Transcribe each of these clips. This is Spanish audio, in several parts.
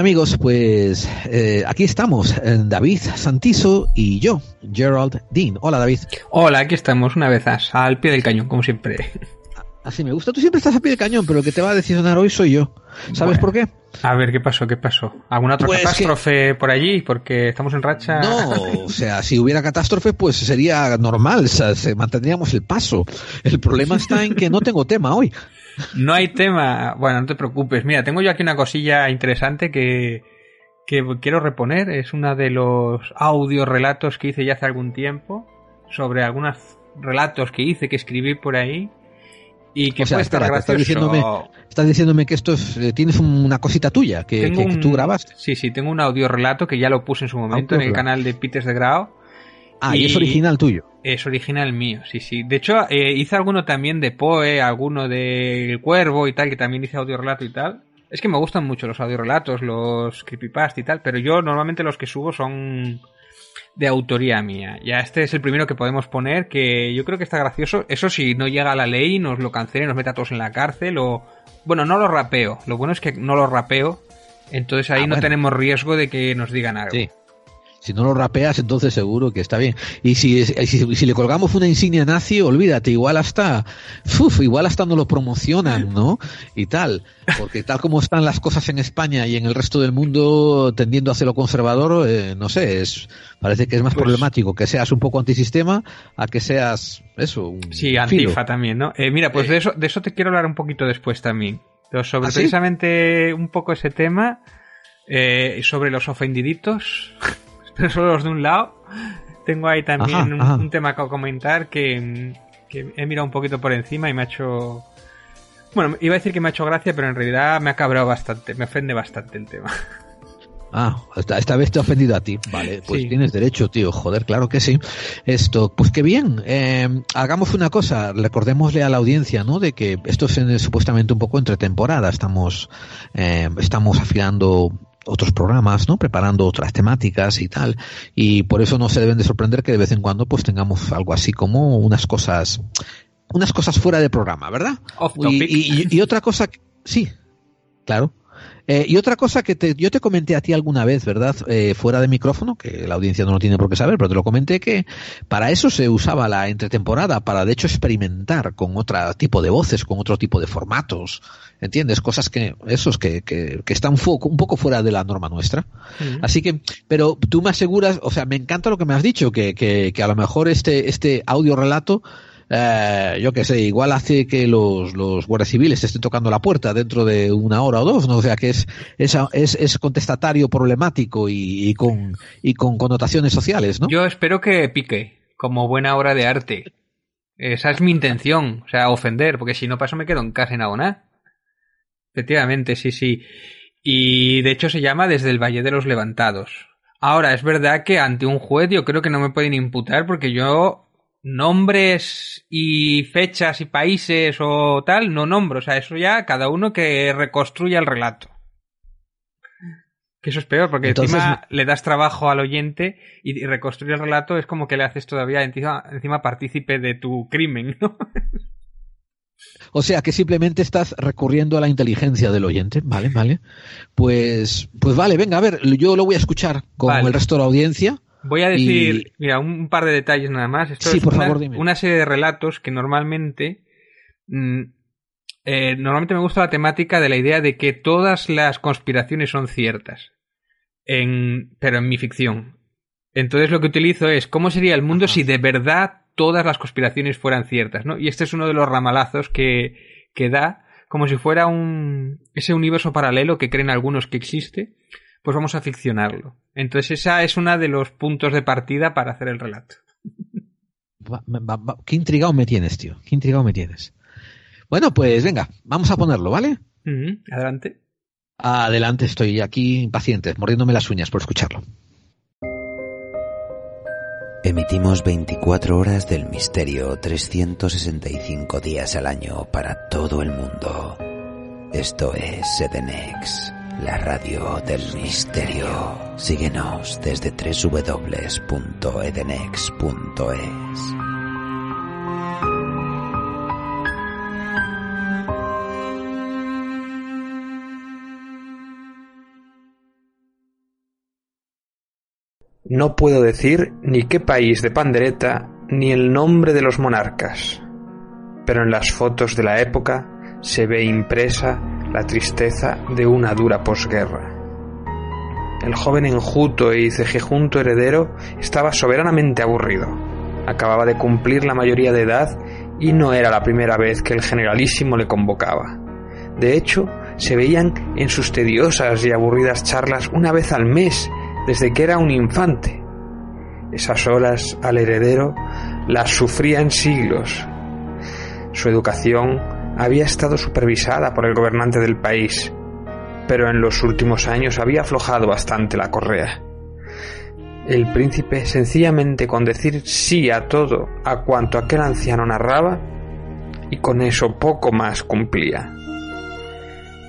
Hola amigos, pues eh, aquí estamos, eh, David Santiso y yo, Gerald Dean. Hola David. Hola, aquí estamos una vez más, al pie del cañón, como siempre. Así me gusta, tú siempre estás al pie del cañón, pero el que te va a decisionar hoy soy yo. ¿Sabes por qué? A ver, ¿qué pasó? ¿Qué pasó? ¿Alguna otra Pues catástrofe por allí? Porque estamos en racha. No, o sea, si hubiera catástrofe, pues sería normal, o sea, se mantendríamos el paso. El problema está en que no tengo tema hoy. No hay tema. Bueno, no te preocupes. Mira, tengo yo aquí una cosilla interesante que, que quiero reponer. Es uno de los audios relatos que hice ya hace algún tiempo sobre algunos relatos que hice, que escribí por ahí. Y que o sea, puede estar espera, que estás diciéndome, estás diciéndome que esto es, eh, tienes una cosita tuya que, tú grabaste. Sí, sí, tengo un audio relato que ya lo puse en su momento en el canal de Peters de Grau. Ah, y, y- es original tuyo. Es original mío, sí, sí. De hecho, eh, hice alguno también de Poe, alguno de El Cuervo y tal, que también hice audio relato y tal. Es que me gustan mucho los audiorelatos, los creepypasta y tal, pero yo normalmente los que subo son de autoría mía. Ya este es el primero que podemos poner, que yo creo que está gracioso. Eso si no llega a la ley, nos lo cancelen, nos meta a todos en la cárcel o... Bueno, no lo rapeo. Lo bueno es que no lo rapeo. Entonces ahí Ah, no tenemos riesgo de que nos digan algo. Sí. Si no lo rapeas, entonces seguro que está bien. Y si, si, si le colgamos una insignia nazi, olvídate, igual hasta, uf, igual hasta no lo promocionan, ¿no? Y tal. Porque tal como están las cosas en España y en el resto del mundo tendiendo hacia lo conservador, eh, no sé, es, parece que es más Pues- problemático que seas un poco antisistema a que seas, eso, un Sí, filo. Antifa también, ¿no? Eh, mira, pues de eso, de eso te quiero hablar un poquito después también. Pero sobre ¿Ah, sí? precisamente un poco ese tema, eh, sobre los ofendiditos, solo los de un lado. Tengo ahí también Ajá, un, ajá. un tema que comentar que, que he mirado un poquito por encima y me ha hecho... Bueno, iba a decir que me ha hecho gracia, pero en realidad me ha cabrado bastante, me ofende bastante el tema. Ah, esta, esta vez te ha ofendido a ti. Vale, pues Sí. tienes derecho, tío. Joder, claro que sí. Esto, pues qué bien. Eh, hagamos una cosa, recordémosle a la audiencia, ¿no? De que esto es en- supuestamente un poco entre temporada. Estamos, eh, estamos afilando otros programas, ¿no? Preparando otras temáticas y tal. Y por eso no se deben de sorprender que de vez en cuando pues tengamos algo así como unas cosas, unas cosas fuera de programa, ¿verdad? Off Y, topic. y- y- y otra cosa, que- sí, claro. Eh, y otra cosa que te- yo te comenté a ti alguna vez, ¿verdad? Eh, fuera de micrófono, que la audiencia no lo tiene por qué saber, pero te lo comenté que para eso se usaba la entretemporada, para de hecho experimentar con otro tipo de voces, con otro tipo de formatos, ¿entiendes? Cosas que, esos que, que, que están un poco fuera de la norma nuestra. Así que, pero tú me aseguras, o sea, me encanta lo que me has dicho, que, que, que a lo mejor este, este audio relato, eh, yo qué sé, igual hace que los, los guardias civiles estén tocando la puerta dentro de una hora o dos, ¿no? O sea, que es, es, es, es contestatario problemático y, y con, y con connotaciones sociales, ¿no? Yo espero que pique, como buena obra de arte. Esa es mi intención, o sea, ofender, porque si no paso me quedo en casa en nada. Efectivamente, sí, sí. Y de hecho se llama Desde el Valle de los Levantados. Ahora, es verdad que ante un juez yo creo que no me pueden imputar porque yo nombres y fechas y países o tal no nombro. O sea, eso ya cada uno que reconstruya el relato. Que eso es peor, porque Entonces- encima le das trabajo al oyente y, reconstruir el relato es como que le haces todavía encima, encima partícipe de tu crimen, ¿no? O sea, que simplemente estás recurriendo a la inteligencia del oyente, ¿vale? Vale. Pues, pues vale, venga, a ver, yo lo voy a escuchar con Vale. el resto de la audiencia. Voy a decir, Y- mira, un, par de detalles nada más. Esto Sí, es por una, favor, dime. una serie de relatos que normalmente. mm, eh, normalmente me gusta la temática de la idea de que todas las conspiraciones son ciertas. En, pero en mi ficción. Entonces lo que utilizo es cómo sería el mundo Ajá. si de verdad todas las conspiraciones fueran ciertas, ¿no? Y este es uno de los ramalazos que, que da, como si fuera un ese universo paralelo que creen algunos que existe, pues vamos a ficcionarlo. Entonces esa es una de los puntos de partida para hacer el relato. Va- va- va- qué intrigado me tienes, tío. Qué intrigado me tienes. Bueno, pues venga, vamos a ponerlo, ¿vale? Ujú, Adelante. Adelante, estoy aquí impaciente, mordiéndome las uñas por escucharlo. Emitimos 24 horas del misterio 365 días al año para todo el mundo. Esto es Edenex, la radio del misterio. Síguenos desde www.edenex.es. No puedo decir ni qué país de pandereta ni el nombre de los monarcas, pero en las fotos de la época se ve impresa la tristeza de una dura posguerra. El joven enjuto y cejejunto heredero estaba soberanamente aburrido. Acababa de cumplir la mayoría de edad y no era la primera vez que el generalísimo le convocaba. De hecho, se veían en sus tediosas y aburridas charlas una vez al mes desde que era un infante. Esas horas al heredero las sufría en siglos. Su educación había estado supervisada por el gobernante del país, pero en los últimos años había aflojado bastante la correa. El príncipe, sencillamente con decir sí a todo a cuanto aquel anciano narraba, y con eso poco más cumplía.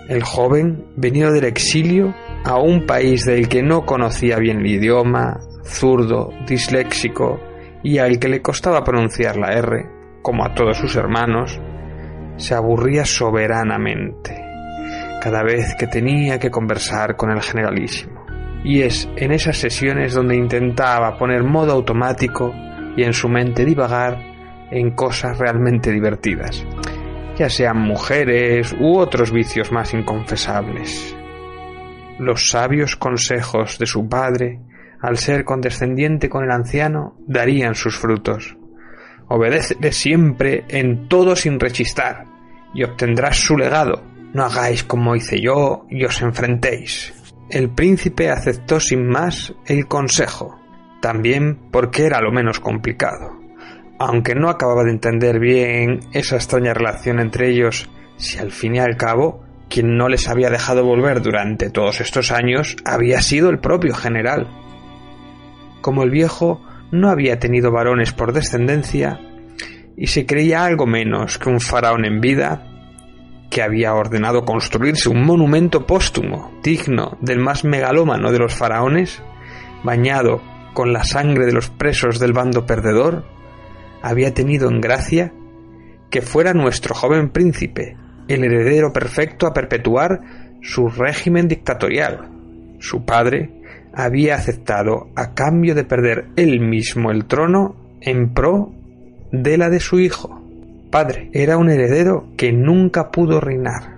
El joven, venido del exilio a un país del que no conocía bien el idioma, zurdo, disléxico y al que le costaba pronunciar la R, como a todos sus hermanos, se aburría soberanamente cada vez que tenía que conversar con el generalísimo. Y es en esas sesiones donde intentaba poner modo automático y en su mente divagar en cosas realmente divertidas ya sean mujeres u otros vicios más inconfesables. Los sabios consejos de su padre, al ser condescendiente con el anciano, darían sus frutos. Obedecele siempre en todo sin rechistar, y obtendrás su legado. No hagáis como hice yo y os enfrentéis. El príncipe aceptó sin más el consejo, también porque era lo menos complicado aunque no acababa de entender bien esa extraña relación entre ellos, si al fin y al cabo quien no les había dejado volver durante todos estos años había sido el propio general. Como el viejo no había tenido varones por descendencia y se creía algo menos que un faraón en vida, que había ordenado construirse un monumento póstumo digno del más megalómano de los faraones, bañado con la sangre de los presos del bando perdedor, había tenido en gracia que fuera nuestro joven príncipe, el heredero perfecto a perpetuar su régimen dictatorial. Su padre había aceptado a cambio de perder él mismo el trono en pro de la de su hijo. Padre era un heredero que nunca pudo reinar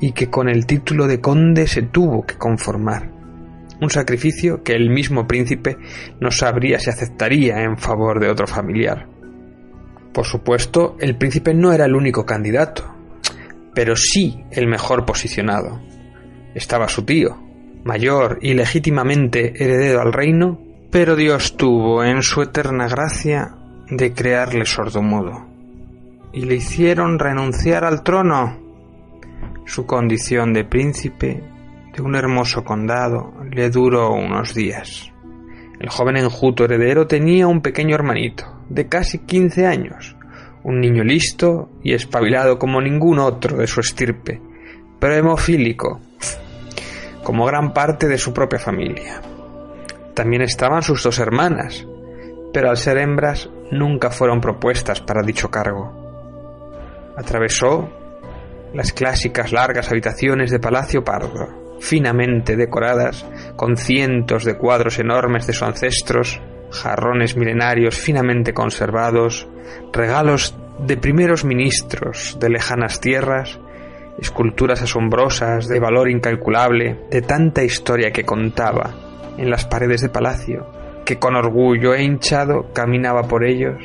y que con el título de conde se tuvo que conformar. Un sacrificio que el mismo príncipe no sabría si aceptaría en favor de otro familiar. Por supuesto, el príncipe no era el único candidato, pero sí el mejor posicionado. Estaba su tío, mayor y legítimamente heredero al reino, pero Dios tuvo en su eterna gracia de crearle sordomudo. Y le hicieron renunciar al trono. Su condición de príncipe de un hermoso condado le duró unos días. El joven enjuto heredero tenía un pequeño hermanito, de casi quince años, un niño listo y espabilado como ningún otro de su estirpe, pero hemofílico, como gran parte de su propia familia. También estaban sus dos hermanas, pero al ser hembras nunca fueron propuestas para dicho cargo. Atravesó las clásicas largas habitaciones de Palacio Pardo, finamente decoradas con cientos de cuadros enormes de sus ancestros, jarrones milenarios finamente conservados, regalos de primeros ministros de lejanas tierras, esculturas asombrosas de valor incalculable, de tanta historia que contaba en las paredes de palacio, que con orgullo e hinchado caminaba por ellos,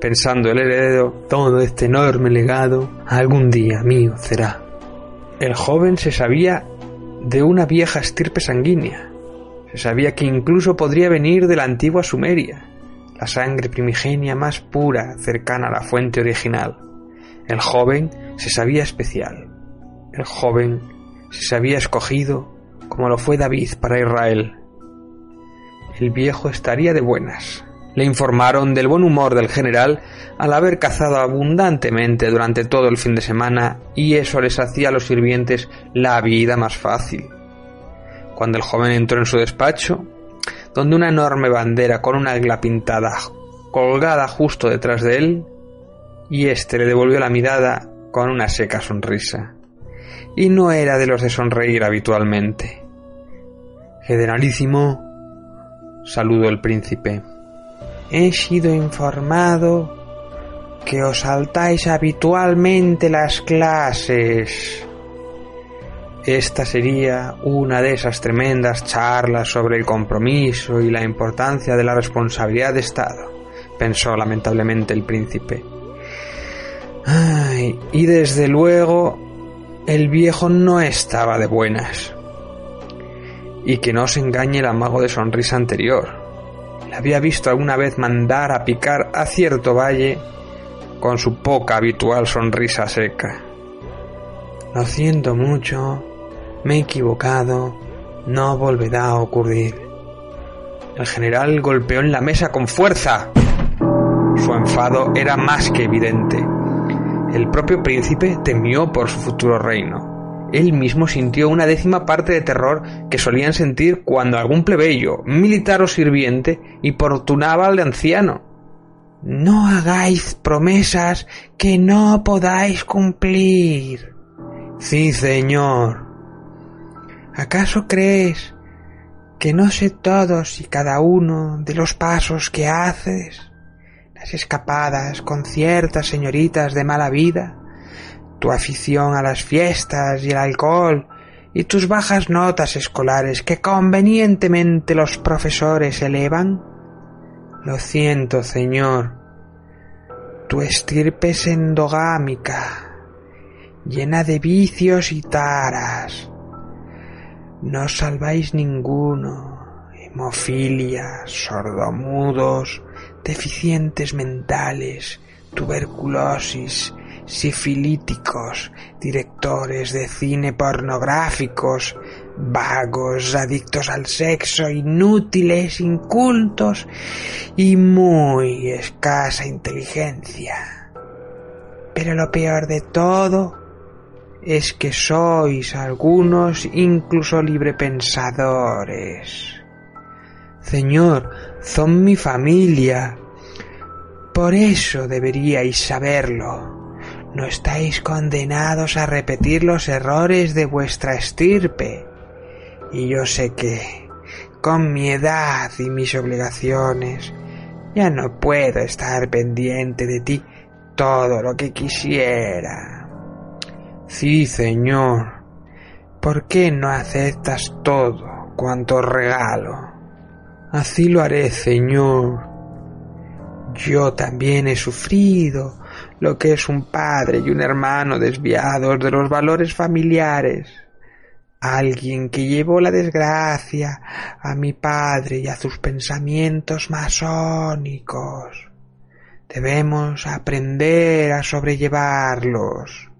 pensando el heredero, todo este enorme legado algún día mío será. El joven se sabía de una vieja estirpe sanguínea. Se sabía que incluso podría venir de la antigua Sumeria, la sangre primigenia más pura cercana a la fuente original. El joven se sabía especial. El joven se sabía escogido como lo fue David para Israel. El viejo estaría de buenas. Le informaron del buen humor del general al haber cazado abundantemente durante todo el fin de semana y eso les hacía a los sirvientes la vida más fácil. Cuando el joven entró en su despacho, donde una enorme bandera con una águila pintada colgada justo detrás de él, y éste le devolvió la mirada con una seca sonrisa. Y no era de los de sonreír habitualmente. Generalísimo, saludó el príncipe. He sido informado que os saltáis habitualmente las clases. Esta sería una de esas tremendas charlas sobre el compromiso y la importancia de la responsabilidad de Estado, pensó lamentablemente el príncipe. Ay, y desde luego el viejo no estaba de buenas. Y que no se engañe el amago de sonrisa anterior. Le había visto alguna vez mandar a picar a cierto valle con su poca habitual sonrisa seca. Lo siento mucho, me he equivocado, no volverá a ocurrir. El general golpeó en la mesa con fuerza. Su enfado era más que evidente. El propio príncipe temió por su futuro reino. Él mismo sintió una décima parte de terror que solían sentir cuando algún plebeyo, militar o sirviente, importunaba al anciano. No hagáis promesas que no podáis cumplir. Sí, señor. ¿Acaso crees que no sé todos y cada uno de los pasos que haces? Las escapadas con ciertas señoritas de mala vida, tu afición a las fiestas y el alcohol, y tus bajas notas escolares que convenientemente los profesores elevan? Lo siento, Señor. Tu estirpe es endogámica, llena de vicios y taras. No salváis ninguno. Hemofilia, sordomudos, deficientes mentales, tuberculosis, sifilíticos, directores de cine pornográficos, vagos, adictos al sexo, inútiles, incultos y muy escasa inteligencia. Pero lo peor de todo es que sois algunos incluso librepensadores. Señor, son mi familia. Por eso deberíais saberlo. No estáis condenados a repetir los errores de vuestra estirpe y yo sé que, con mi edad y mis obligaciones, ya no puedo estar pendiente de ti todo lo que quisiera. Sí, señor. ¿Por qué no aceptas todo cuanto regalo? Así lo haré, señor. Yo también he sufrido lo que es un padre y un hermano desviados de los valores familiares alguien que llevó la desgracia a mi padre y a sus pensamientos masónicos. Debemos aprender a sobrellevarlos.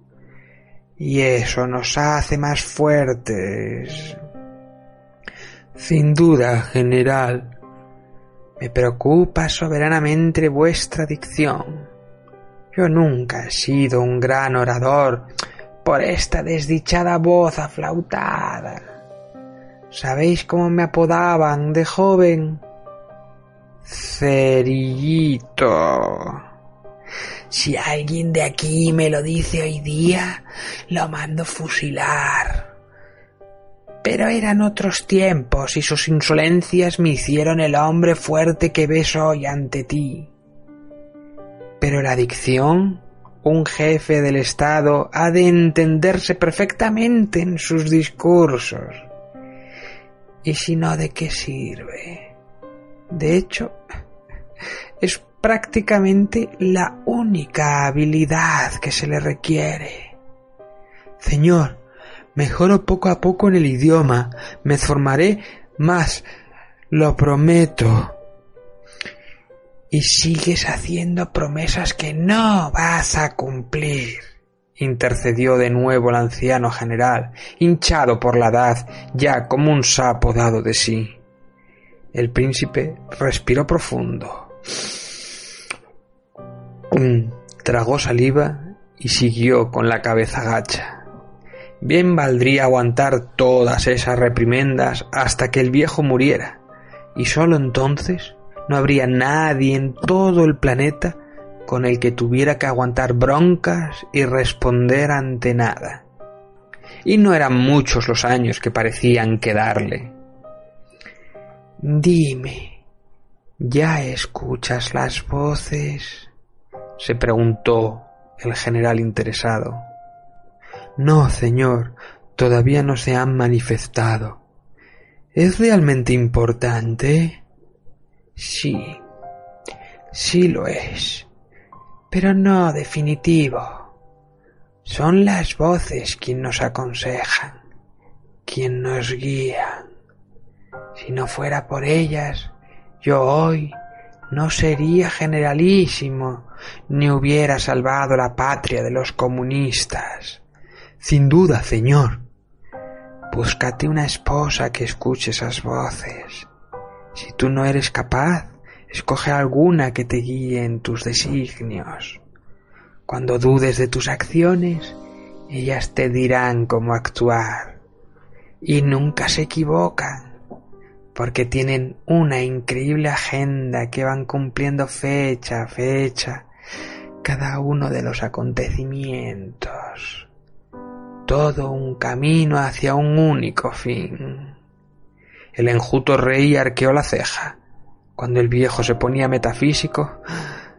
Y eso nos hace más fuertes. Sin duda, general, me preocupa soberanamente vuestra dicción. Yo nunca he sido un gran orador, por esta desdichada voz aflautada. ¿Sabéis cómo me apodaban de joven? Cerillito. Si alguien de aquí me lo dice hoy día, lo mando fusilar. Pero eran otros tiempos y sus insolencias me hicieron el hombre fuerte que ves hoy ante ti. Pero la adicción un jefe del Estado ha de entenderse perfectamente en sus discursos. ¿Y si no, de qué sirve? De hecho, es prácticamente la única habilidad que se le requiere. Señor, mejoro poco a poco en el idioma, me formaré más, lo prometo y sigues haciendo promesas que no vas a cumplir. intercedió de nuevo el anciano general, hinchado por la edad, ya como un sapo dado de sí. El príncipe respiró profundo. Tragó saliva y siguió con la cabeza gacha. Bien valdría aguantar todas esas reprimendas hasta que el viejo muriera, y sólo entonces no habría nadie en todo el planeta con el que tuviera que aguantar broncas y responder ante nada. Y no eran muchos los años que parecían quedarle. Dime, ¿Ya escuchas las voces? se preguntó el general interesado. No, señor, todavía no se han manifestado. ¿Es realmente importante? Sí, sí lo es, pero no definitivo. Son las voces quien nos aconsejan, quien nos guían. Si no fuera por ellas, yo hoy no sería generalísimo, ni hubiera salvado la patria de los comunistas. Sin duda, señor. Búscate una esposa que escuche esas voces. Si tú no eres capaz, escoge alguna que te guíe en tus designios. Cuando dudes de tus acciones, ellas te dirán cómo actuar. Y nunca se equivocan porque tienen una increíble agenda que van cumpliendo fecha a fecha cada uno de los acontecimientos. Todo un camino hacia un único fin. El enjuto rey arqueó la ceja. Cuando el viejo se ponía metafísico,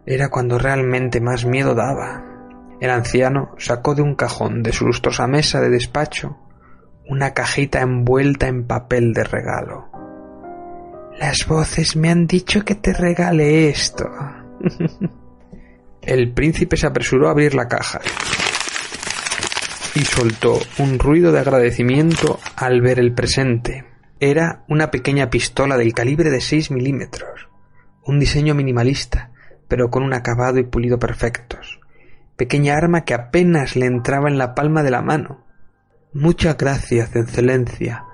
era cuando realmente más miedo daba. El anciano sacó de un cajón de su lustrosa mesa de despacho una cajita envuelta en papel de regalo. Las voces me han dicho que te regale esto. El príncipe se apresuró a abrir la caja y soltó un ruido de agradecimiento al ver el presente. Era una pequeña pistola del calibre de 6 milímetros, un diseño minimalista, pero con un acabado y pulido perfectos. Pequeña arma que apenas le entraba en la palma de la mano. Muchas gracias, Excelencia.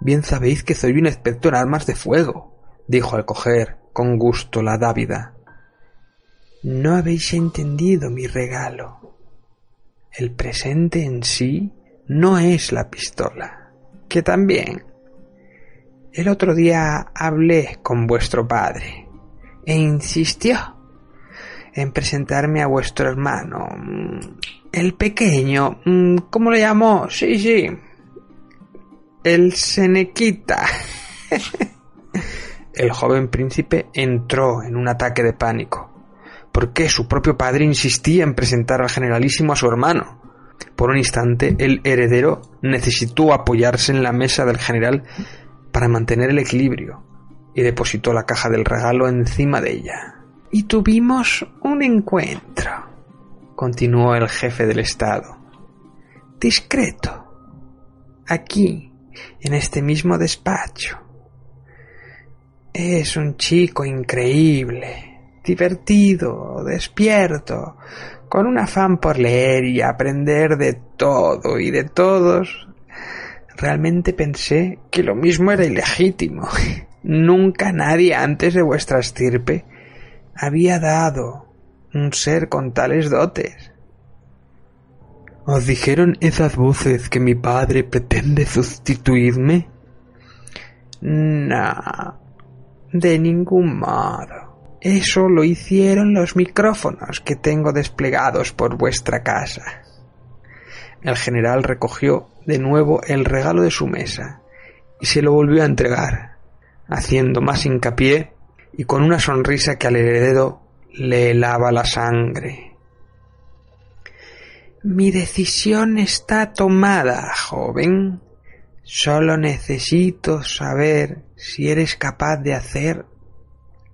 Bien sabéis que soy un experto en armas de fuego dijo al coger con gusto la dávida. No habéis entendido mi regalo. El presente en sí no es la pistola, que también. El otro día hablé con vuestro padre e insistió en presentarme a vuestro hermano. El pequeño. ¿Cómo le llamó? Sí, sí. El Senequita. el joven príncipe entró en un ataque de pánico, porque su propio padre insistía en presentar al generalísimo a su hermano. Por un instante, el heredero necesitó apoyarse en la mesa del general para mantener el equilibrio, y depositó la caja del regalo encima de ella. Y tuvimos un encuentro, continuó el jefe del Estado. Discreto. Aquí, en este mismo despacho es un chico increíble, divertido, despierto, con un afán por leer y aprender de todo y de todos. Realmente pensé que lo mismo era ilegítimo. Nunca nadie antes de vuestra estirpe había dado un ser con tales dotes. ¿Os dijeron esas voces que mi padre pretende sustituirme? No, de ningún modo. Eso lo hicieron los micrófonos que tengo desplegados por vuestra casa. El general recogió de nuevo el regalo de su mesa y se lo volvió a entregar, haciendo más hincapié y con una sonrisa que al heredero le helaba la sangre. Mi decisión está tomada, joven. Solo necesito saber si eres capaz de hacer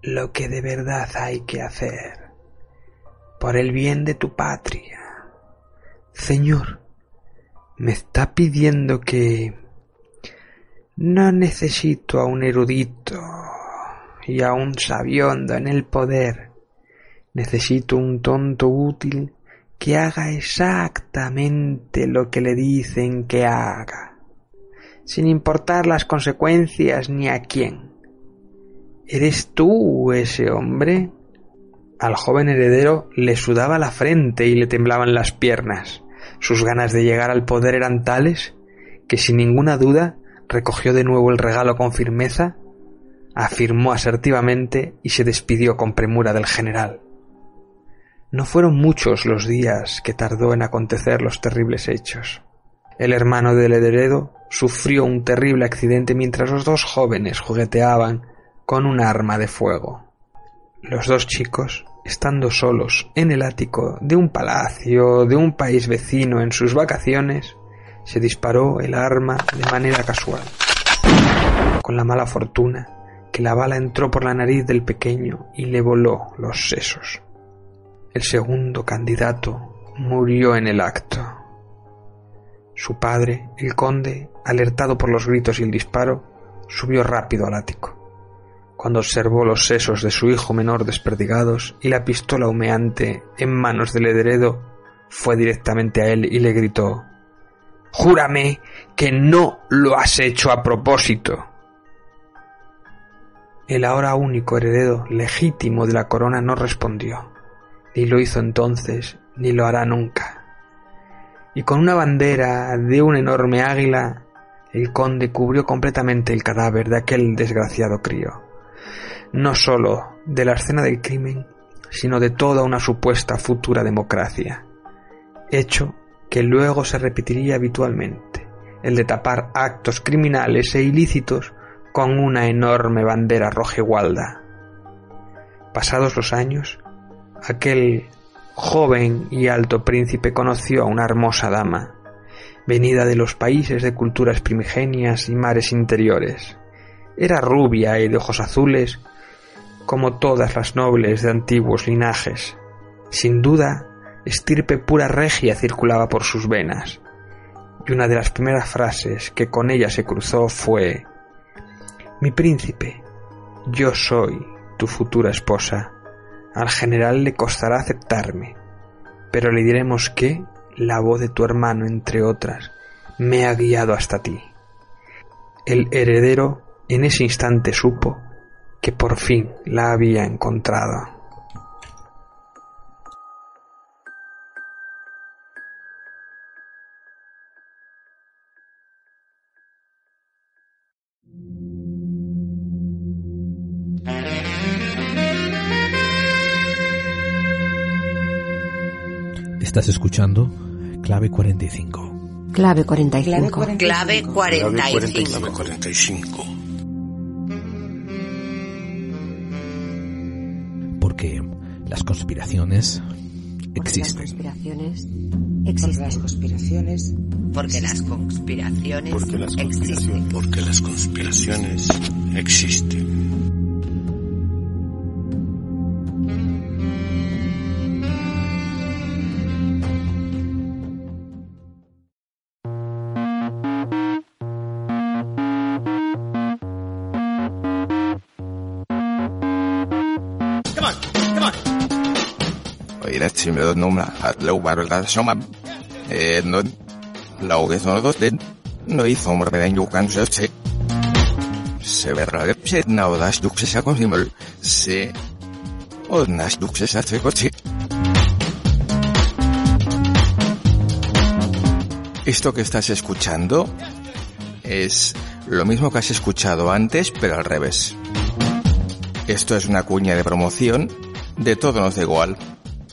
lo que de verdad hay que hacer, por el bien de tu patria. Señor, me está pidiendo que no necesito a un erudito y a un sabiondo en el poder. Necesito un tonto útil que haga exactamente lo que le dicen que haga sin importar las consecuencias ni a quién. ¿Eres tú ese hombre? Al joven heredero le sudaba la frente y le temblaban las piernas. Sus ganas de llegar al poder eran tales que sin ninguna duda recogió de nuevo el regalo con firmeza, afirmó asertivamente y se despidió con premura del general. No fueron muchos los días que tardó en acontecer los terribles hechos. El hermano del heredero sufrió un terrible accidente mientras los dos jóvenes jugueteaban con un arma de fuego. los dos chicos, estando solos en el ático de un palacio de un país vecino en sus vacaciones, se disparó el arma de manera casual, con la mala fortuna que la bala entró por la nariz del pequeño y le voló los sesos. El segundo candidato murió en el acto. Su padre, el conde, alertado por los gritos y el disparo, subió rápido al ático. Cuando observó los sesos de su hijo menor desperdigados y la pistola humeante en manos del heredero, fue directamente a él y le gritó Júrame que no lo has hecho a propósito. El ahora único heredero legítimo de la corona no respondió, ni lo hizo entonces, ni lo hará nunca. Y con una bandera de un enorme águila, el conde cubrió completamente el cadáver de aquel desgraciado crío, no sólo de la escena del crimen, sino de toda una supuesta futura democracia, hecho que luego se repetiría habitualmente, el de tapar actos criminales e ilícitos con una enorme bandera roja igualda. Pasados los años, aquel joven y alto príncipe conoció a una hermosa dama, venida de los países de culturas primigenias y mares interiores. Era rubia y de ojos azules, como todas las nobles de antiguos linajes. Sin duda, estirpe pura regia circulaba por sus venas, y una de las primeras frases que con ella se cruzó fue Mi príncipe, yo soy tu futura esposa. Al general le costará aceptarme, pero le diremos que la voz de tu hermano, entre otras, me ha guiado hasta ti. El heredero en ese instante supo que por fin la había encontrado. Estás escuchando Clave 45. Clave 45. Clave 45. Clave 45. Porque las conspiraciones Porque las existen. conspiraciones Porque las existen. conspiraciones. Porque las conspiraciones. Porque las existen. porque las conspiraciones existen. Oira chimero numra at leu barol ga shoma. Eh no lau ge no hizo hombre de yukan se se verra de pse na odas duk se sako simol se odnas duk se sa se coche. Esto que estás escuchando es lo mismo que has escuchado antes, pero al revés. Esto es una cuña de promoción de Todo nos da igual,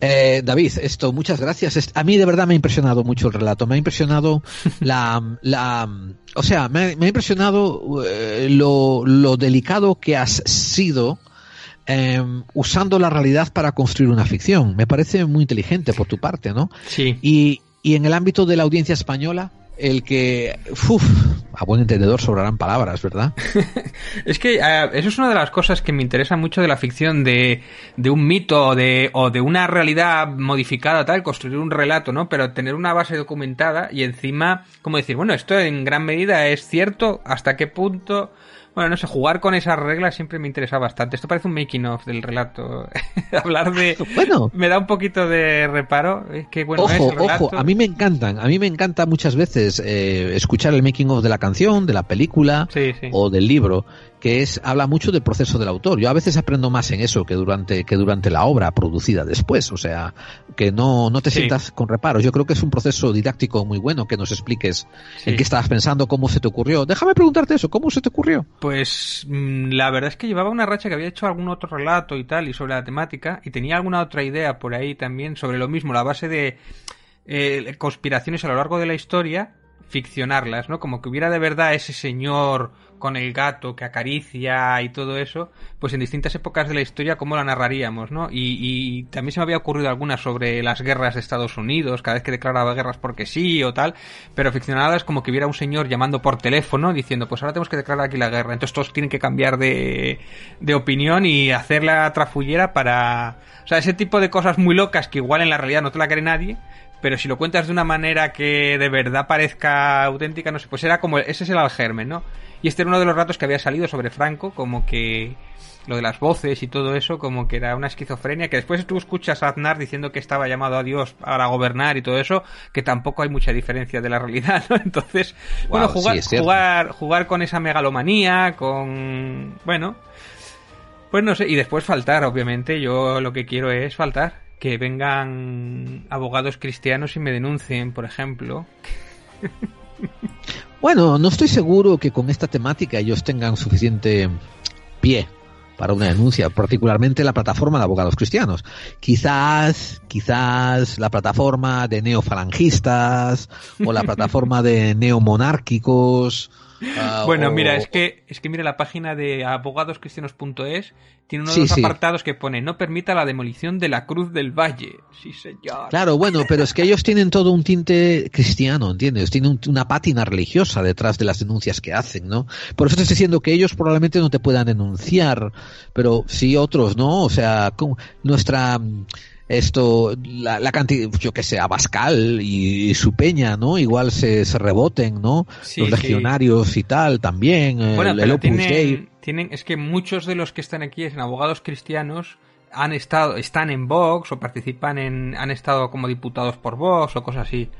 Eh, David, esto, muchas gracias. A mí de verdad me ha impresionado mucho el relato. Me ha impresionado la, la, o sea, me, ha- me ha impresionado eh, lo, lo delicado que has sido eh, usando la realidad para construir una ficción. Me parece muy inteligente por tu parte, ¿no? Sí. Y, y en el ámbito de la audiencia española, el que, uf, a buen entendedor sobrarán palabras, ¿verdad? Es que eh, eso es una de las cosas que me interesa mucho de la ficción, de, de un mito de, o de una realidad modificada, tal, construir un relato, ¿no? Pero tener una base documentada y encima, como decir, bueno, esto en gran medida es cierto, hasta qué punto... Bueno, no sé, jugar con esas reglas siempre me interesa bastante. Esto parece un making of del relato. Hablar de... Bueno. Me da un poquito de reparo. Es que, bueno, ojo, es el relato. ojo, a mí me encantan, a mí me encanta muchas veces eh, escuchar el making of de la canción, de la película Sí, sí. o del libro, que es habla mucho del proceso del autor. Yo a veces aprendo más en eso que durante que durante la obra producida después, o sea, que no no te Sí. sientas con reparos. Yo creo que es un proceso didáctico muy bueno que nos expliques Sí. en qué estabas pensando, cómo se te ocurrió. Déjame preguntarte eso, ¿cómo se te ocurrió? Pues mm, la verdad es que llevaba una racha que había hecho algún otro relato y tal, y sobre la temática, y tenía alguna otra idea por ahí también sobre lo mismo, la base de eh, conspiraciones a lo largo de la historia, ficcionarlas, ¿no? Como que hubiera de verdad ese señor con el gato que acaricia y todo eso, pues en distintas épocas de la historia, ¿cómo la narraríamos, no? Y, y también se me había ocurrido alguna sobre las guerras de Estados Unidos, cada vez que declaraba guerras porque sí o tal, pero ficcionadas como que hubiera un señor llamando por teléfono diciendo, pues ahora tenemos que declarar aquí la guerra, entonces todos tienen que cambiar de, de opinión y hacer la trafullera para... O sea, ese tipo de cosas muy locas que igual en la realidad no te la cree nadie, pero si lo cuentas de una manera que de verdad parezca auténtica, no sé, pues era como, ese es el algermen, ¿no? Y este era uno de los ratos que había salido sobre Franco, como que lo de las voces y todo eso, como que era una esquizofrenia, que después tú escuchas a Aznar diciendo que estaba llamado a Dios para gobernar y todo eso, que tampoco hay mucha diferencia de la realidad, ¿no? Entonces, bueno, jugar, sí, jugar, jugar con esa megalomanía, con, bueno, pues no sé, y después faltar, obviamente, yo lo que quiero es faltar. Que vengan abogados cristianos y me denuncien, por ejemplo. Bueno, no estoy seguro que con esta temática ellos tengan suficiente pie para una denuncia, particularmente la plataforma de abogados cristianos. Quizás, quizás la plataforma de neofalangistas o la plataforma de neomonárquicos. Ah, Bueno, o- mira, es que, es que mira la página de abogadoscristianos.es tiene uno de Sí, los sí. apartados que pone no permita la demolición de la Cruz del Valle. Sí, señor. Claro, bueno, pero es que ellos tienen todo un tinte cristiano, ¿entiendes? Tienen un- una pátina religiosa detrás de las denuncias que hacen, ¿no? Por eso te estoy diciendo que ellos probablemente no te puedan denunciar, pero sí otros, ¿no? O sea, como nuestra esto, la, la cantidad, yo que sé, Abascal y, y su peña, ¿no? Igual se, se reboten, ¿no? Sí, Los sí. legionarios y tal también, el- Bueno, el, pero Dei. tienen, tienen, es que muchos de los que están aquí en abogados cristianos han estado, están en Vox o participan en, han estado como diputados por Vox o cosas así.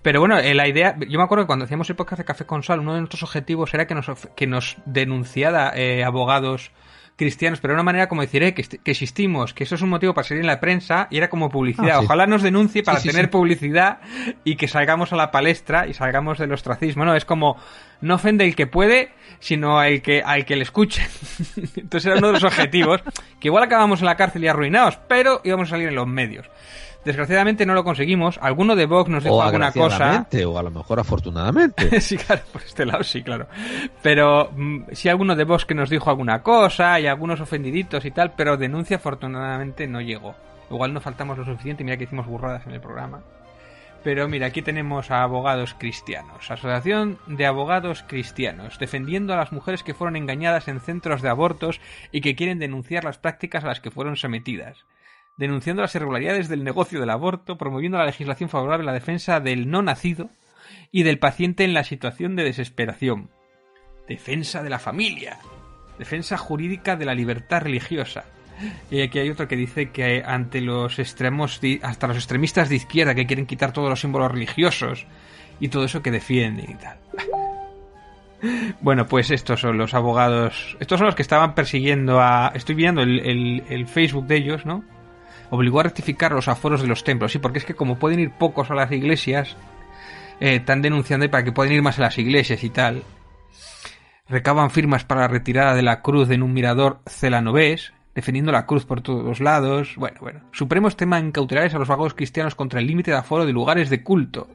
Pero bueno, eh, la idea, yo me acuerdo que cuando hacíamos el podcast de Café con Sal, uno de nuestros objetivos era que nos, que nos denunciara eh, abogados cristianos, pero de una manera como decir, eh, que, existimos, que eso es un motivo para salir en la prensa y era como publicidad. Ah, sí. Ojalá nos denuncie para Sí, sí, tener publicidad y que salgamos a la palestra y salgamos del ostracismo, ¿no? Es como, no ofende el que puede, sino al que, al que le escuche. Entonces era uno de los objetivos, que igual acabamos en la cárcel y arruinados, pero íbamos a salir en los medios. Desgraciadamente no lo conseguimos. Alguno de Vox nos dijo O alguna cosa. o a lo mejor afortunadamente. sí, claro, por este lado sí, claro. Pero mm, sí alguno de Vox que nos dijo alguna cosa y algunos ofendiditos y tal, pero denuncia afortunadamente no llegó. Igual no faltamos lo suficiente, mira que hicimos burradas en el programa. Pero mira, aquí tenemos a abogados cristianos. Asociación de Abogados Cristianos, defendiendo a las mujeres que fueron engañadas en centros de abortos y que quieren denunciar las prácticas a las que fueron sometidas. Denunciando las irregularidades del negocio del aborto, promoviendo la legislación favorable a la defensa del no nacido y del paciente en la situación de desesperación. Defensa de la familia. Defensa jurídica de la libertad religiosa. Y aquí hay otro que dice que ante los extremos, hasta los extremistas de izquierda que quieren quitar todos los símbolos religiosos y todo eso que defienden y tal. Bueno, pues estos son los abogados. Estos son los que estaban persiguiendo a. Estoy viendo el- el Facebook de ellos, ¿no? Obligó a rectificar los aforos de los templos. Sí, porque es que como pueden ir pocos a las iglesias, eh, están denunciando para que pueden ir más a las iglesias y tal. Recaban firmas para la retirada de la cruz en un mirador celanovés, defendiendo la cruz por todos los lados. Bueno, bueno. Supremos teman cautelares a los vagos cristianos contra el límite de aforo de lugares de culto.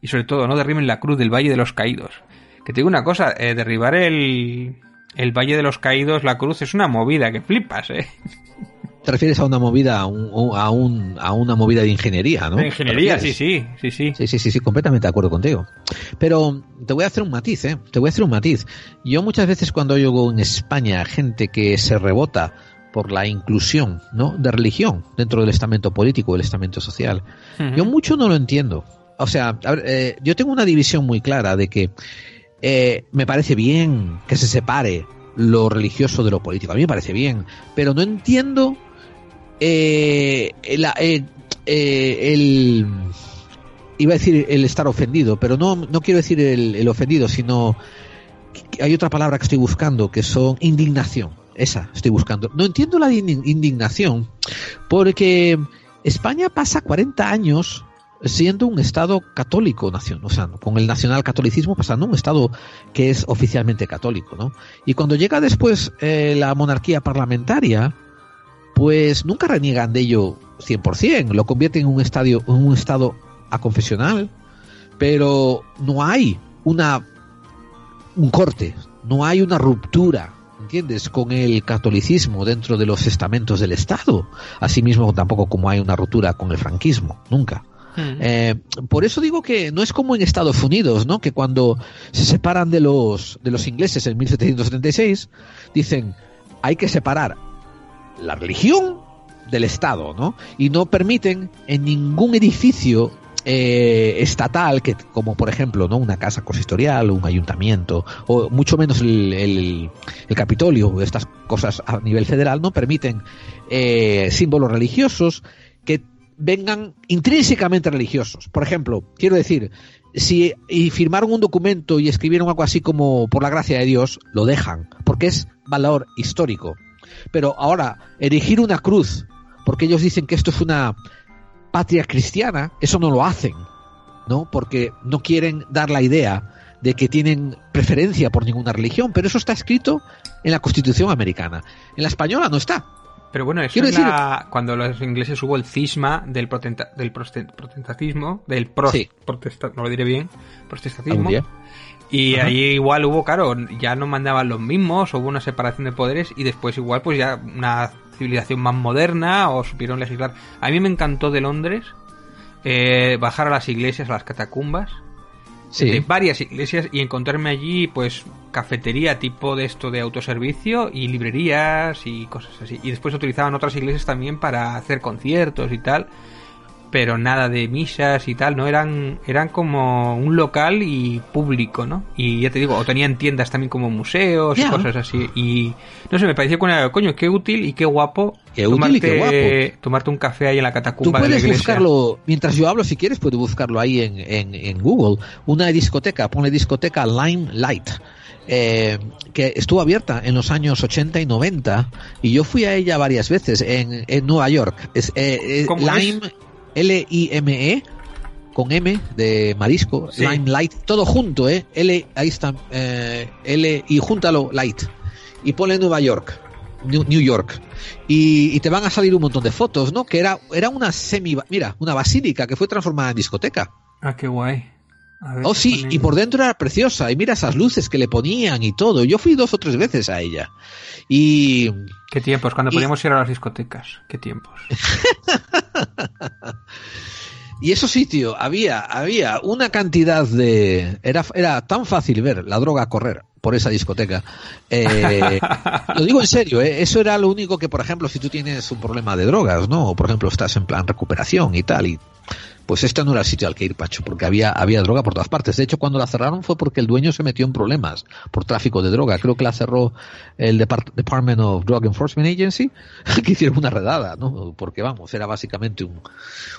Y sobre todo, no derriben la cruz del Valle de los Caídos. Que te digo una cosa, eh, derribar el, el Valle de los Caídos, la cruz, es una movida que flipas, ¿eh? Te refieres a una movida, a, un, a, un, a una movida de ingeniería, ¿no? De ingeniería, ¿Te sí, sí, sí, sí. Sí, sí, sí, sí, completamente de acuerdo contigo. Pero te voy a hacer un matiz, ¿eh? Te voy a hacer un matiz. Yo muchas veces cuando oigo en España gente que se rebota por la inclusión, ¿no? De religión dentro del estamento político, del estamento social, yo mucho no lo entiendo. O sea, a ver, eh, yo tengo una división muy clara de que eh, me parece bien que se separe lo religioso de lo político. A mí me parece bien, pero no entiendo eh, la- eh, eh, el iba a decir el estar ofendido, pero no, no quiero decir el, el ofendido, sino hay otra palabra que estoy buscando que son indignación. Esa estoy buscando. No entiendo la indi- indignación porque España pasa 40 años siendo un estado católico nación, o sea, con el nacional catolicismo pasando un estado que es oficialmente católico, ¿no? Y cuando llega después eh, la monarquía parlamentaria, pues nunca reniegan de ello 100%, lo convierten en un estadio en un estado aconfesional, pero no hay una un corte, no hay una ruptura, ¿entiendes? Con el catolicismo dentro de los estamentos del Estado, asimismo tampoco como hay una ruptura con el franquismo, nunca. Ujú. Eh, por eso digo que no es como en Estados Unidos, ¿no? Que cuando se separan de los de los ingleses en 1776 dicen hay que separar la religión del Estado, ¿no? Y no permiten en ningún edificio eh, estatal, que como por ejemplo, ¿no? Una casa consistorial, un ayuntamiento, o mucho menos el, el, Capitolio, estas cosas a nivel federal, no permiten eh, símbolos religiosos que vengan intrínsecamente religiosos. Por ejemplo, quiero decir, si y firmaron un documento y escribieron algo así como por la gracia de Dios, lo dejan, porque es valor histórico. Pero ahora, erigir una cruz, porque ellos dicen que esto es una patria cristiana, eso no lo hacen, ¿no? Porque no quieren dar la idea de que tienen preferencia por ninguna religión, pero eso está escrito en la Constitución americana. En la española no está. Pero bueno, eso es la- cuando los ingleses hubo el cisma del, protenta- del protestantismo, del pro- Sí. protesta- no lo diré bien, protestantismo. Y Ajá. ahí igual hubo, claro, ya no mandaban los mismos, hubo una separación de poderes y después igual pues ya una civilización más moderna o supieron legislar. A mí me encantó de Londres eh, bajar a las iglesias, a las catacumbas, de Sí. varias iglesias y encontrarme allí pues cafetería tipo de esto de autoservicio y librerías y cosas así. Y después utilizaban otras iglesias también para hacer conciertos y tal, pero nada de misas y tal, no eran eran como un local y público, ¿no? Y ya te digo, o tenían tiendas también como museos y Ya. cosas así y no sé, me pareció que una- coño, qué útil y qué guapo Qué útil y qué tomarte, tomarte un café ahí en la Tú catacumba de la puedes buscarlo, mientras yo hablo, si quieres, puedes buscarlo ahí en, en, en Google. Una discoteca, ponle discoteca Limelight, eh, que estuvo abierta en los años 80 y 90, y yo fui a ella varias veces en, en Nueva York. Es, eh, eh, ¿Cómo es? Lime, con M de marisco, Sí. Limelight, todo junto, ¿eh? L, ahí está, eh, L, y júntalo, Light. Y ponle Nueva York. New, New York. Y, y te van a salir un montón de fotos, ¿no? Que era, era una semi, mira, una basílica que fue transformada en discoteca. Ah, qué guay. A ver, Oh, sí, ponen- y por dentro era preciosa. Y mira esas luces que le ponían y todo. Yo fui dos o tres veces a ella. Y Qué tiempos, cuando Y- podíamos ir a las discotecas. Qué tiempos. Y eso sí, tío, había, había una cantidad de... Era, era tan fácil ver la droga correr por esa discoteca. Eh, lo digo en serio, ¿eh? eso era lo único que, por ejemplo, si tú tienes un problema de drogas, ¿no? O, por ejemplo, estás en plan recuperación y tal, y pues este no era el sitio al que ir, Pacho, porque había, había droga por todas partes. De hecho, cuando la cerraron fue porque el dueño se metió en problemas por tráfico de droga. Creo que la cerró el Depart- Department of Drug Enforcement Agency, que hicieron una redada, ¿no? Porque, vamos, era básicamente un,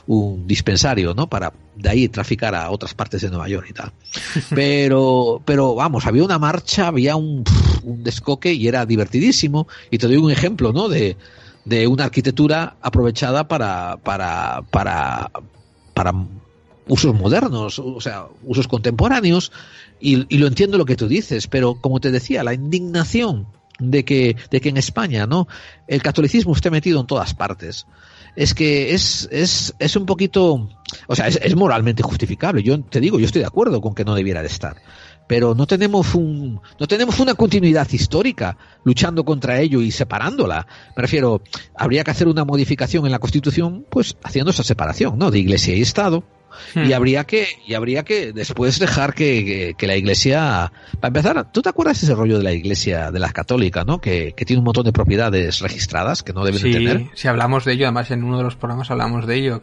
un dispensario, ¿no? Para de ahí traficar a otras partes de Nueva York y tal. Pero, pero vamos, había una marcha, había un, un descoque y era divertidísimo. Y te doy un ejemplo, ¿no? De, de una arquitectura aprovechada para, para, para, para usos modernos, o sea, usos contemporáneos, y, lo entiendo lo que tú dices, pero como te decía, la indignación de que, de que en España, ¿no? El catolicismo esté metido en todas partes. Es que es, es, es un poquito, o sea, es, es moralmente justificable. Yo te digo, yo estoy de acuerdo con que no debiera de estar. Pero no tenemos un no tenemos una continuidad histórica luchando contra ello y separándola. Me refiero, habría que hacer una modificación en la Constitución, pues haciendo esa separación, ¿no? De Iglesia y Estado. Y Hmm. habría que y habría que después dejar que, que- que la Iglesia para empezar ¿tú te acuerdas ese rollo de la Iglesia de la católica no que, que tiene un montón de propiedades registradas que no deben de tener Sí, si hablamos de ello, además en uno de los programas hablamos de ello.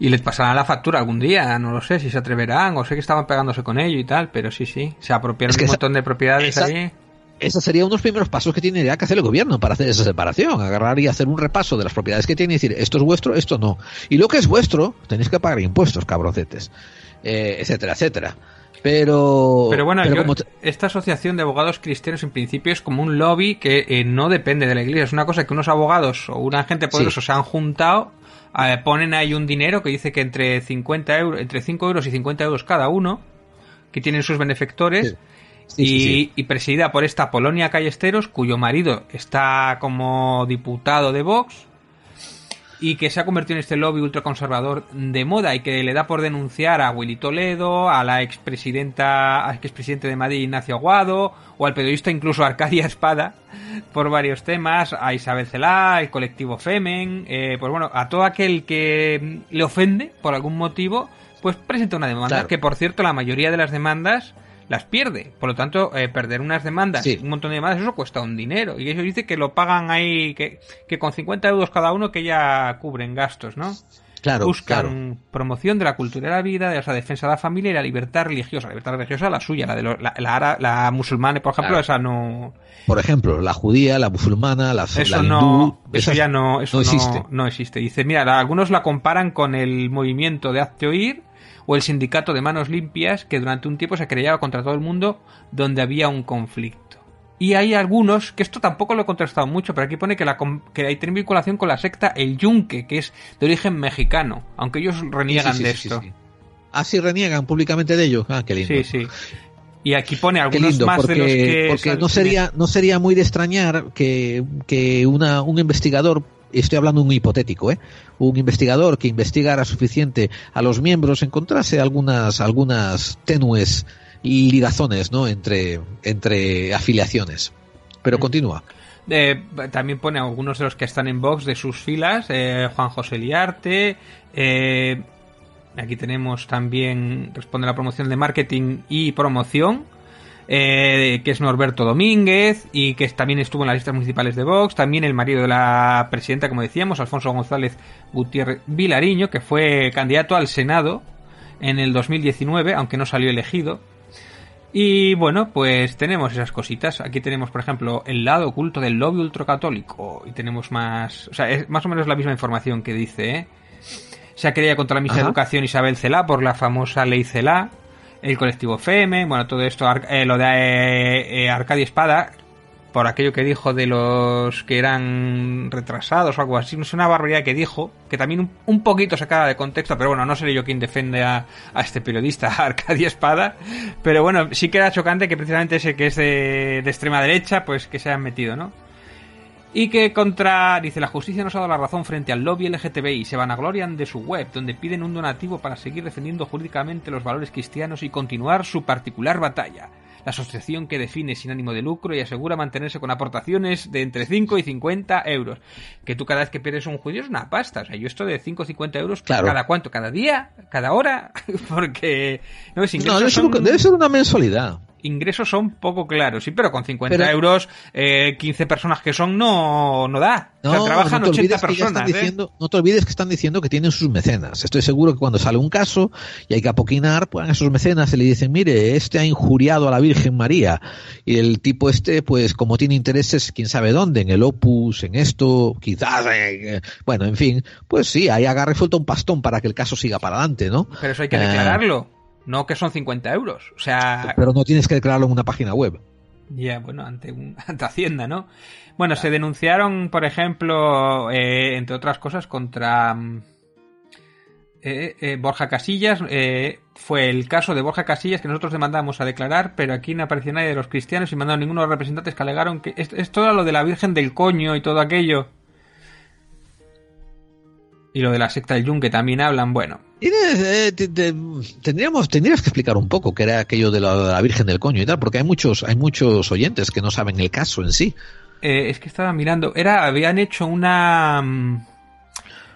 Y les pasarán la factura algún día, no lo sé, si se atreverán, o sé que estaban pegándose con ello y tal, pero sí, sí, se apropiaron Es que un esa- montón de propiedades esa- ahí. esos serían unos primeros pasos que tendría que hacer el gobierno para hacer esa separación, agarrar y hacer un repaso de las propiedades que tiene y decir esto es vuestro, esto no. Y lo que es vuestro, tenéis que pagar impuestos, cabrocetes, eh, etcétera, etcétera. Pero, Pero bueno, yo- como te- esta asociación de abogados cristianos en principio es como un lobby que eh, no depende de la iglesia. Es una cosa que unos abogados o una gente poderosa se han juntado, eh, ponen ahí un dinero que dice que entre 50 euros, entre 5 euros y 50 euros cada uno, que tienen sus benefactores. Sí, y, sí. y presidida por esta Polonia Callesteros, cuyo marido está como diputado de Vox y que se ha convertido en este lobby ultraconservador de moda y que le da por denunciar a Willy Toledo, a la expresidenta, al expresidente de Madrid Ignacio Aguado o al periodista incluso Arcadia Espada por varios temas, a Isabel Celá, el colectivo Femen, eh, pues bueno, a todo aquel que le ofende por algún motivo, pues presenta una demanda Claro. que por cierto la mayoría de las demandas las pierde. Por lo tanto, eh, perder unas demandas, Sí. un montón de demandas, eso cuesta un dinero. Y ellos dice que lo pagan ahí, que, que con 50 euros cada uno que ya cubren gastos, ¿no? claro, Buscan claro. promoción de la cultura de la vida, de la defensa de la familia y la libertad religiosa. La libertad religiosa la suya, la de los- la, la, musulmana, por ejemplo, Claro. esa no... Por ejemplo, la judía, la musulmana, la, Eso no, hindú, eso ya no, eso no no existe. no existe. Dice, mira, algunos la comparan con el movimiento de Hazte Oír o el sindicato de Manos Limpias que durante un tiempo se creyaba contra todo el mundo donde había un conflicto. Y hay algunos, que esto tampoco lo he contrastado mucho, pero aquí pone que, la, que hay vinculación con la secta El Yunque, que es de origen mexicano, aunque ellos reniegan Sí, sí, de sí, esto. sí. Ah, sí, reniegan públicamente de ello. Ah, qué lindo. Sí, sí. Y aquí pone algunos lindo, más porque, de los que... porque no sería no sería muy de extrañar que, que una, un investigador estoy hablando de un hipotético, ¿eh? un investigador que investigara suficiente a los miembros encontrase algunas algunas tenues ligazones ¿no? entre entre afiliaciones. Pero continúa. Eh, también pone algunos de los que están en Vox de sus filas, eh, Juan José Liarte, eh, aquí tenemos también, responde a la promoción de marketing y promoción, eh, que es Norberto Domínguez y que también estuvo en las listas municipales de Vox, también el marido de la presidenta, como decíamos, Alfonso González Gutiérrez Vilariño, que fue candidato al Senado en el 2019, aunque no salió elegido. Y bueno, pues tenemos esas cositas. Aquí tenemos, por ejemplo, el lado oculto del lobby ultracatólico. Y tenemos más. O sea, es más o menos la misma información que dice, ¿eh? Se ha querido contra la misma educación Isabel Celá por la famosa ley Celá. El colectivo FEME, bueno, todo esto, eh, lo de eh, eh, Espada, por aquello que dijo de los que eran retrasados o algo así, no sé, una barbaridad que dijo, que también un, un poquito sacada de contexto, pero bueno, no seré yo quien defiende a, a este periodista, a Espada, pero bueno, sí que era chocante que precisamente ese que es de, de extrema derecha, pues que se hayan metido, ¿no? Y que contra, dice, la justicia nos ha dado la razón frente al lobby LGTBI y se vanaglorian de su web, donde piden un donativo para seguir defendiendo jurídicamente los valores cristianos y continuar su particular batalla. La asociación que define sin ánimo de lucro y asegura mantenerse con aportaciones de entre 5 y 50 euros. Que tú cada vez que pierdes un judío es una pasta. O sea, yo esto de 5 o 50 euros, Claro. ¿cada cuánto? ¿Cada día? ¿Cada hora? Porque... No, es No, debe ser, debe ser una mensualidad. Ingresos son poco claros, sí, pero con 50 Pero- euros, eh, 15 personas que son, no, no da. No, o sea, trabajan no te 80 olvides que ya personas. ¿eh? diciendo, no te olvides que están diciendo que tienen sus mecenas. Estoy seguro que cuando sale un caso y hay que apoquinar, pues a esos mecenas y le dicen, mire, este ha injuriado a la Virgen María. Y el tipo este, pues como tiene intereses, quién sabe dónde, en el Opus, en esto, quizás, en- eh, bueno, en fin, pues sí, ahí agarre falta un pastón para que el caso siga para adelante, ¿no? Pero eso hay que Eh, declararlo. No que son 50 euros. O sea, Pero no tienes que declararlo en una página web. Ya, bueno, ante, un, ante Hacienda, ¿no? Bueno, se denunciaron, por ejemplo, eh, entre otras cosas, contra mm, eh, eh, Borja Casillas. eh, fue el caso de Borja Casillas que nosotros demandamos a declarar, pero aquí no apareció nadie de los cristianos y mandaron ninguno de los representantes que alegaron que es, es todo lo de la Virgen del Coño y todo aquello. Y lo de la secta del Yunque también hablan, bueno. Tendríamos, tendrías que explicar un poco qué era aquello de la, Virgen del Coño y tal, porque hay muchos, hay muchos oyentes que no saben el caso en sí. Eh, es que estaba mirando, era, habían hecho una... mm,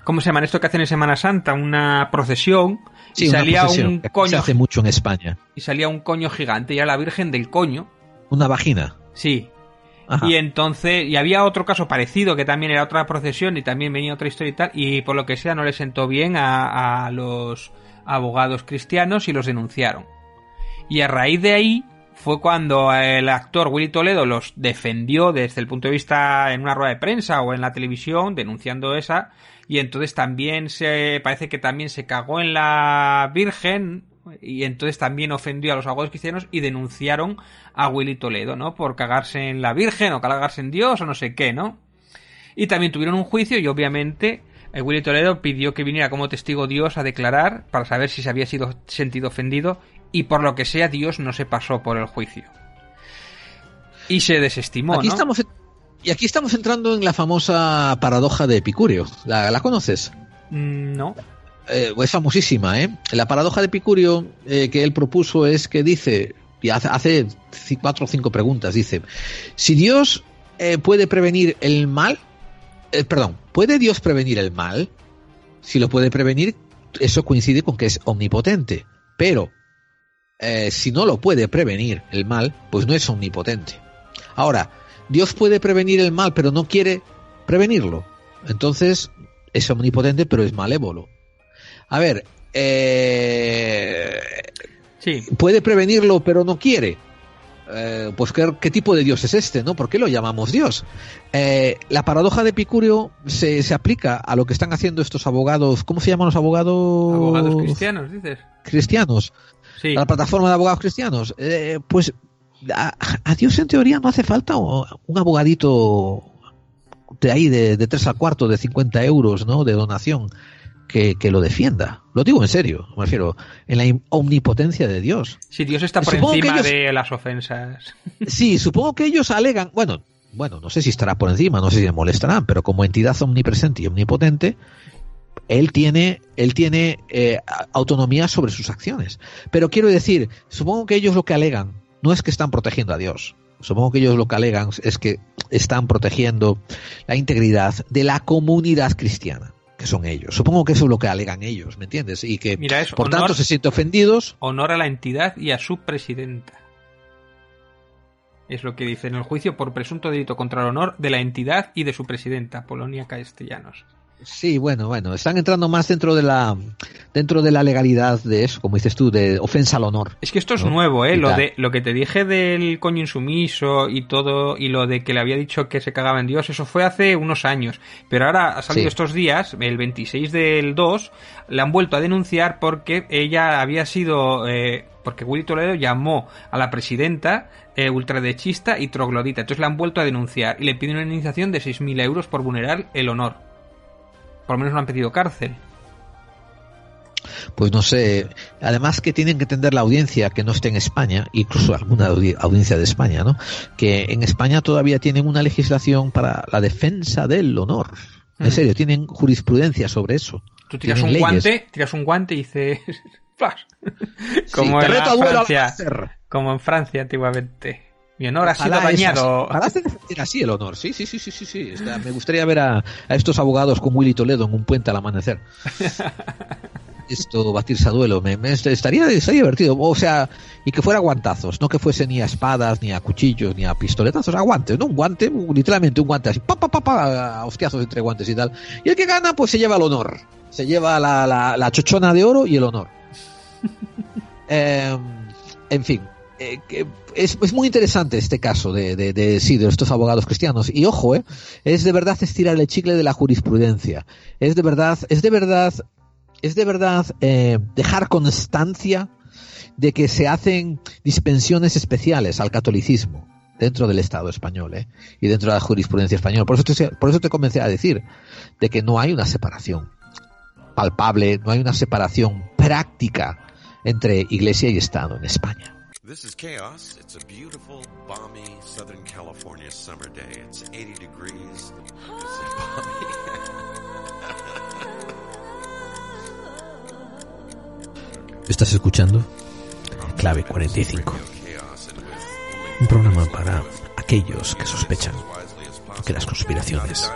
¿Cómo se llaman esto que hacen en Semana Santa? Una procesión Sí, y una salía procesión, un que coño se hace mucho en España. y salía un coño gigante y era la Virgen del Coño. Una vagina. Sí. Y entonces, y había otro caso parecido que también era otra procesión y también venía otra historia y tal, y por lo que sea no le sentó bien a, a los abogados cristianos y los denunciaron. Y a raíz de ahí fue cuando el actor Willy Toledo los defendió desde el punto de vista en una rueda de prensa o en la televisión, denunciando esa, y entonces también se parece que también se cagó en la Virgen y entonces también ofendió a los abogados cristianos y denunciaron a Willy Toledo, ¿no? Por cagarse en la Virgen o cagarse en Dios o no sé qué, ¿no? Y también tuvieron un juicio y obviamente eh, Willy Toledo pidió que viniera como testigo Dios a declarar para saber si se había sido sentido ofendido y por lo que sea Dios no se pasó por el juicio. Y se desestimó, Aquí ¿no? estamos, y aquí estamos entrando en la famosa paradoja de Epicurio. ¿La, la conoces? Mm, No. Eh, es famosísima, ¿eh? La paradoja de Epicurio eh, que él propuso es que dice, y hace, cuatro o cinco preguntas, dice, si Dios eh, puede prevenir el mal, eh, perdón, ¿puede Dios prevenir el mal? Si lo puede prevenir, eso coincide con que es omnipotente, pero eh, si no lo puede prevenir el mal, pues no es omnipotente. Ahora, Dios puede prevenir el mal, pero no quiere prevenirlo. Entonces, es omnipotente, pero es malévolo. A ver, eh, Sí. puede prevenirlo, pero no quiere. Eh, pues ¿qué, qué tipo de Dios es este, ¿no? ¿Por qué lo llamamos Dios? Eh, la paradoja de Epicurio se, se aplica a lo que están haciendo estos abogados. ¿Cómo se llaman los abogados? Abogados cristianos, dices. cristianos. Sí. La plataforma de abogados cristianos. Eh, pues a, a Dios en teoría no hace falta un abogadito de ahí de, de 3 al cuarto de 50 euros, ¿no? De donación que, que lo defienda. Lo digo en serio, me refiero, en la omnipotencia de Dios. Si Dios está por Supongo encima ellos- de las ofensas. Sí, supongo que ellos alegan, bueno, bueno, no sé si estará por encima, no sé si le molestarán, pero como entidad omnipresente y omnipotente, él tiene, él tiene eh, autonomía sobre sus acciones. Pero quiero decir, supongo que ellos lo que alegan no es que están protegiendo a Dios. Supongo que ellos lo que alegan es que están protegiendo la integridad de la comunidad cristiana, que son ellos. Supongo que eso es lo que alegan ellos, ¿me entiendes? Y que Mira, por honor- tanto se sienten ofendidos. Honor a la entidad y a su presidenta. Es lo que dice en el juicio por presunto delito contra el honor de la entidad y de su presidenta, Polonia Castellanos. Sí, bueno, bueno, están entrando más dentro de la dentro de la legalidad de eso, como dices tú, de ofensa al honor. Es que esto es ¿no? nuevo, ¿eh? Y Lo, tal. de, lo que te dije del coño insumiso y todo, y lo de que le había dicho que se cagaba en Dios, eso fue hace unos años. Pero ahora ha salido Sí. estos días, el 26 del 2, le han vuelto a denunciar porque ella había sido... eh, porque Willy Toledo llamó a la presidenta eh, ultraderechista y troglodita. Entonces le han vuelto a denunciar y le piden una indemnización de 6.000 euros por vulnerar el honor. Por lo menos le han pedido cárcel. Pues no sé, además que tienen que entender la audiencia que no esté en España, incluso alguna audi- audiencia de España, ¿no? Que en España todavía tienen una legislación para la defensa del honor. En Mm. serio, tienen jurisprudencia sobre eso. Tú tiras Tienen un leyes. guante, tiras un guante y dices... Como en Francia. Como en Francia antiguamente. Mi honor ha sido dañado. así- ojalá se defendiera así el honor. Sí, sí, sí, sí, sí, sí. Está- me gustaría ver a, a estos abogados con Willy Toledo en un puente al amanecer. Esto, batirse a duelo, me, me- estaría, estaría divertido. O sea, y que fuera guantazos, no que fuese ni a espadas, ni a cuchillos, ni a pistoletazos, a guantes, ¿no? Un guante, literalmente un guante así, pa, pa, pa, pa, a hostiazos entre guantes y tal. Y el que gana, pues se lleva el honor. Se lleva la, la, la chochona de oro y el honor. Eh, en fin, eh, es, muy interesante este caso de, de estos abogados cristianos. Y ojo, eh, es de verdad estirar el chicle de la jurisprudencia. Es de verdad, es de verdad, es de verdad eh, dejar constancia de que se hacen dispensiones especiales al catolicismo dentro del Estado español ¿eh? y dentro de la jurisprudencia española. Por eso, te, por eso te comencé a decir de que no hay una separación palpable, no hay una separación práctica entre Iglesia y Estado en España. This is Chaos. It's a beautiful, balmy Southern California summer day. It's 80 degrees. ¿Estás escuchando? Clave 45. Un programa para aquellos que sospechan que las conspiraciones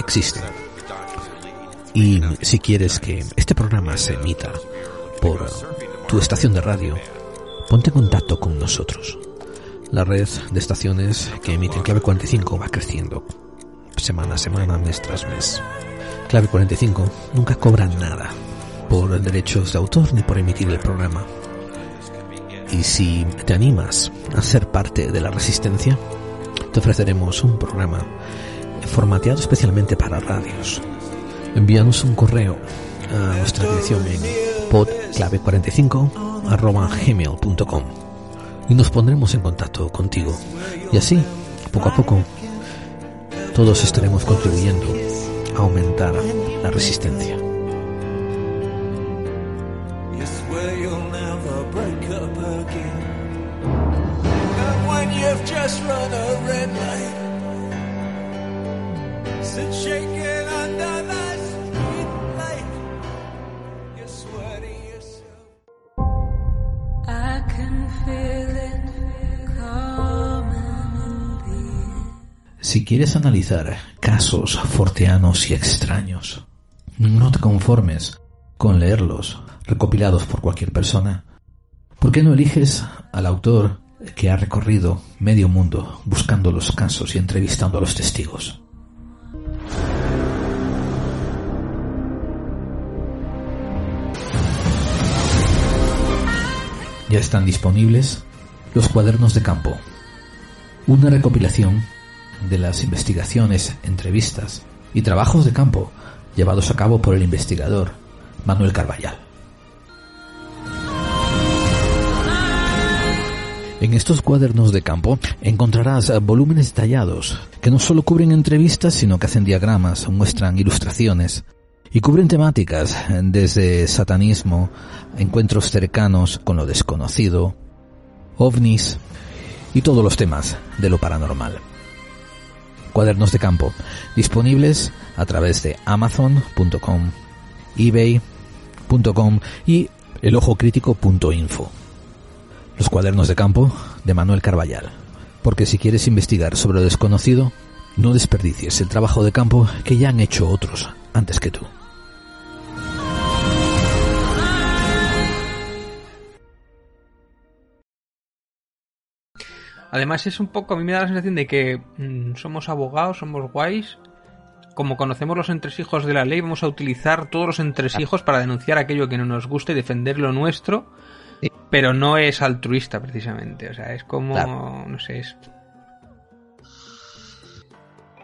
existen. Y si quieres que este programa se emita por tu estación de radio, ponte en contacto con nosotros. La red de estaciones que emiten Clave 45 va creciendo semana a semana, mes tras mes. Clave 45 nunca cobra nada por derechos de autor ni por emitir el programa. Y si te animas a ser parte de la resistencia, te ofreceremos un programa formateado especialmente para radios. Envíanos un correo a nuestra dirección en podclave45 gmail.com y nos pondremos en contacto contigo. Y así, poco a poco, todos estaremos contribuyendo a aumentar la resistencia. Si quieres analizar casos forteanos y extraños, no te conformes con leerlos recopilados por cualquier persona. ¿Por qué no eliges al autor que ha recorrido medio mundo buscando los casos y entrevistando a los testigos? Ya están disponibles los cuadernos de campo, una recopilación de las investigaciones, entrevistas y trabajos de campo llevados a cabo por el investigador Manuel Carballal. En estos cuadernos de campo encontrarás volúmenes detallados que no solo cubren entrevistas, sino que hacen diagramas, muestran ilustraciones y cubren temáticas desde satanismo, encuentros cercanos con lo desconocido, ovnis y todos los temas de lo paranormal cuadernos de campo, disponibles a través de amazon.com, ebay.com y elojocrítico.info. Los cuadernos de campo de Manuel Carballal. Porque si quieres investigar sobre lo desconocido, no desperdicies el trabajo de campo que ya han hecho otros antes que tú. Además es un poco, a mí me da la sensación de que mm, somos abogados, somos guays. Como conocemos los entresijos de la ley, vamos a utilizar todos los entresijos para denunciar aquello que no nos guste y defender lo nuestro. Pero no es altruista precisamente. O sea, es como, no sé, es...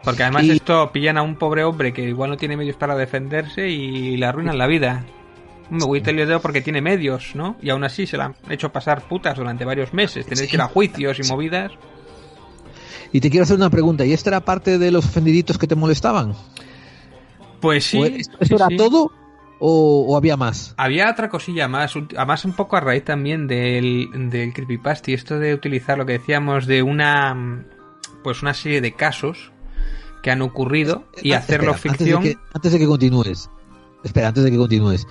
Porque además esto pillan a un pobre hombre que igual no tiene medios para defenderse y le arruinan la vida. Me voy a dedo porque tiene medios, ¿no? Y aún así se la han hecho pasar putas durante varios meses, tener que ir a juicios y movidas. Y te quiero hacer una pregunta, ¿y esta era parte de los ofendiditos que te molestaban? Pues sí. ¿O ¿Eso sí, era sí. todo o, o había más? Había otra cosilla más, además un poco a raíz también del, del creepypasta y esto de utilizar lo que decíamos de una mm, pues una serie de casos que han ocurrido y Ah, hacerlo espera, ficción. Antes de, que, antes de que continúes, espera, antes de que continúes,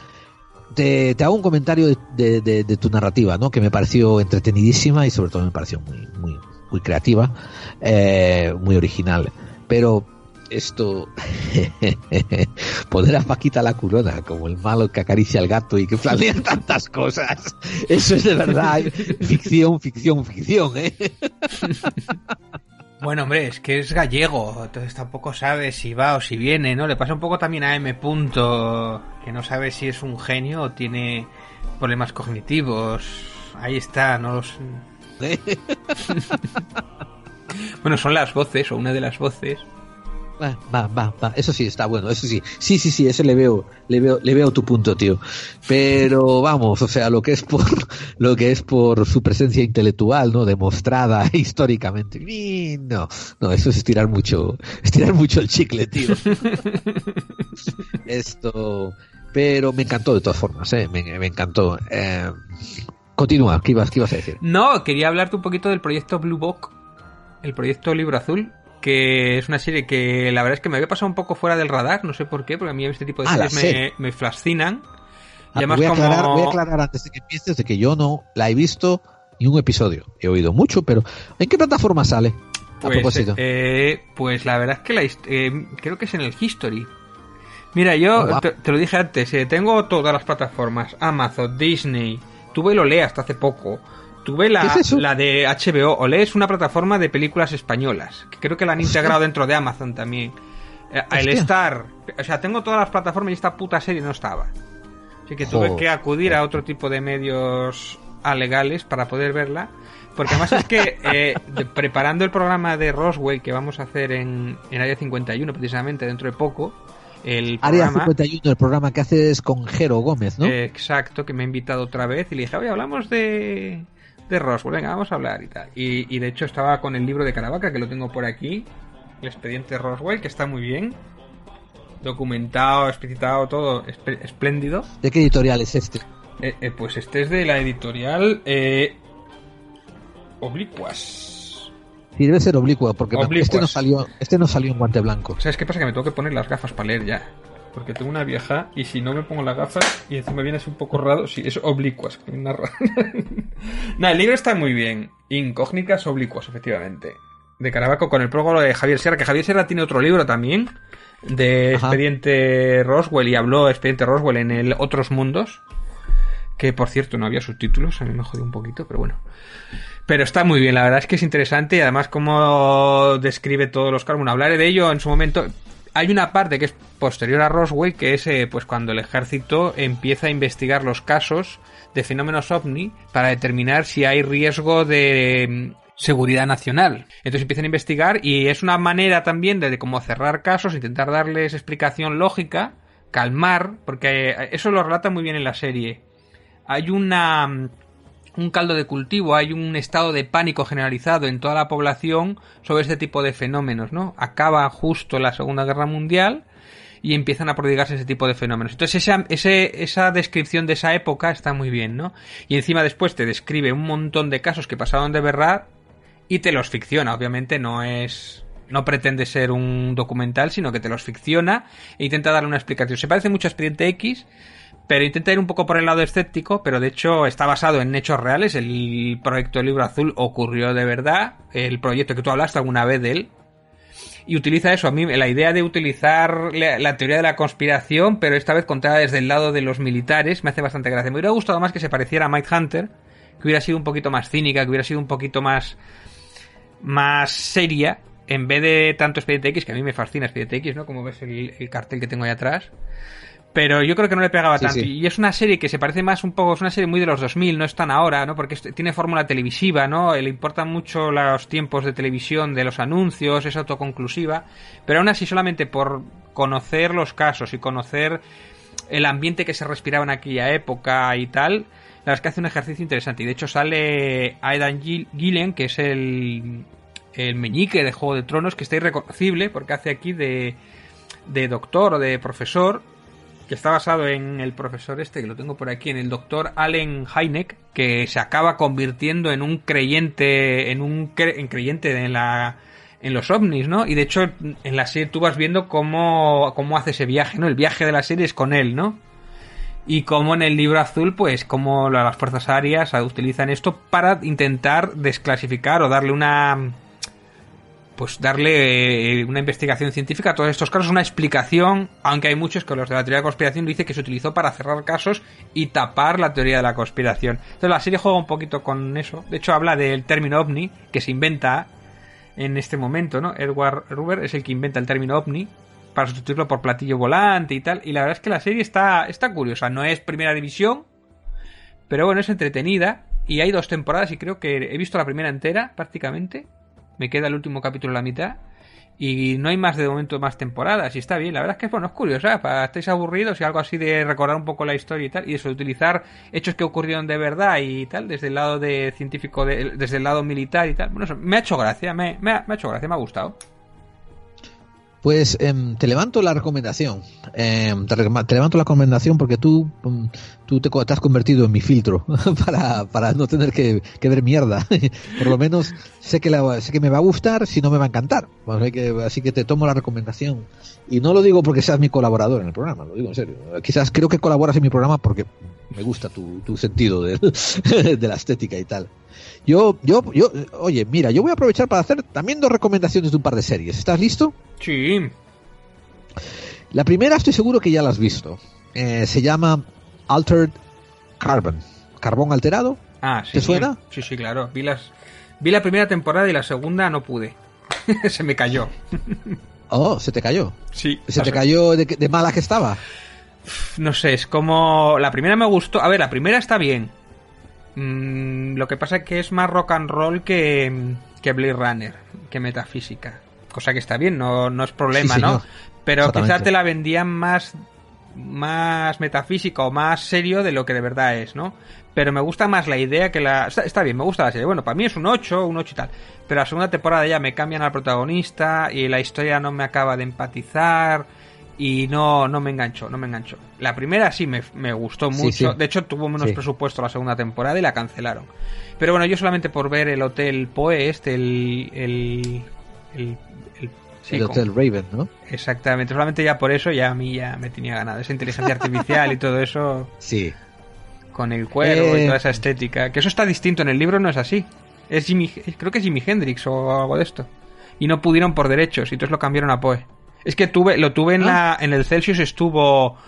te, te hago un comentario de, de- de- de tu narrativa, ¿no? Que me pareció entretenidísima y sobre todo me pareció muy, muy, muy creativa, eh, muy original. Pero esto, poner a Paquita la curona como el malo que acaricia al gato y que planea tantas cosas, eso es de verdad ficción, ficción, ficción, ¿eh? Bueno, hombre, es que es gallego, entonces tampoco sabe si va o si viene, ¿no? Le pasa un poco también a M. Punto, que no sabe si es un genio o tiene problemas cognitivos. Ahí está, no los... Bueno, son las voces, o una de las voces. Va, va, va, va. Eso sí está bueno, eso sí. Sí, sí, sí, ese le veo, le veo, le veo tu punto, tío. Pero vamos, o sea, lo que es por, lo que es por su presencia intelectual, ¿no? Demostrada históricamente. Y no, no, eso es estirar mucho, estirar mucho el chicle, tío. Esto, pero me encantó de todas formas, eh, me, me encantó. Eh, continúa, ¿qué ibas, qué ibas a decir? No, quería hablarte un poquito del proyecto Blue Book, el proyecto Libro Azul, que es una serie que la verdad es que me había pasado un poco fuera del radar, no sé por qué, porque a mí este tipo de Ah, series me, fascinan. Ah, además voy, a como- aclarar, voy a aclarar antes de que empieces de que yo no la he visto ni un episodio. He oído mucho, pero ¿en qué plataforma sale? a Pues, propósito. eh, pues la verdad es que la eh, creo que es en el History. Mira, yo Oh, te, te lo dije antes, eh, tengo todas las plataformas, Amazon, Disney, tuve el Olé hasta hace poco, tuve la, la de HBO, Olé es una plataforma de películas españolas, que creo que la han integrado dentro de Amazon también. Eh, el Hostia. Star, o sea, tengo todas las plataformas y esta puta serie no estaba. Así que tuve Joder. que acudir a otro tipo de medios alegales para poder verla. Porque además es que eh, de- preparando el programa de Roswell que vamos a hacer en, en Área 51 precisamente dentro de poco, el Área programa... 51, el programa que haces con Jero Gómez, ¿no? eh, exacto, que me ha invitado otra vez y le dije, oye, hablamos de, de Roswell, venga, vamos a hablar y tal. Y, y de hecho estaba con el libro de Caravaca, que lo tengo por aquí, el expediente Roswell, que está muy bien, documentado, explicitado, todo espléndido. ¿De qué editorial es este? Eh, eh, pues este es de la editorial eh, Oblicuas. Sí, debe ser oblicuo, porque Oblicuas. este no salió, este no salió en guante blanco. ¿Sabes qué pasa? Que me tengo que poner las gafas para leer ya. Porque tengo una vieja y si no me pongo las gafas y encima viene así un poco raro, sí, es oblicuas. narra. Nada, el libro está muy bien. Incógnitas oblicuas, efectivamente. De Caravaco con el prólogo de Javier Serra, que Javier Serra tiene otro libro también de Ajá. Expediente Roswell y habló de Expediente Roswell en el Otros Mundos. Que por cierto no había subtítulos, a mí me jodió un poquito, pero bueno. Pero está muy bien, la verdad es que es interesante y además cómo describe todos los. Bueno, hablaré de ello en su momento. Hay una parte que es posterior a Roswell, que es eh, pues cuando el ejército empieza a investigar los casos de fenómenos ovni para determinar si hay riesgo de mm, seguridad nacional. Entonces empiezan a investigar y es una manera también de, de como cerrar casos, intentar darles explicación lógica, calmar, porque eh, eso lo relata muy bien en la serie. Hay una mm, un caldo de cultivo, hay un estado de pánico generalizado en toda la población sobre este tipo de fenómenos, ¿no? Acaba justo la Segunda Guerra Mundial y empiezan a prodigarse ese tipo de fenómenos. Entonces esa, ese, esa descripción de esa época está muy bien, ¿no? Y encima después te describe un montón de casos que pasaron de verdad y te los ficciona, obviamente no es no pretende ser un documental, sino que te los ficciona e intenta darle una explicación. Se parece mucho a Expediente X, pero intenta ir un poco por el lado escéptico, pero de hecho está basado en hechos reales. El proyecto del libro azul ocurrió de verdad. El proyecto que tú hablaste alguna vez de él. Y utiliza eso, a mí la idea de utilizar la, teoría de la conspiración, pero esta vez contada desde el lado de los militares, me hace bastante gracia. Me hubiera gustado más que se pareciera a Mike Hunter, que hubiera sido un poquito más cínica, que hubiera sido un poquito más, más seria, en vez de tanto Expediente X, que a mí me fascina Expediente X, ¿no? Como ves el, el cartel que tengo ahí atrás. Pero yo creo que no le pegaba Sí, tanto. sí. Y es una serie que se parece más un poco, es una serie muy de los 2000, no es tan ahora, ¿no? Porque es- tiene fórmula televisiva, ¿no? Le importan mucho los tiempos de televisión, de los anuncios, es autoconclusiva. Pero aún así, solamente por conocer los casos y conocer el ambiente que se respiraba en aquella época y tal, la verdad es que hace un ejercicio interesante. Y de hecho sale Aidan Gill- Gillen, que es el, el meñique de Juego de Tronos, que está irreconocible porque hace aquí de, de doctor o de profesor, que está basado en el profesor este, que lo tengo por aquí, en el doctor Allen Hynek, que se acaba convirtiendo en un creyente, en un cre- en creyente en la en los ovnis, ¿no? Y de hecho en la serie tú vas viendo cómo, cómo hace ese viaje, ¿no? El viaje de la serie es con él, ¿no? Y como en el libro azul, pues como las fuerzas aéreas utilizan esto para intentar desclasificar o darle una pues darle eh, una investigación científica a todos estos casos, una explicación, aunque hay muchos que los de la teoría de la conspiración dice que se utilizó para cerrar casos y tapar la teoría de la conspiración. Entonces la serie juega un poquito con eso. De hecho habla del término ovni que se inventa en este momento, ¿no? Edward Ruber es el que inventa el término ovni para sustituirlo por platillo volante y tal. Y la verdad es que la serie está, está curiosa. No es primera división, pero bueno, es entretenida. Y hay dos temporadas y creo que he visto la primera entera prácticamente. Me queda el último capítulo en la mitad. Y no hay más de momento más temporadas. Y está bien. La verdad es que bueno, es curiosa. Para estéis aburridos y algo así de recordar un poco la historia y tal. Y eso, de utilizar hechos que ocurrieron de verdad y tal. Desde el lado de científico, de- desde el lado militar y tal. Bueno, eso me ha hecho gracia. Me, me ha hecho gracia, me ha gustado. Pues em, te levanto la recomendación. Em, te, levanto la recomendación porque tú, mm, tú te, has convertido en mi filtro para, para no tener que, que ver mierda. Por lo menos sé que, sé que me va a gustar, si no me va a encantar. Así que, así que te tomo la recomendación. Y no lo digo porque seas mi colaborador en el programa, lo digo en serio. Quizás creo que colaboras en mi programa porque me gusta tu, tu sentido de, de la estética y tal. Yo, yo, yo, oye, mira, yo voy a aprovechar para hacer también dos recomendaciones de un par de series. ¿Estás listo? Sí. La primera estoy seguro que ya la has visto. Eh, se llama Altered Carbon. Carbón alterado. Ah, sí. ¿Te suena? Sí, sí, claro. Vi, las, vi la primera temporada y la segunda no pude. Se me cayó. Oh, se te cayó. Sí. Se te cayó de, de mala que estaba. No sé, es como... La primera me gustó... A ver, la primera está bien. Mm, lo que pasa es que es más rock and roll que, que Blade Runner, que metafísica. Cosa que está bien, no, no es problema, Sí, ¿no? Pero quizá Exactamente. te la vendían más, más metafísica o más serio de lo que de verdad es, ¿no? Pero me gusta más la idea que la... Está, está bien, me gusta la serie. Bueno, para mí es un 8, un 8 y tal. Pero la segunda temporada ya me cambian al protagonista y la historia no me acaba de empatizar y no, no me enganchó, no me enganchó. La primera sí me, me gustó mucho. sí. De hecho, tuvo menos Sí. presupuesto la segunda temporada y la cancelaron. Pero bueno, yo solamente por ver el Hotel Poe, este, el... el, el, el- sí, el como- Hotel Raven, ¿no? Exactamente, solamente ya por eso ya a mí ya me tenía ganado. Esa inteligencia artificial y todo eso Sí. con el cuervo y Eh, toda esa estética. Que eso está distinto en el libro, no es así. Es Jimi, creo que es Jimi Hendrix o algo de esto. Y no pudieron por derechos y entonces lo cambiaron a Poe. Es que tuve, lo tuve en la, en el Celsius estuvo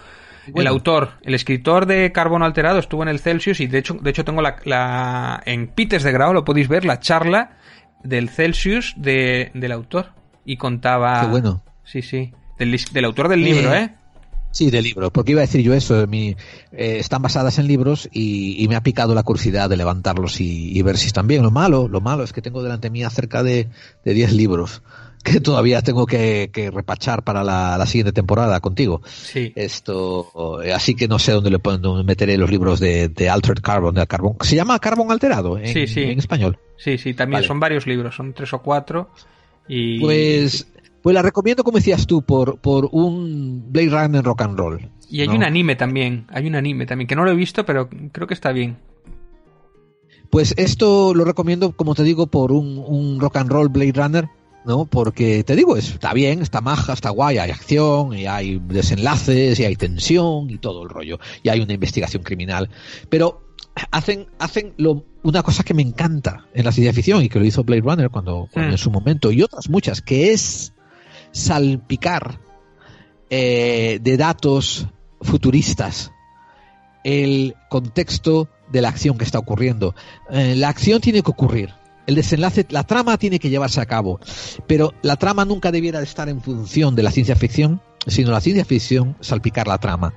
el autor, el escritor de Carbono Alterado estuvo en el Celsius y de hecho, de hecho tengo la, la en Pites de Grau lo podéis ver la charla del Celsius de, del autor y contaba. Qué bueno. Sí, sí. Del, del autor del Eh, libro, ¿eh? Sí, de libro, porque iba a decir yo eso, mi, eh, están basadas en libros y, y me ha picado la curiosidad de levantarlos y, y ver si están bien. Lo malo, lo malo es que tengo delante mía cerca de, de 10 libros que todavía tengo que, que repachar para la, la siguiente temporada contigo. Sí. Esto, así que no sé dónde le dónde meteré los libros de, de Altered Carbon, de carbón. Se llama Carbón Alterado en, Sí, sí. en español. Sí, sí, también Vale. son varios libros, son tres o cuatro. Y. Pues, pues la recomiendo, como decías tú, por, por un Blade Runner rock and roll. Y hay ¿no? un anime también, hay un anime también, que no lo he visto, pero creo que está bien. Pues esto lo recomiendo, como te digo, por un, un rock and roll Blade Runner, ¿no? Porque te digo, está bien, está maja, está guay, hay acción, y hay desenlaces, y hay tensión, y todo el rollo, y hay una investigación criminal. Pero hacen, hacen lo, una cosa que me encanta en la ciencia ficción, y que lo hizo Blade Runner cuando, cuando Mm. en su momento, y otras muchas, que es salpicar eh, de datos futuristas el contexto de la acción que está ocurriendo. Eh, la acción tiene que ocurrir. El desenlace, la trama tiene que llevarse a cabo. Pero la trama nunca debiera estar en función de la ciencia ficción, sino la ciencia ficción salpicar la trama.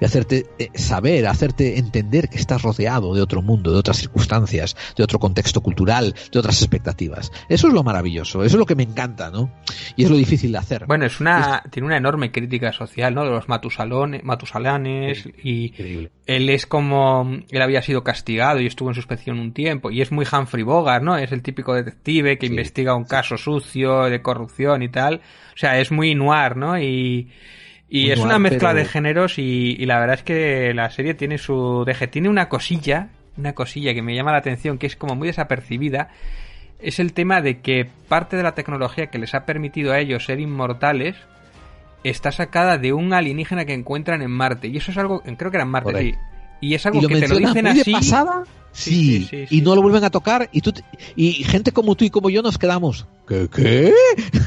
Y hacerte eh, saber, hacerte entender que estás rodeado de otro mundo, de otras circunstancias, de otro contexto cultural, de otras expectativas. Eso es lo maravilloso, eso es lo que me encanta, ¿no? Y es lo difícil de hacer. Bueno, es una, tiene una enorme crítica social, ¿no? De los matusalones, matusalanes y Increíble. él es como, él había sido castigado y estuvo en suspensión un tiempo y es muy Humphrey Bogart, ¿no? Es el típico detective que Sí, investiga un caso sucio de corrupción y tal. O sea, es muy noir, ¿no? Y, y Muy es una mezcla pero- de géneros y, y la verdad es que la serie tiene su deje, tiene una cosilla, una cosilla que me llama la atención, que es como muy desapercibida, es el tema de que parte de la tecnología que les ha permitido a ellos ser inmortales está sacada de un alienígena que encuentran en Marte. Y eso es algo, creo que era en Marte, sí. Y es algo y que te lo dicen muy de así. pasada. Sí, Sí, sí, sí, y no lo vuelven a tocar y tú y gente como tú y como yo nos quedamos ¿qué qué?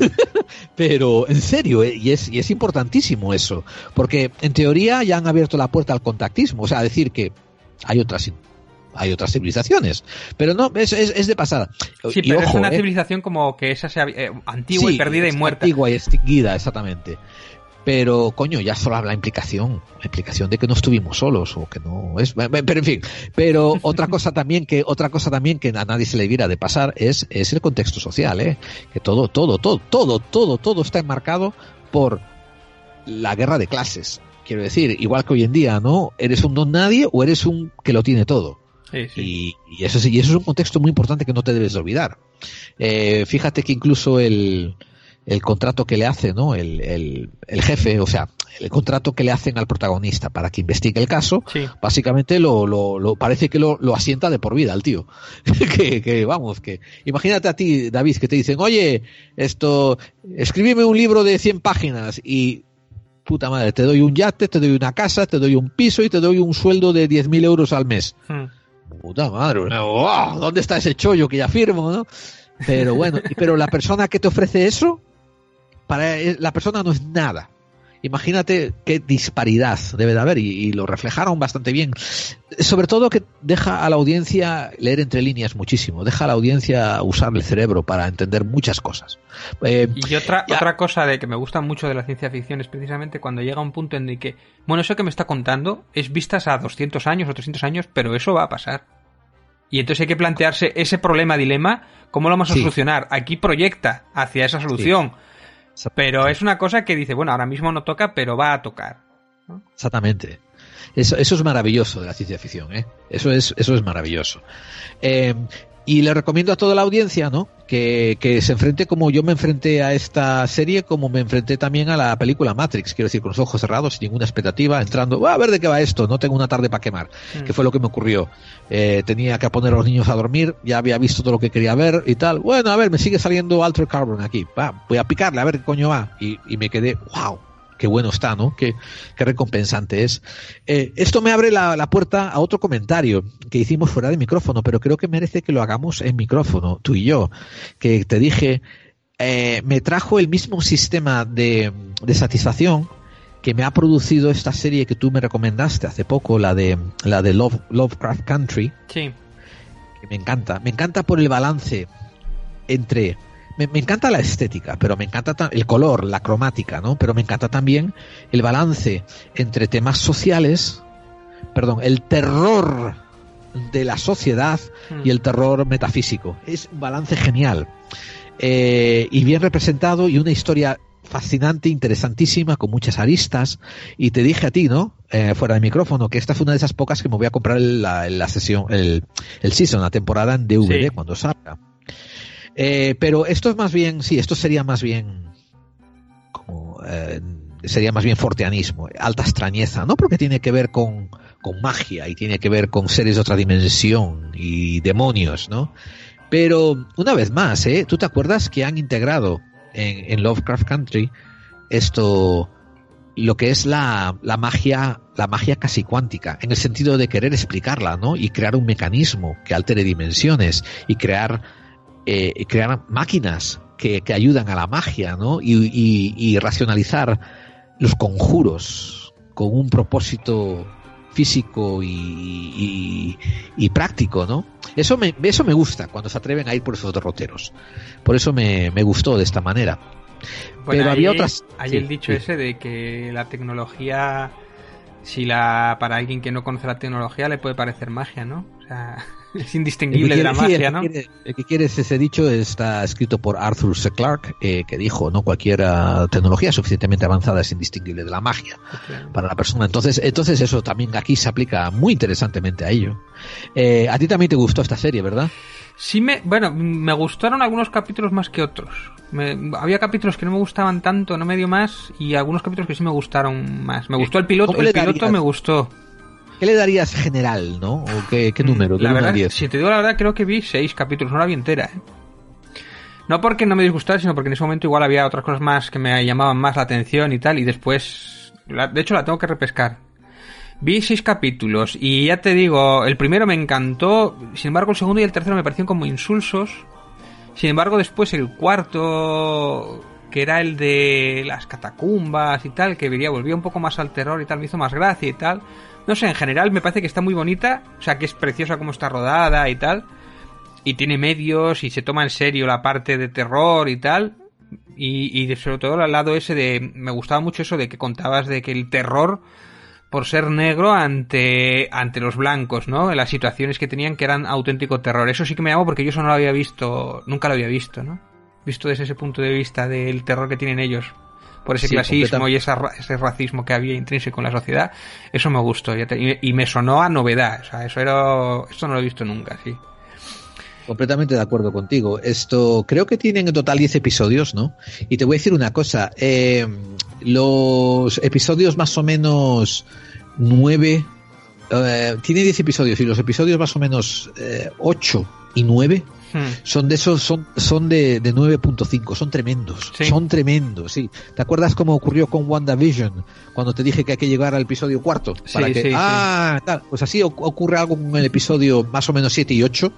pero en serio eh, y es y es importantísimo eso porque en teoría ya han abierto la puerta al contactismo o sea decir que hay otras hay otras civilizaciones pero no es, es, es de pasada Sí, Y pero es una eh, civilización como que esa sea eh, antigua y perdida y muerta. Antigua y extinguida, exactamente. Pero, coño, ya solo habla la implicación, la implicación de que no estuvimos solos o que no es, pero en fin. Pero otra cosa también que, otra cosa también que a nadie se le debiera de pasar es, es el contexto social, ¿eh? Que todo, todo, todo, todo, todo, todo está enmarcado por la guerra de clases. Quiero decir, igual que hoy en día, ¿no? Eres un don nadie o eres un que lo tiene todo. Sí, sí. Y, y eso, es- y eso es un contexto muy importante que no te debes de olvidar. Eh, fíjate que incluso el, el contrato que le hace, ¿no? El, el, el jefe, o sea, el contrato que le hacen al protagonista para que investigue el caso, Sí. básicamente lo, lo, lo- parece que lo, lo asienta de por vida al tío. que, que, vamos, que imagínate a ti, David, que te dicen, oye, esto, escríbeme un libro de 100 páginas y puta madre, te doy un yate, te doy una casa, te doy un piso y te doy un sueldo de 10.000 euros al mes. Hmm. Puta madre, ¡guau! ¿dónde está ese chollo que ya firmo, no? Pero bueno, pero la persona que te ofrece eso, para e- la persona no es nada. Imagínate qué disparidad debe de haber y, y lo reflejaron bastante bien. Sobre todo que deja a la audiencia leer entre líneas muchísimo, deja a la audiencia usar el cerebro para entender muchas cosas. Eh, Y otra, Ya. otra cosa de que me gusta mucho de la ciencia ficción es precisamente cuando llega un punto en el que, bueno, eso que me está contando es vistas a 200 años o 300 años, pero eso va a pasar. Y entonces hay que plantearse ese problema, dilema, ¿cómo lo vamos a Sí. solucionar? Aquí proyecta hacia esa solución. Pero es una cosa que dice, bueno, ahora mismo no toca, pero va a tocar. Exactamente. Eso, eso es maravilloso de la ciencia ficción, ¿eh? Eso es, eso es maravilloso. Eh, y le recomiendo a toda la audiencia, ¿no? Que, que se enfrente como yo me enfrenté a esta serie, como me enfrenté también a la película Matrix, quiero decir, con los ojos cerrados, sin ninguna expectativa, entrando, "Ah, a ver de qué va esto, no tengo una tarde para quemar, Mm. que fue lo que me ocurrió. Eh, tenía que poner a los niños a dormir, ya había visto todo lo que quería ver y tal. Bueno, a ver, me sigue saliendo Alter Carbon aquí, va, voy a picarle, a ver qué coño va. Y, y me quedé, wow, qué bueno está, ¿no? Qué, qué recompensante es. Eh, esto me abre la, la puerta a otro comentario que hicimos fuera de micrófono, pero creo que merece que lo hagamos en micrófono, tú y yo, que te dije, eh, me trajo el mismo sistema de, de satisfacción que me ha producido esta serie que tú me recomendaste hace poco, la de la de Love, Lovecraft Country, Sí. que me encanta. Me encanta por el balance entre. Me, me encanta la estética, pero me encanta ta- el color, la cromática, ¿no? Pero me encanta también el balance entre temas sociales, perdón, el terror de la sociedad y el terror metafísico. Es un balance genial. Eh, y bien representado y una historia fascinante, interesantísima, con muchas aristas. Y te dije a ti, ¿no? Eh, fuera de micrófono, que esta fue una de esas pocas que me voy a comprar en la, la sesión, el, el season, la temporada en DVD Sí. cuando salga. Eh, pero esto es más bien, sí, esto sería más bien como eh, sería más bien forteanismo, alta extrañeza, ¿no? Porque tiene que ver con, con magia y tiene que ver con seres de otra dimensión y demonios, ¿no? Pero una vez más, ¿eh? ¿Tú te acuerdas que han integrado en, en Lovecraft Country esto, lo que es la, la magia, la magia casi cuántica, en el sentido de querer explicarla, ¿no? Y crear un mecanismo que altere dimensiones y crear, eh, crear máquinas que, que ayudan a la magia, ¿no? Y, y- y racionalizar los conjuros con un propósito físico y, y- y práctico, ¿no? Eso me, eso me gusta cuando se atreven a ir por esos derroteros. Por eso me, me gustó de esta manera. Bueno, Pero había otras. Hay sí, el dicho sí. ese de que la tecnología, si la para alguien que no conoce la tecnología le puede parecer magia, ¿no? O sea, es indistinguible de la quiere- sí, el magia, que ¿no? quiere- el que quiere ese dicho está escrito por Arthur C. Clarke, eh, que dijo, no cualquier tecnología suficientemente avanzada es indistinguible de la magia para la persona. Entonces, entonces eso también aquí se aplica muy interesantemente a ello. Eh, a ti también te gustó esta serie, ¿verdad? Sí me, bueno, me gustaron algunos capítulos más que otros. Me- había capítulos que no me gustaban tanto, no me dio más, y algunos capítulos que sí me gustaron más. Me gustó el piloto, ¿Cómo el piloto darías? me gustó. ¿Qué le darías general, no? ¿O qué, qué número? del La verdad, 10? si te digo la verdad, creo que vi seis capítulos, no la vi entera. ¿eh? No porque no me disgustara, sino porque en ese momento igual había otras cosas más que me llamaban más la atención y tal, y después, la- de hecho la tengo que repescar. Vi seis capítulos y ya te digo, el primero me encantó, sin embargo el segundo y el tercero me parecieron como insulsos. Sin embargo después el cuarto, que era el de las catacumbas y tal, que volvía un poco más al terror y tal, me hizo más gracia y tal. No sé, en general me parece que está muy bonita, o sea que es preciosa como está rodada y tal. Y tiene medios y se toma en serio la parte de terror y tal. Y, y sobre todo al lado ese de... Me gustaba mucho eso de que contabas de que el terror por ser negro ante, ante los blancos, ¿no? Las situaciones que tenían que eran auténtico terror. Eso sí que me llamó porque yo eso no lo había visto, nunca lo había visto, ¿no? Visto desde ese punto de vista del terror que tienen ellos por ese Sí, clasismo y esa ese racismo que había intrínseco en la sociedad, eso me gustó ya te- y, y me sonó a novedad, o sea, eso era, esto no lo he visto nunca, sí. Completamente de acuerdo contigo. Esto creo que tienen en total 10 episodios, ¿no? Y te voy a decir una cosa. eh, los episodios más o menos 9... eh, tiene 10 episodios y los episodios más o menos eh, 8 y 9 Hmm. son de esos, son, son de, de 9.5, son tremendos, Sí. son tremendos, sí. ¿Te acuerdas cómo ocurrió con WandaVision? Cuando te dije que hay que llegar al episodio cuarto. Sí, para que, sí, sí. ah, tal. Pues así oc- ocurre algo con el episodio más o menos 7 y 8,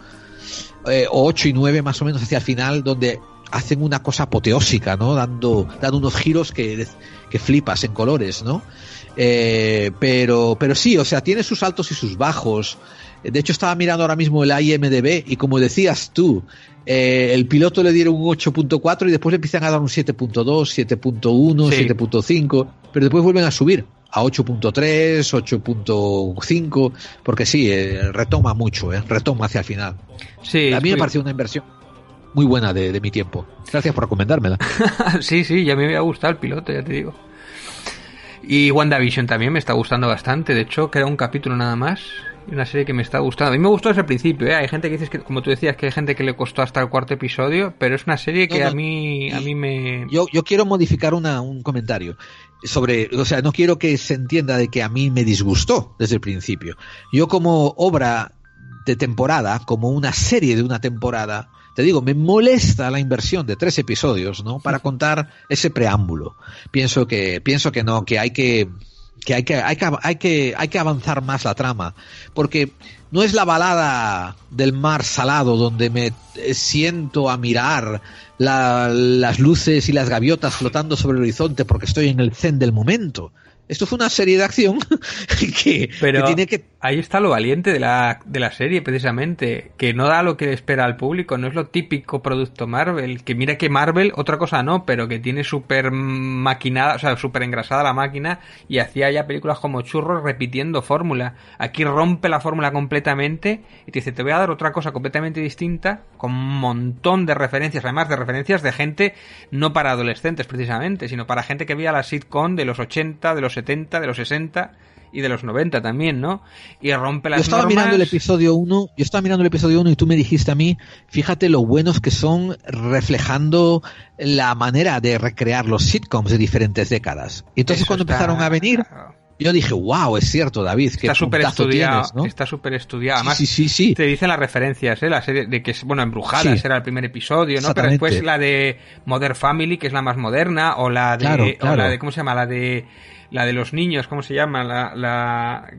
eh, o 8 y 9 más o menos hacia el final, donde hacen una cosa apoteósica, ¿no? Dando, dando unos giros que, que flipas en colores, ¿no? Eh, pero, pero sí, o sea, tiene sus altos y sus bajos. De hecho, estaba mirando ahora mismo el IMDB y como decías tú, eh, el piloto le dieron un 8.4 y después le empiezan a dar un 7.2, 7.1, Sí. 7.5, pero después vuelven a subir a 8.3, 8.5, porque sí, eh, retoma mucho, eh, retoma hacia el final. Sí, a mí me pareció una inversión muy buena de, de mi tiempo. Gracias por recomendármela. sí, sí, ya me había gustado el piloto, ya te digo. Y WandaVision también me está gustando bastante. De hecho, queda un capítulo nada más. Una serie que me está gustando. A mí me gustó desde el principio, ¿eh? Hay gente que dices que, como tú decías, que hay gente que le costó hasta el cuarto episodio, pero es una serie que No, no. a mí, a mí me... Yo, yo quiero modificar una, un comentario sobre, o sea, no quiero que se entienda de que a mí me disgustó desde el principio. Yo como obra de temporada, como una serie de una temporada, te digo, me molesta la inversión de tres episodios, ¿no? Para contar ese preámbulo. Pienso que, pienso que no, que hay que, que hay que, hay que, hay que, hay que avanzar más la trama. Porque no es la balada del mar salado donde me eh, siento a mirar la- las luces y las gaviotas flotando sobre el horizonte porque estoy en el zen del momento. Esto fue una serie de acción que, Pero que tiene que ahí está lo valiente de la, de la serie, precisamente, que no da lo que espera al público, no es lo típico producto Marvel, que mira que Marvel, otra cosa no, pero que tiene súper maquinada, o sea, súper engrasada la máquina y hacía ya películas como churros repitiendo fórmula. Aquí rompe la fórmula completamente y te dice, te voy a dar otra cosa completamente distinta, con un montón de referencias, además de referencias de gente no para adolescentes precisamente, sino para gente que veía la sitcom de los 80, de los 70, de los 60 y de los 90 también, ¿no? Y rompe las Yo estaba normas. mirando el episodio 1, yo estaba mirando el episodio 1 y tú me dijiste a mí, fíjate lo buenos que son reflejando la manera de recrear los sitcoms de diferentes décadas. Y entonces Eso cuando está- empezaron a venir, yo dije, wow, es cierto, David, que Está súper estudiado, tienes, ¿no? está súper estudiado. Además, sí, sí, sí. te dicen las referencias, ¿eh? La serie de que es, bueno, Embrujadas era el primer episodio, ¿no? Pero después la de Modern Family, que es la más moderna, o la de, Claro, o la de, ¿cómo se llama? La de, la de los niños, ¿cómo se llama? La, la,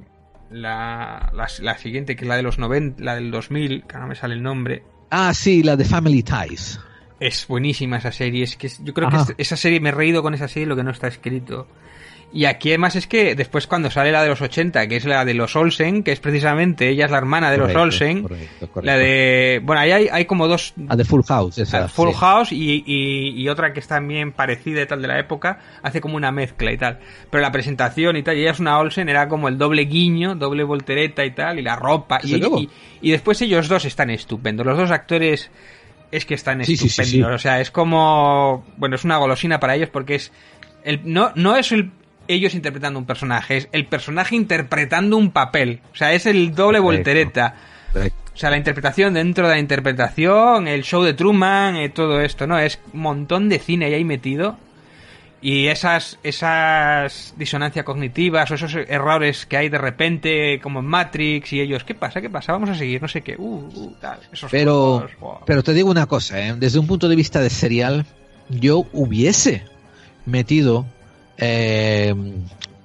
la, la, la siguiente, que es la de los 90, la del 2000, que no me sale el nombre. Ah, sí, la de Family Ties. Es buenísima esa serie. Es que yo creo Ajá. que es- esa serie me he reído con esa serie lo que no está escrito. Y aquí además es que después cuando sale la de los 80, que es la de los Olsen, que es precisamente ella es la hermana de Correcto, los Olsen, correcto, correcto. la de bueno ahí hay, hay como dos Ah, de Full House, esa. Full sí. House y, y- y otra que es también parecida y tal de la época, hace como una mezcla y tal. Pero la presentación y tal, y ella es una Olsen, era como el doble guiño, doble voltereta y tal, y la ropa. Y, y, y después ellos dos están estupendos. Los dos actores es que están Sí, sí, sí, estupendos. sí. O sea, es como. Bueno, es una golosina para ellos porque es. El, no, no es el, ellos interpretando un personaje, es el personaje interpretando un papel. O sea, es el doble voltereta. O sea, la interpretación dentro de la interpretación, el show de Truman, eh, todo esto, ¿no? Es un montón de cine ahí metido. Y esas, esas disonancias cognitivas o esos errores que hay de repente, como en Matrix, y ellos, ¿qué pasa? ¿Qué pasa? Vamos a seguir, no sé qué. Uh, uh, tal. Esos Pero, juegos, wow. pero te digo una cosa, ¿eh? desde un punto de vista de serial, yo hubiese metido eh,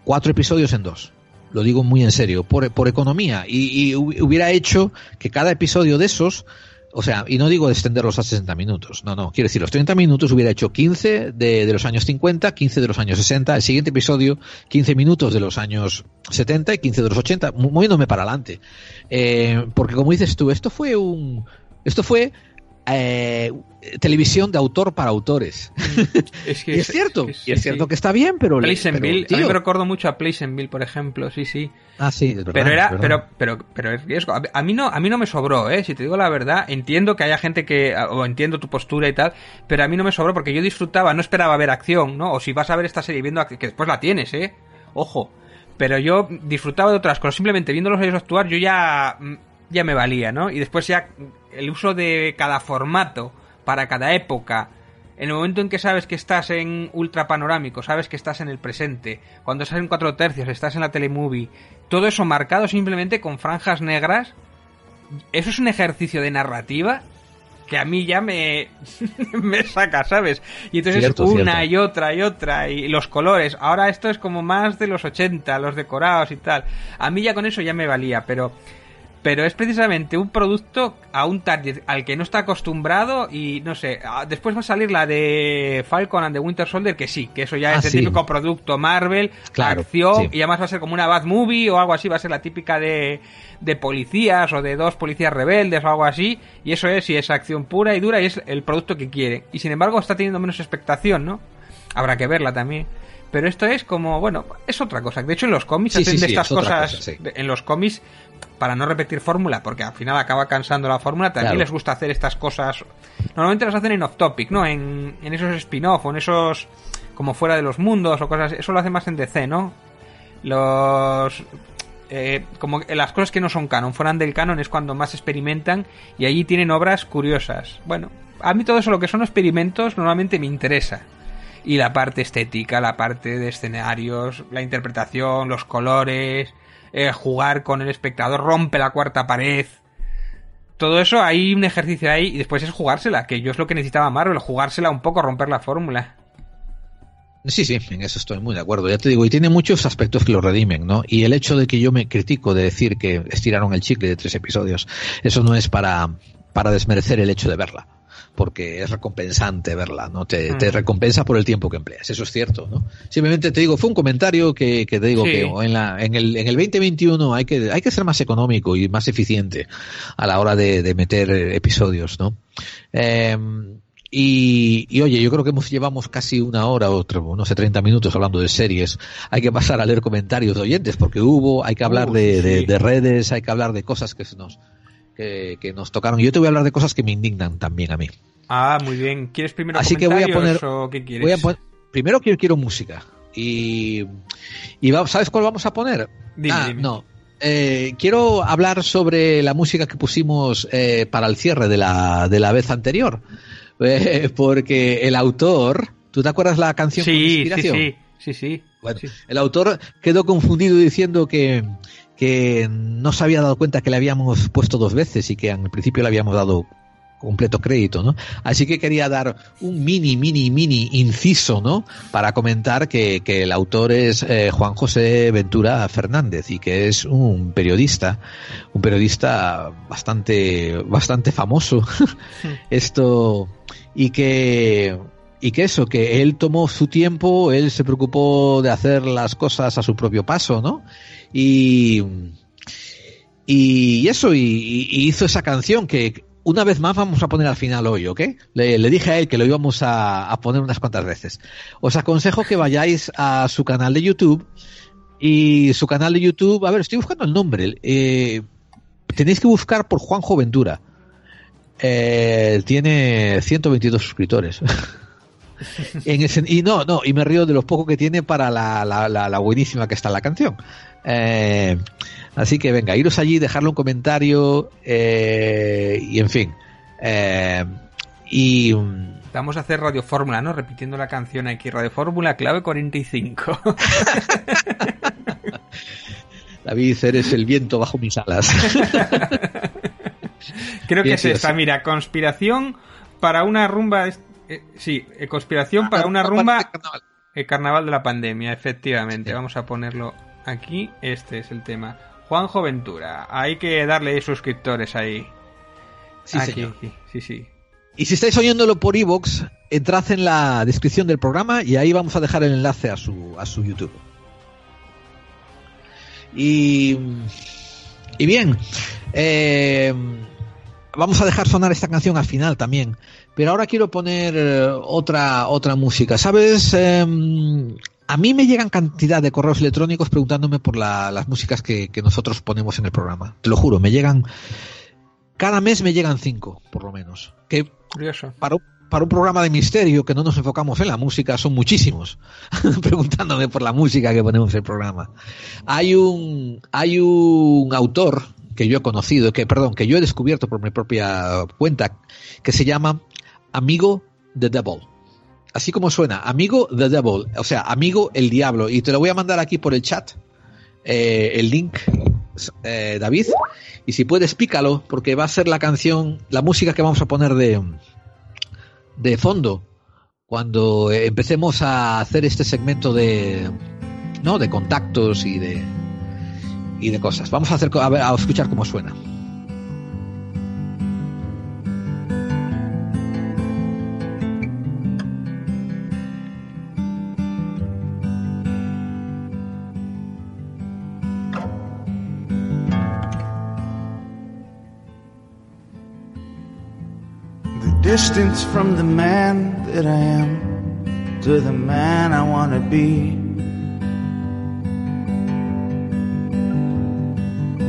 cuatro episodios en dos. Lo digo muy en serio, por, por economía. Y, y hu- hubiera hecho que cada episodio de esos, o sea, y no digo de extenderlos a 60 minutos, no, no, quiero decir, los 30 minutos hubiera hecho 15 de, de los años 50, 15 de los años 60, el siguiente episodio 15 minutos de los años 70 y 15 de los 80, mu- moviéndome para adelante. Eh, porque como dices tú, esto fue un, esto fue eh, televisión de autor para autores. Es y es cierto, que y es cierto sí. que está bien, pero... Pleasantville, pero, a mí tío, me recuerdo mucho a Pleasantville, por ejemplo, sí, sí. Ah, sí, es verdad, Pero era, es verdad. pero, pero, pero es riesgo. A- mí no, a mí no me sobró, eh. Si te digo la verdad, entiendo que haya gente que, o entiendo tu postura y tal, pero a mí no me sobró porque yo disfrutaba, no esperaba ver acción, ¿no? O si vas a ver esta serie viendo que después la tienes, eh. Ojo. Pero yo disfrutaba de otras cosas. Simplemente viéndolos a ellos actuar, yo ya mm, ya me valía, ¿no? Y después ya el uso de cada formato para cada época, en el momento en que sabes que estás en ultra panorámico, sabes que estás en el presente, cuando estás en cuatro tercios, estás en la telemovie, todo eso marcado simplemente con franjas negras, eso es un ejercicio de narrativa que a mí ya me, me saca, ¿sabes? Y entonces Cierto, una cierto. y otra y otra y los colores. Ahora esto es como más de los 80, los decorados y tal. A mí ya con eso ya me valía, pero pero es precisamente un producto a un target al que no está acostumbrado y no sé, después va a salir la de Falcon and the Winter Soldier que sí, que eso ya Ah, es el sí. típico producto Marvel, Claro, acción sí. y además va a ser como una bad movie o algo así, va a ser la típica de, de policías o de dos policías rebeldes o algo así y eso es y es acción pura y dura y es el producto que quiere y sin embargo está teniendo menos expectación, ¿no? Habrá que verla también. Pero esto es como, bueno, es otra cosa. De hecho, en los cómics Sí, hacen sí, de sí, estas es cosas. cosa, En los cómics, para no repetir fórmula, porque al final acaba cansando la fórmula, también Claro. les gusta hacer estas cosas. Normalmente las hacen en off-topic, ¿no? En, en esos spin-off o en esos. como fuera de los mundos o cosas. Eso lo hacen más en DC, ¿no? Los. eh, como las cosas que no son canon, fueran del canon es cuando más experimentan y allí tienen obras curiosas. Bueno, a mí todo eso lo que son experimentos normalmente me interesa. Y la parte estética, la parte de escenarios, la interpretación, los colores, eh, jugar con el espectador, rompe la cuarta pared. Todo eso hay un ejercicio ahí y después es jugársela, que yo es lo que necesitaba Marvel, jugársela un poco, romper la fórmula. Sí, sí, en eso estoy muy de acuerdo. Ya te digo, y tiene muchos aspectos que lo redimen, ¿no? Y el hecho de que yo me critico de decir que estiraron el chicle de tres episodios, eso no es para, para desmerecer el hecho de verla. Porque es recompensante verla, ¿no? Te, Mm. te recompensa por el tiempo que empleas, eso es cierto, ¿no? Simplemente te digo, fue un comentario que, que te digo Sí. que en, la, en, el, en el 2021 hay que, hay que ser más económico y más eficiente a la hora de, de meter eh, episodios, ¿no? Eh, y, y, oye, yo creo que hemos, llevamos casi una hora o no sé, 30 minutos hablando de series. Hay que pasar a leer comentarios de oyentes porque hubo, hay que hablar Uh, de, sí. de- de redes, hay que hablar de cosas que se nos, que, que nos tocaron. Yo te voy a hablar de cosas que me indignan también a mí. Ah, muy bien. ¿Quieres primero Así que voy a poner- o qué quieres? Voy a pon- primero quiero, quiero música. Y, y va- ¿sabes cuál vamos a poner? Dime, Ah, dime. no. Eh, quiero hablar sobre la música que pusimos eh, para el cierre de la, de la vez anterior. Eh, porque el autor, ¿tú te acuerdas la canción con Sí, sí, inspiración? sí, sí, sí. Bueno, Sí. el autor quedó confundido diciendo que, que no se había dado cuenta que le habíamos puesto dos veces y que al principio le habíamos dado completo crédito, ¿no? Así que quería dar un mini, mini, mini inciso, ¿no? Para comentar que, que el autor es eh, Juan José Ventura Fernández y que es un periodista, un periodista bastante, bastante famoso. Esto, y que, y que eso, que él tomó su tiempo, él se preocupó de hacer las cosas a su propio paso, ¿no? Y, y eso, y, hizo esa canción que una vez más vamos a poner al final hoy, ¿ok? Le, dije a él que lo íbamos a, a poner unas cuantas veces. Os aconsejo que vayáis a su canal de YouTube y su canal de YouTube, a ver, estoy buscando el nombre, eh, tenéis que buscar por Juanjo Ventura. Eh, tiene 122 suscriptores. En ese- y no, no, y me río de los pocos que tiene para la, la, la, la buenísima que está la canción. Eh, así que venga, iros allí, dejarle un comentario eh, y en fin. Eh, y Vamos a hacer Radio Fórmula, ¿no? Repitiendo la canción aquí, Radio Fórmula, clave 45. David, eres el viento bajo mis alas. Creo que es sí. mira, conspiración para una rumba... eh, sí, eh, conspiración para una rumba... El carnaval de la pandemia, efectivamente. Sí. Vamos a ponerlo aquí. Este es el tema. Juanjo Ventura. Hay que darle suscriptores ahí. Sí, Aquí, señor. aquí. Sí, sí. Y si estáis oyéndolo por iVoox, entrad en la descripción del programa y ahí vamos a dejar el enlace a su, a su YouTube. Y, y bien, eh, vamos a dejar sonar esta canción al final también. Pero ahora quiero poner eh, otra, otra música. ¿Sabes? Eh, a mí me llegan cantidad de correos electrónicos preguntándome por la- las músicas que, que nosotros ponemos en el programa. Te lo juro, me llegan. Cada mes me llegan cinco, por lo menos. Que Curioso. para un, para un programa de misterio que no nos enfocamos en la música son muchísimos preguntándome por la música que ponemos en el programa hay un hay un autor que yo he conocido, que perdón, que yo he descubierto por mi propia cuenta, que se llama Amigo the Devil. Así como suena, Amigo the Devil, o sea, Amigo el Diablo. Y te lo voy a mandar aquí por el chat, eh, el link, eh, David. Y si puedes, pícalo, porque va a ser la canción, la música que vamos a poner de, de fondo cuando empecemos a hacer este segmento de, ¿no? de contactos y de, y de cosas. Vamos a, hacer, a, ver, a escuchar cómo suena. Distance from the man that I am to the man I want to be.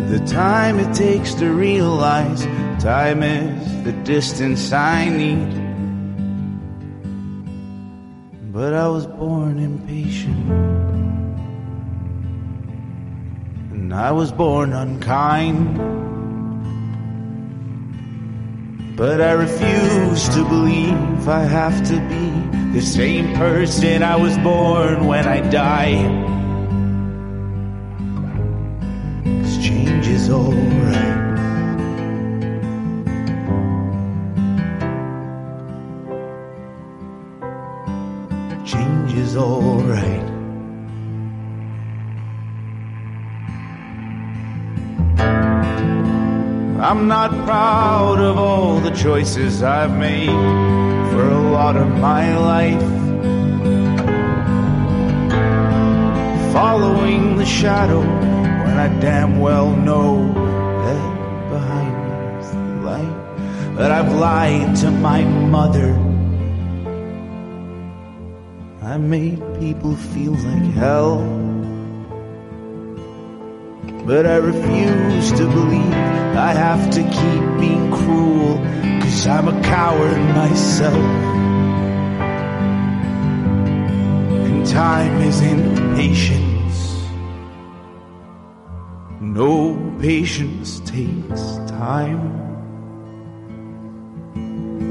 The time it takes to realize time is the distance I need. But I was born impatient. And I was born unkind. But I refuse to believe I have to be the same person I was born when I die. I'm not proud of all the choices I've made for a lot of my life. Following the shadow when I damn well know that behind me is the light. But I've lied to my mother. I made people feel like hell. But I refuse to believe I have to keep being cruel, cause I'm a coward myself. And time is impatience. No patience takes time.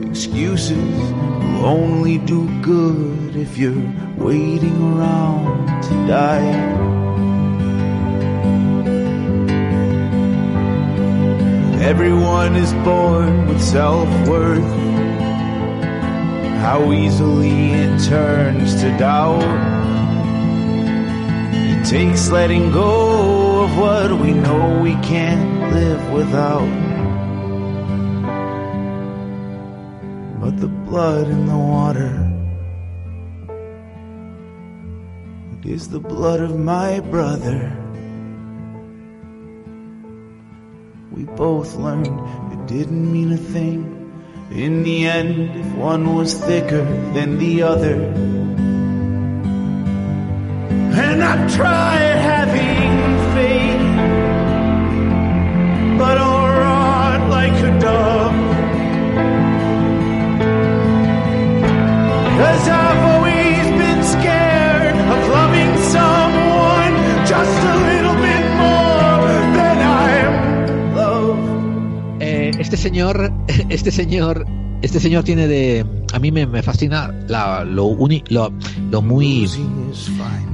Excuses will only do good if you're waiting around to die. Everyone is born with self-worth. How easily it turns to doubt. It takes letting go of what we know we can't live without. But the blood in the water it is the blood of my brother. We both learned it didn't mean a thing. In the end, if one was thicker than the other. And I tried having faith, but I'll rot like a dove. Cause I've always been scared of loving someone este señor, este señor, este señor tiene de, a mí me, me fascina lo, uni- lo muy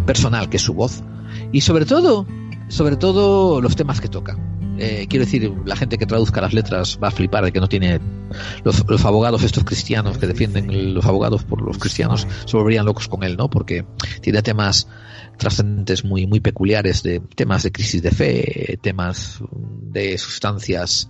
personal que es su voz y sobre todo, sobre todo los temas que toca. Eh, quiero decir, la gente que traduzca las letras va a flipar de que no tiene los, los abogados estos cristianos que defienden los abogados por los cristianos se volverían locos con él, ¿no? Porque tiene temas trascendentes muy muy peculiares de temas de crisis de fe, temas de sustancias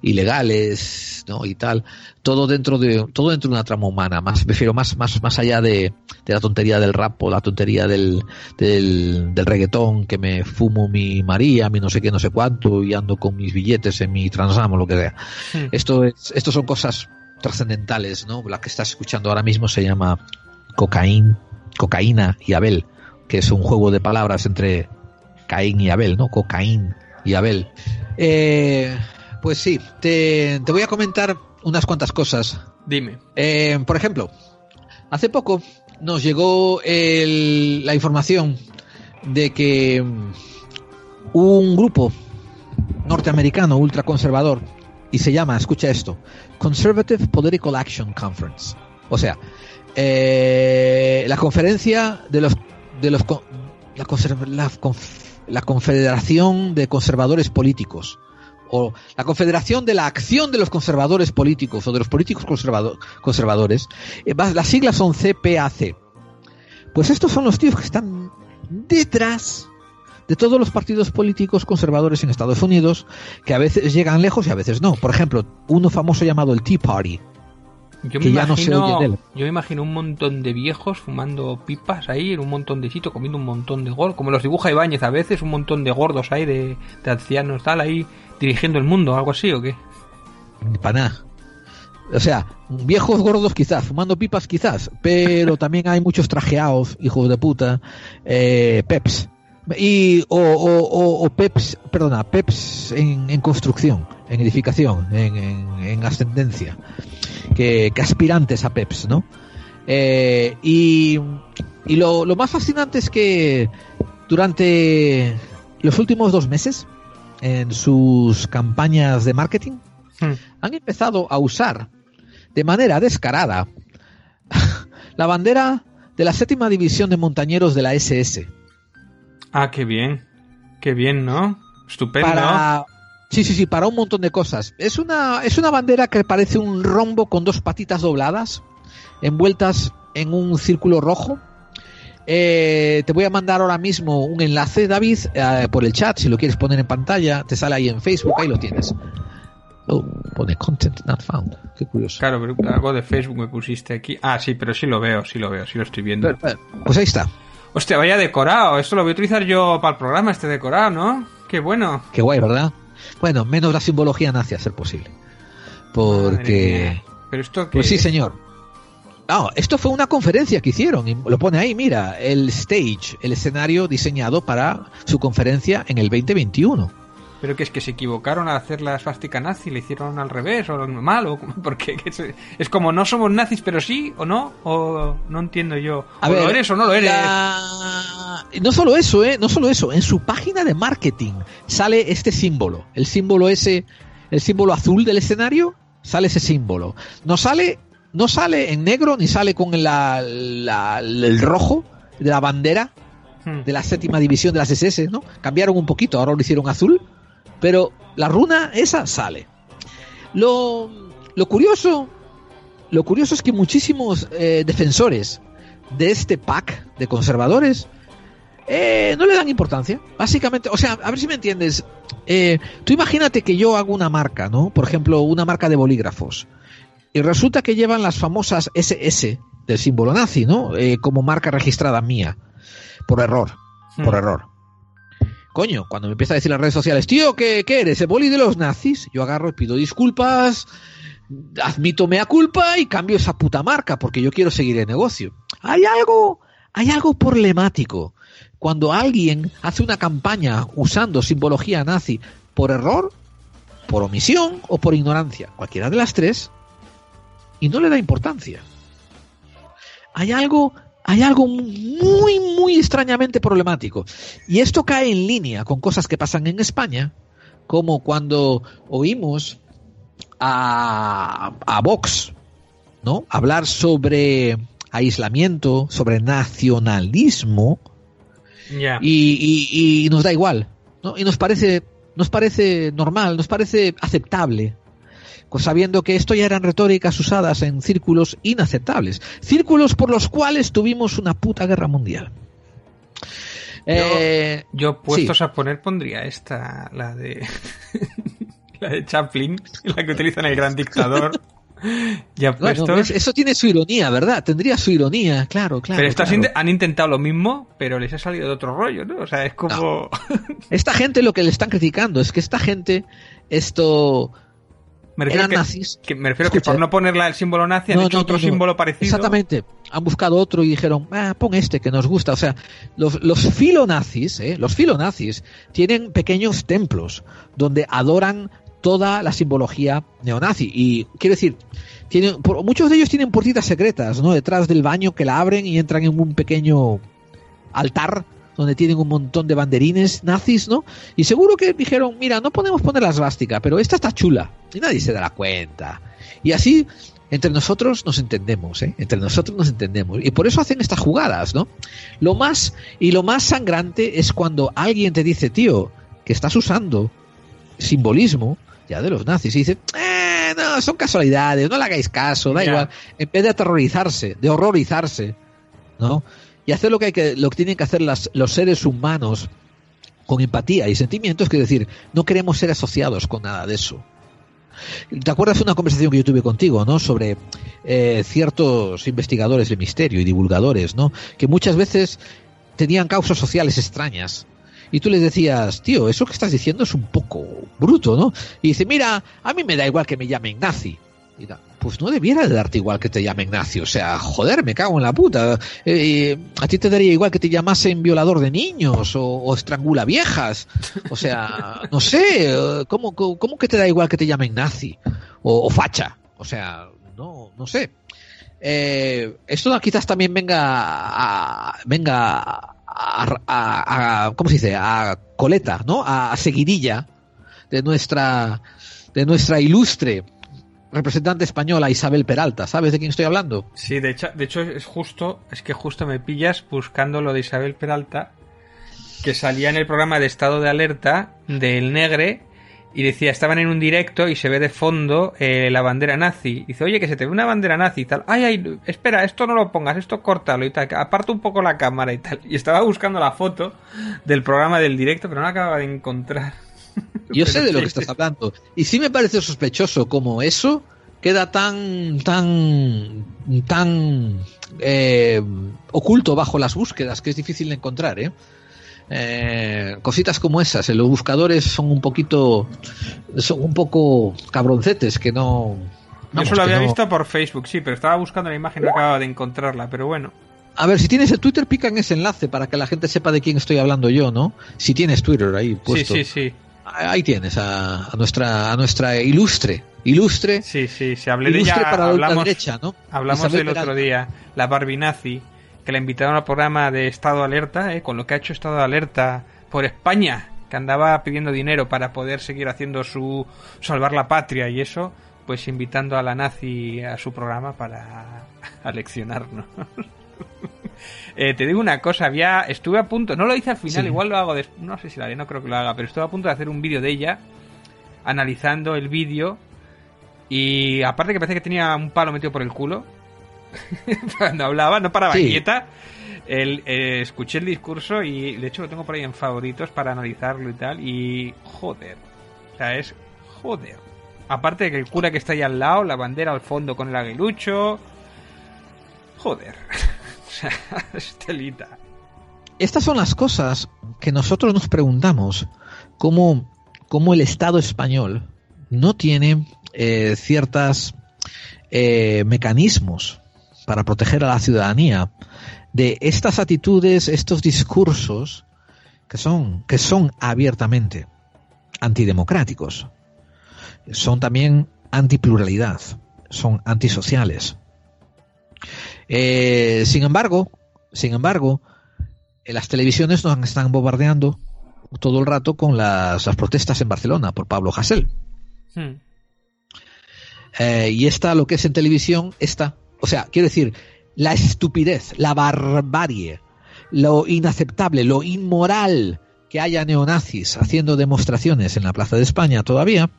ilegales, ¿no? y tal, todo dentro de todo dentro de una trama humana, más prefiero más más más allá de, de la tontería del rap o la tontería del, del del reggaetón que me fumo mi María, mi no sé qué, no sé cuánto y ando con mis billetes en mi Transam o lo que sea. Hmm. Esto es esto son cosas trascendentales, ¿no? La que estás escuchando ahora mismo se llama Cocaín, Cocaína y Abel, que es un juego de palabras entre Caín y Abel, ¿no? Cocaín y Abel. Eh, pues sí, te, te voy a comentar unas cuantas cosas. Dime. Eh, por ejemplo, hace poco nos llegó el- la información de que un grupo norteamericano ultraconservador y se llama, escucha esto, Conservative Political Action Conference. O sea, eh, la conferencia de los de los la, la la confederación de conservadores políticos o la confederación de la acción de los conservadores políticos o de los políticos conservado- conservadores eh, las siglas son CPAC pues estos son los tíos que están detrás de todos los partidos políticos conservadores en Estados Unidos que a veces llegan lejos y a veces no por ejemplo uno famoso llamado el Tea Party Yo que me, ya no se imagino, oye de él. yo me imagino un montón de viejos fumando pipas ahí en un montón de sitio, comiendo un montón de gordos, como los dibuja Ibáñez a veces, un montón de gordos ahí, de, de ancianos, tal, ahí dirigiendo el mundo, algo así, ¿o qué? nada. O sea, viejos gordos quizás, fumando pipas quizás, pero también hay muchos trajeados, hijos de puta, eh, peps. Y, o, o, o- o peps, perdona, peps en, en construcción, en edificación, en, en- en ascendencia, que, que aspirantes a peps, ¿no? Eh, y y lo, lo más fascinante es que durante los últimos dos meses, en sus campañas de marketing, Hmm. han empezado a usar de manera descarada la bandera de la séptima división de montañeros de la SS Ah, qué bien, qué bien, ¿no? Estupendo. para sí sí sí para un montón de cosas es una es una bandera que parece un rombo con dos patitas dobladas envueltas en un círculo rojo Eh, te voy a mandar ahora mismo un enlace David eh, por el chat si lo quieres poner en pantalla te sale ahí en Facebook ahí lo tienes oh, pone content not found qué curioso Claro, pero algo de Facebook me pusiste aquí. Ah, sí, pero sí lo veo, sí lo veo, sí lo estoy viendo. pues ahí está Hostia, vaya decorado. Esto lo voy a utilizar yo para el programa, este decorado, ¿no? Qué bueno. Qué guay, ¿verdad? Bueno, menos la simbología nazi a ser posible. Porque... Pero esto que Pues sí, señor. No, esto fue una conferencia que hicieron, y lo pone ahí, mira, el stage, el escenario diseñado para su conferencia en el 2021. Pero que es que se equivocaron al hacer la svástica nazi, le hicieron al revés o mal, o porque es, es como no somos nazis, pero sí o no, o no entiendo yo. A o ver, lo eres o no lo eres. la- No solo eso, ¿eh? No solo eso. En su página de marketing sale este símbolo. El símbolo ese, el símbolo azul del escenario, sale ese símbolo. No sale, no sale en negro ni sale con la, la- el rojo de la bandera Hmm. de la séptima división de las SS, ¿no? Cambiaron un poquito, ahora lo hicieron azul, pero la runa esa sale. Lo, lo curioso, lo curioso es que muchísimos eh, defensores de este pack de conservadores eh, no le dan importancia. Básicamente, o sea, a ver si me entiendes. Eh, tú imagínate que yo hago una marca, ¿no? Por ejemplo, una marca de bolígrafos. Y resulta que llevan las famosas SS del símbolo nazi, ¿no? Eh, como marca registrada mía. Por error. Por Hmm. error. Coño, cuando me empieza a decir las redes sociales, tío, ¿qué, qué eres? ¿El boli de los nazis? Yo agarro y pido disculpas, admito mea culpa y cambio esa puta marca porque yo quiero seguir el negocio. Hay algo, hay algo problemático cuando alguien hace una campaña usando simbología nazi por error, por omisión o por ignorancia, cualquiera de las tres, y no le da importancia. Hay algo, hay algo muy, muy extrañamente problemático. Y esto cae en línea con cosas que pasan en España, como cuando oímos a, a Vox, ¿no? Hablar sobre aislamiento, sobre nacionalismo, y, y- y nos da igual, ¿no? Y nos parece, nos parece normal, nos parece aceptable, sabiendo que esto ya eran retóricas usadas en círculos inaceptables, círculos por los cuales tuvimos una puta guerra mundial. Eh, Yo puestos sí. a poner pondría esta, la de la de Chaplin, la que utilizan el gran dictador. Ya puestos. eso tiene su ironía, ¿verdad? Tendría su ironía, claro, claro. pero estas claro. han intentado lo mismo, pero les ha salido de otro rollo, ¿no? O sea, es como Esta gente lo que le están criticando es que esta gente, esto... me refiero eran que, nazis. que- me refiero que Escucha. por no ponerla el símbolo nazi han No, hecho no, otro no. símbolo parecido. Exactamente. Han buscado otro y dijeron, ah, pon este que nos gusta. O sea, los, los filonazis, ¿eh? los filonazis tienen pequeños templos donde adoran toda la simbología neonazi. Y quiero decir, tienen, por- muchos de ellos tienen puertitas secretas, ¿no? Detrás del baño que la abren y entran en un pequeño altar donde tienen un montón de banderines nazis, ¿no? Y seguro que dijeron, mira, no podemos poner la svástica, pero esta está chula. Y nadie se dará cuenta. Y así, entre nosotros nos entendemos, ¿eh? Entre nosotros nos entendemos. Y por eso hacen estas jugadas, ¿no? Lo más, y lo más sangrante es cuando alguien te dice, tío, que estás usando simbolismo ya de los nazis y dice, eh, no, son casualidades, no le hagáis caso, da Ya. igual. En vez de aterrorizarse, de horrorizarse, ¿no? Y hacer lo que hay que, lo que tienen que hacer los seres humanos con empatía y sentimientos, que decir, no queremos ser asociados con nada de eso. ¿Te acuerdas de una conversación que yo tuve contigo, ¿no? Sobre eh, ciertos investigadores de misterio y divulgadores, ¿no? Que muchas veces tenían causas sociales extrañas. Y tú les decías, tío, eso que estás diciendo es un poco bruto, ¿no? Y dice, mira, a mí me da igual que me llamen nazi. Y pues no debiera de darte igual que te llamen nazi. O sea, joder, me cago en la puta. Eh, a ti te daría igual que te llamasen violador de niños o, o estrangula viejas. O sea, no sé, eh, ¿cómo, cómo, cómo que te da igual que te llamen nazi? O, o facha. O sea, no, no sé. Eh, esto quizás también venga a, venga a, a- a- ¿cómo se dice? A coleta, ¿no? A, a seguidilla de nuestra de nuestra ilustre representante española Isabel Peralta. ¿Sabes de quién estoy hablando? Sí, de hecho, de hecho es justo, es que justo me pillas buscando lo de Isabel Peralta, que salía en el programa de estado de alerta del Negre y decía, estaban en un directo y se ve de fondo eh, la bandera nazi. Dice, oye, que se te ve una bandera nazi y tal. Ay, ay, espera, esto no lo pongas, esto córtalo y tal. Aparta un poco la cámara y tal. Y estaba buscando la foto del programa del directo, pero no la acababa de encontrar. Yo sé de lo que estás hablando. Y sí me parece sospechoso como eso queda tan, tan, tan eh, oculto bajo las búsquedas que es difícil de encontrar, ¿eh? Eh, cositas como esas, eh, los buscadores son un poquito, son un poco cabroncetes que no. Yo vamos, solo que había no- visto por Facebook, sí, pero estaba buscando la imagen y no acababa de encontrarla, pero bueno. A ver, si tienes el Twitter, pica en ese enlace para que la gente sepa de quién estoy hablando yo, ¿no? Si tienes Twitter ahí puesto. Sí, sí, sí. Ahí tienes a, a nuestra a nuestra ilustre, ilustre. Sí, sí, hablé de ella. para la hablamos, ultraderecha, ¿no? Hablamos Isabel del otro Peralta. día, la Barbie nazi, que la invitaron al programa de Estado de Alerta, eh, con lo que ha hecho Estado de Alerta por España, que andaba pidiendo dinero para poder seguir haciendo su salvar la patria y eso, pues invitando a la nazi a su programa para aleccionarnos. Eh, te digo una cosa, había estuve a punto, no lo hice al final, Sí. igual lo hago, des- no sé si lo haré, no creo que lo haga, pero estuve a punto de hacer un vídeo de ella, analizando el vídeo, y aparte que parece que tenía un palo metido por el culo, cuando hablaba, no paraba Sí. quieta, el, eh, escuché el discurso y de hecho lo tengo por ahí en favoritos para analizarlo y tal, y joder, o sea, es joder. Aparte de que el cura que está ahí al lado, la bandera al fondo con el aguilucho, joder. Estelita. Estas son las cosas que nosotros nos preguntamos, cómo, cómo el Estado español no tiene eh, ciertos mecanismos para proteger a la ciudadanía de estas actitudes, estos discursos que son, que son abiertamente antidemocráticos. Son también antipluralidad, son antisociales. Eh, sin embargo, sin embargo, eh, las televisiones nos están bombardeando todo el rato con las, las protestas en Barcelona por Pablo Hasél. Hmm. Eh, y esta, lo que es en televisión, esta, o sea, quiero decir, la estupidez, la barbarie, lo inaceptable, lo inmoral que haya neonazis haciendo demostraciones en la Plaza de España todavía,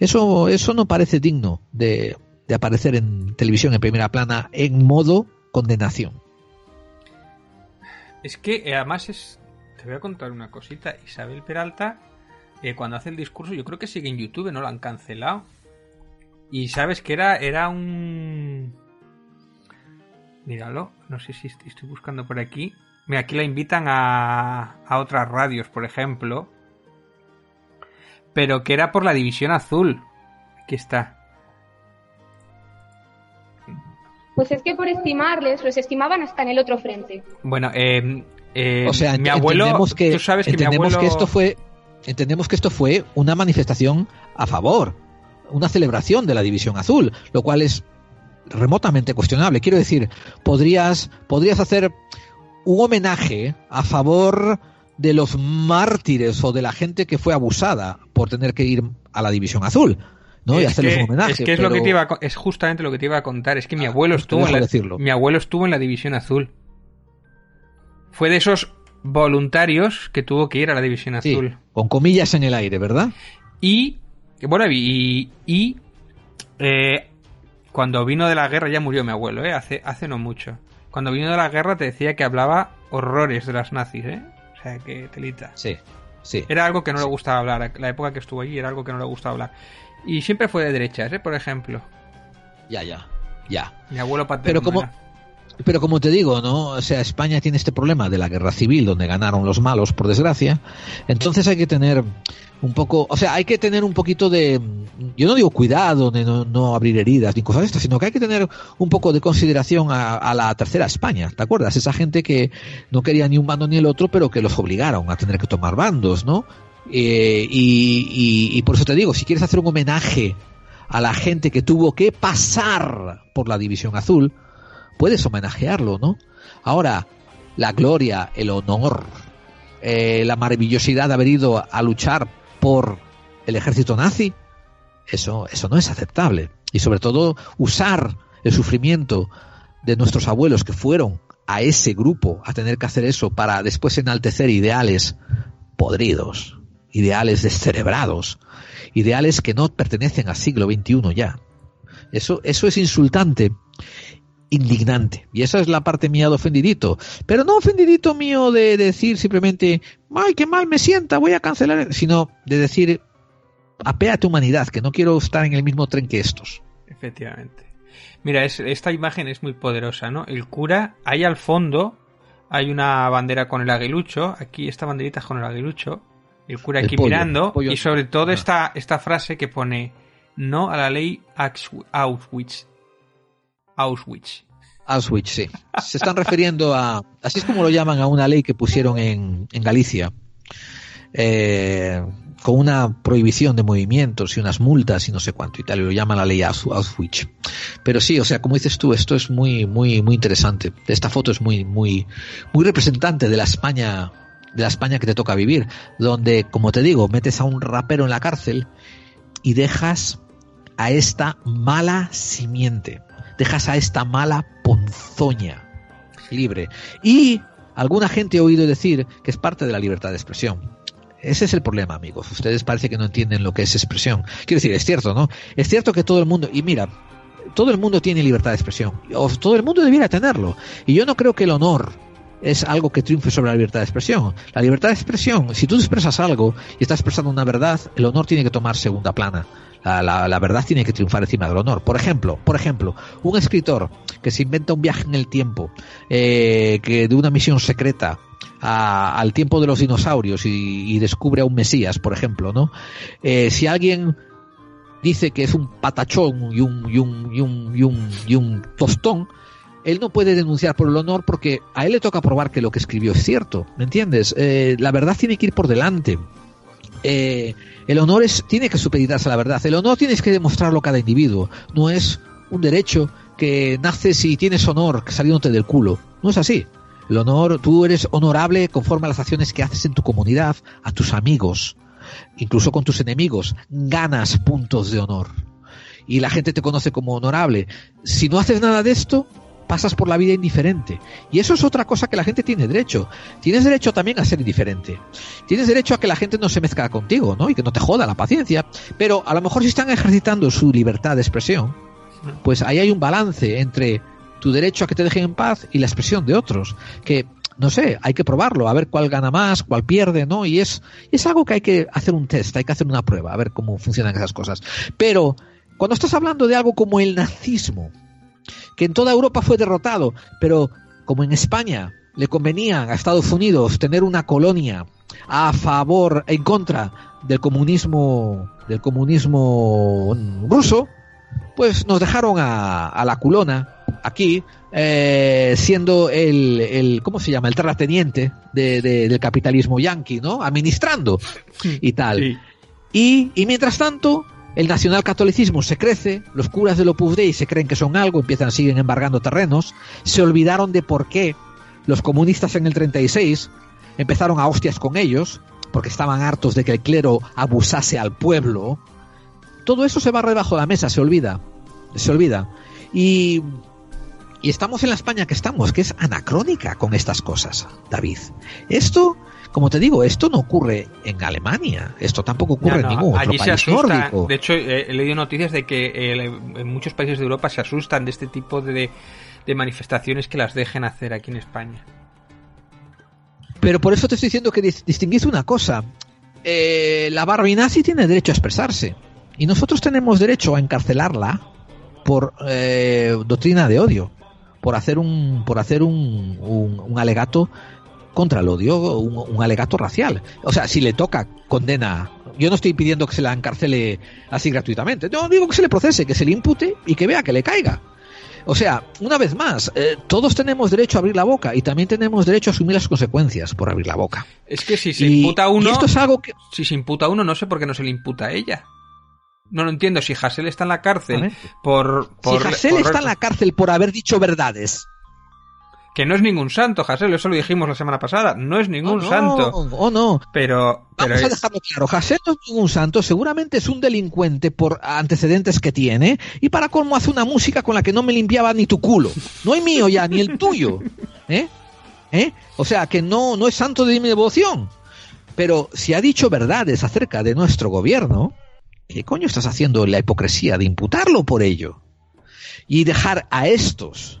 eso, eso no parece digno de, de aparecer en televisión en primera plana en modo condenación. Es que eh, además es. Te voy a contar una cosita. Isabel Peralta, eh, cuando hace el discurso, yo creo que sigue en YouTube, no lo han cancelado. Y sabes que era, era un. Míralo, no sé si est- estoy buscando por aquí. Mira, aquí la invitan a, a otras radios, por ejemplo. Pero que era por la División Azul. Aquí está. Pues es que por estimarles, los estimaban hasta en el otro frente. Bueno, eh, eh, o sea, mi abuelo. entendemos que, tú sabes que mi entendemos abuelo. que esto fue entendemos que esto fue una manifestación a favor, una celebración de la división azul, lo cual es remotamente cuestionable. Quiero decir, podrías podrías hacer un homenaje a favor de los mártires o de la gente que fue abusada por tener que ir a la División Azul. ¿No? y es hacerles que, un homenaje. es que es lo que te iba a es justamente lo que te iba a contar. Es que mi abuelo pues estuvo en la, decirlo. mi abuelo estuvo en la división azul. Fue de esos voluntarios que tuvo que ir a la división Sí, azul. con comillas en el aire, ¿verdad? Y bueno, y, y eh, cuando vino de la guerra ya murió mi abuelo, ¿eh? Hace, hace no mucho. Cuando vino de la guerra te decía que hablaba horrores de las nazis, ¿eh? O sea, que telita. Sí, sí. Era algo que no le gustaba hablar. La época que estuvo allí era algo que no le gustaba hablar. Y siempre fue de derechas, ¿eh? Por ejemplo. Ya, ya, ya. Mi abuelo paterno. Pero como, era. pero como te digo, ¿no? O sea, España tiene este problema de la guerra civil donde ganaron los malos, por desgracia. Entonces hay que tener un poco, o sea, hay que tener un poquito de, yo no digo cuidado, de no, no abrir heridas ni cosas de estas, sino que hay que tener un poco de consideración a, a la tercera España, ¿te acuerdas? Esa gente que no quería ni un bando ni el otro, pero que los obligaron a tener que tomar bandos, ¿no? Eh, y, por eso te digo, si quieres hacer un homenaje a la gente que tuvo que pasar por la División Azul, puedes homenajearlo, ¿no? Ahora, la gloria, el honor, eh, la maravillosidad de haber ido a luchar por el ejército nazi, eso, eso no es aceptable. Y sobre todo, usar el sufrimiento de nuestros abuelos que fueron a ese grupo a tener que hacer eso para después enaltecer ideales podridos, ideales descerebrados, ideales que no pertenecen al siglo XXI ya. Eso, eso es insultante, indignante. Y esa es la parte mía de ofendidito. Pero no ofendidito mío de decir simplemente, ay, qué mal me sienta, voy a cancelar, sino de decir, apéate humanidad, que no quiero estar en el mismo tren que estos. Efectivamente. Mira, es- esta imagen es muy poderosa, ¿no? El cura, ahí al fondo hay una bandera con el aguilucho, aquí esta banderita es con el aguilucho, el cura El aquí pollo, mirando, pollo. y sobre todo Ah. esta, esta frase que pone no a la ley Auschwitz. Auschwitz. Auschwitz, sí. Se están refiriendo a, así es como lo llaman a una ley que pusieron en, en Galicia, eh, con una prohibición de movimientos y unas multas y no sé cuánto y tal, y lo llaman la ley Aus- Auschwitz. Pero sí, o sea, como dices tú, esto es muy, muy, muy interesante. Esta foto es muy, muy, muy representante de la España, de la España que te toca vivir, donde, como te digo, metes a un rapero en la cárcel y dejas a esta mala simiente, dejas a esta mala ponzoña libre. Y alguna gente ha oído decir que es parte de la libertad de expresión. Ese es el problema, amigos. Ustedes parece que no entienden lo que es expresión. Quiero decir, es cierto, ¿no? Es cierto que todo el mundo, y mira, todo el mundo tiene libertad de expresión, o todo el mundo debiera tenerlo. Y yo no creo que el honor es algo que triunfe sobre la libertad de expresión. La libertad de expresión, si tú expresas algo y estás expresando una verdad, el honor tiene que tomar segunda plana. La, la- verdad tiene que triunfar encima del honor. Por ejemplo, por ejemplo, un escritor que se inventa un viaje en el tiempo, eh, que de una misión secreta a- al tiempo de los dinosaurios y, descubre a un Mesías, por ejemplo, ¿no? Eh, si alguien dice que es un patachón y un, un, un, y un, y un tostón, él no puede denunciar por el honor porque a él le toca probar que lo que escribió es cierto, ¿me entiendes? Eh, la verdad tiene que ir por delante. Eh, el honor es, tiene que supeditarse a la verdad. El honor tienes que demostrarlo cada individuo. No es un derecho que naces y tienes honor saliéndote del culo. No es así. El honor, tú eres honorable conforme a las acciones que haces en tu comunidad, a tus amigos, incluso con tus enemigos. Ganas puntos de honor. Y la gente te conoce como honorable. Si no haces nada de esto, pasas por la vida indiferente. Y eso es otra cosa que la gente tiene derecho. Tienes derecho también a ser indiferente. Tienes derecho a que la gente no se mezcla contigo, ¿no? Y que no te joda la paciencia. Pero a lo mejor si están ejercitando su libertad de expresión, pues ahí hay un balance entre tu derecho a que te dejen en paz y la expresión de otros. Que, no sé, hay que probarlo, a ver cuál gana más, cuál pierde, ¿no? Y es, es algo que hay que hacer un test, hay que hacer una prueba, a ver cómo funcionan esas cosas. Pero cuando estás hablando de algo como el nazismo, que en toda Europa fue derrotado, pero como en España le convenía a Estados Unidos tener una colonia a favor, en contra del comunismo, del comunismo ruso, pues nos dejaron a, a la culona aquí, eh, siendo el, el, ¿cómo se llama? El terrateniente de, de- del capitalismo yanqui, ¿no? Administrando y tal. Y, y mientras tanto, el nacionalcatolicismo se crece, los curas del Opus Dei se creen que son algo, empiezan, siguen embargando terrenos, se olvidaron de por qué Los comunistas en el 36 empezaron a hostias con ellos porque estaban hartos de que el clero abusase al pueblo. Todo eso se va debajo de la mesa, se olvida. Se olvida. Y, y estamos en la España que estamos, que es anacrónica con estas cosas, David. Esto, como te digo, esto no ocurre en Alemania. Esto tampoco ocurre No, en ningún otro allí país nórdico. De hecho, eh, he leído noticias de que eh, en muchos países de Europa se asustan de este tipo de, de manifestaciones que las dejen hacer aquí en España. Pero por eso te estoy diciendo que dis- distinguís una cosa. Eh, la Barbie nazi tiene derecho a expresarse. Y nosotros tenemos derecho a encarcelarla por eh, doctrina de odio. Por hacer un, por hacer un, un- un alegato contra el odio, un, un alegato racial. O sea, si le toca condena. Yo no estoy pidiendo que se la encarcele así gratuitamente. No digo que se le procese, que se le impute y que vea que le caiga. O sea, una vez más, eh, todos tenemos derecho a abrir la boca y también tenemos derecho a asumir las consecuencias por abrir la boca. Es que si se Y- imputa a uno. esto es algo que. Si se imputa a uno, no sé por qué no se le imputa a ella. No lo entiendo. Si Hassel está en la cárcel por. por si Hassel por- está en la cárcel por haber dicho verdades. Que no es ningún santo, Hassel, eso lo dijimos la semana pasada. No es ningún santo. O no. Pero. pero Vamos a dejarlo claro. Hassel no es ningún santo, seguramente es un delincuente por antecedentes que tiene y para colmo hace una música con la que no me limpiaba ni tu culo. No es mío ya, ni el tuyo. ¿Eh? ¿Eh? O sea, que no, no es santo de mi devoción. Pero si ha dicho verdades acerca de nuestro gobierno, ¿qué coño estás haciendo la hipocresía de imputarlo por ello? Y dejar a estos,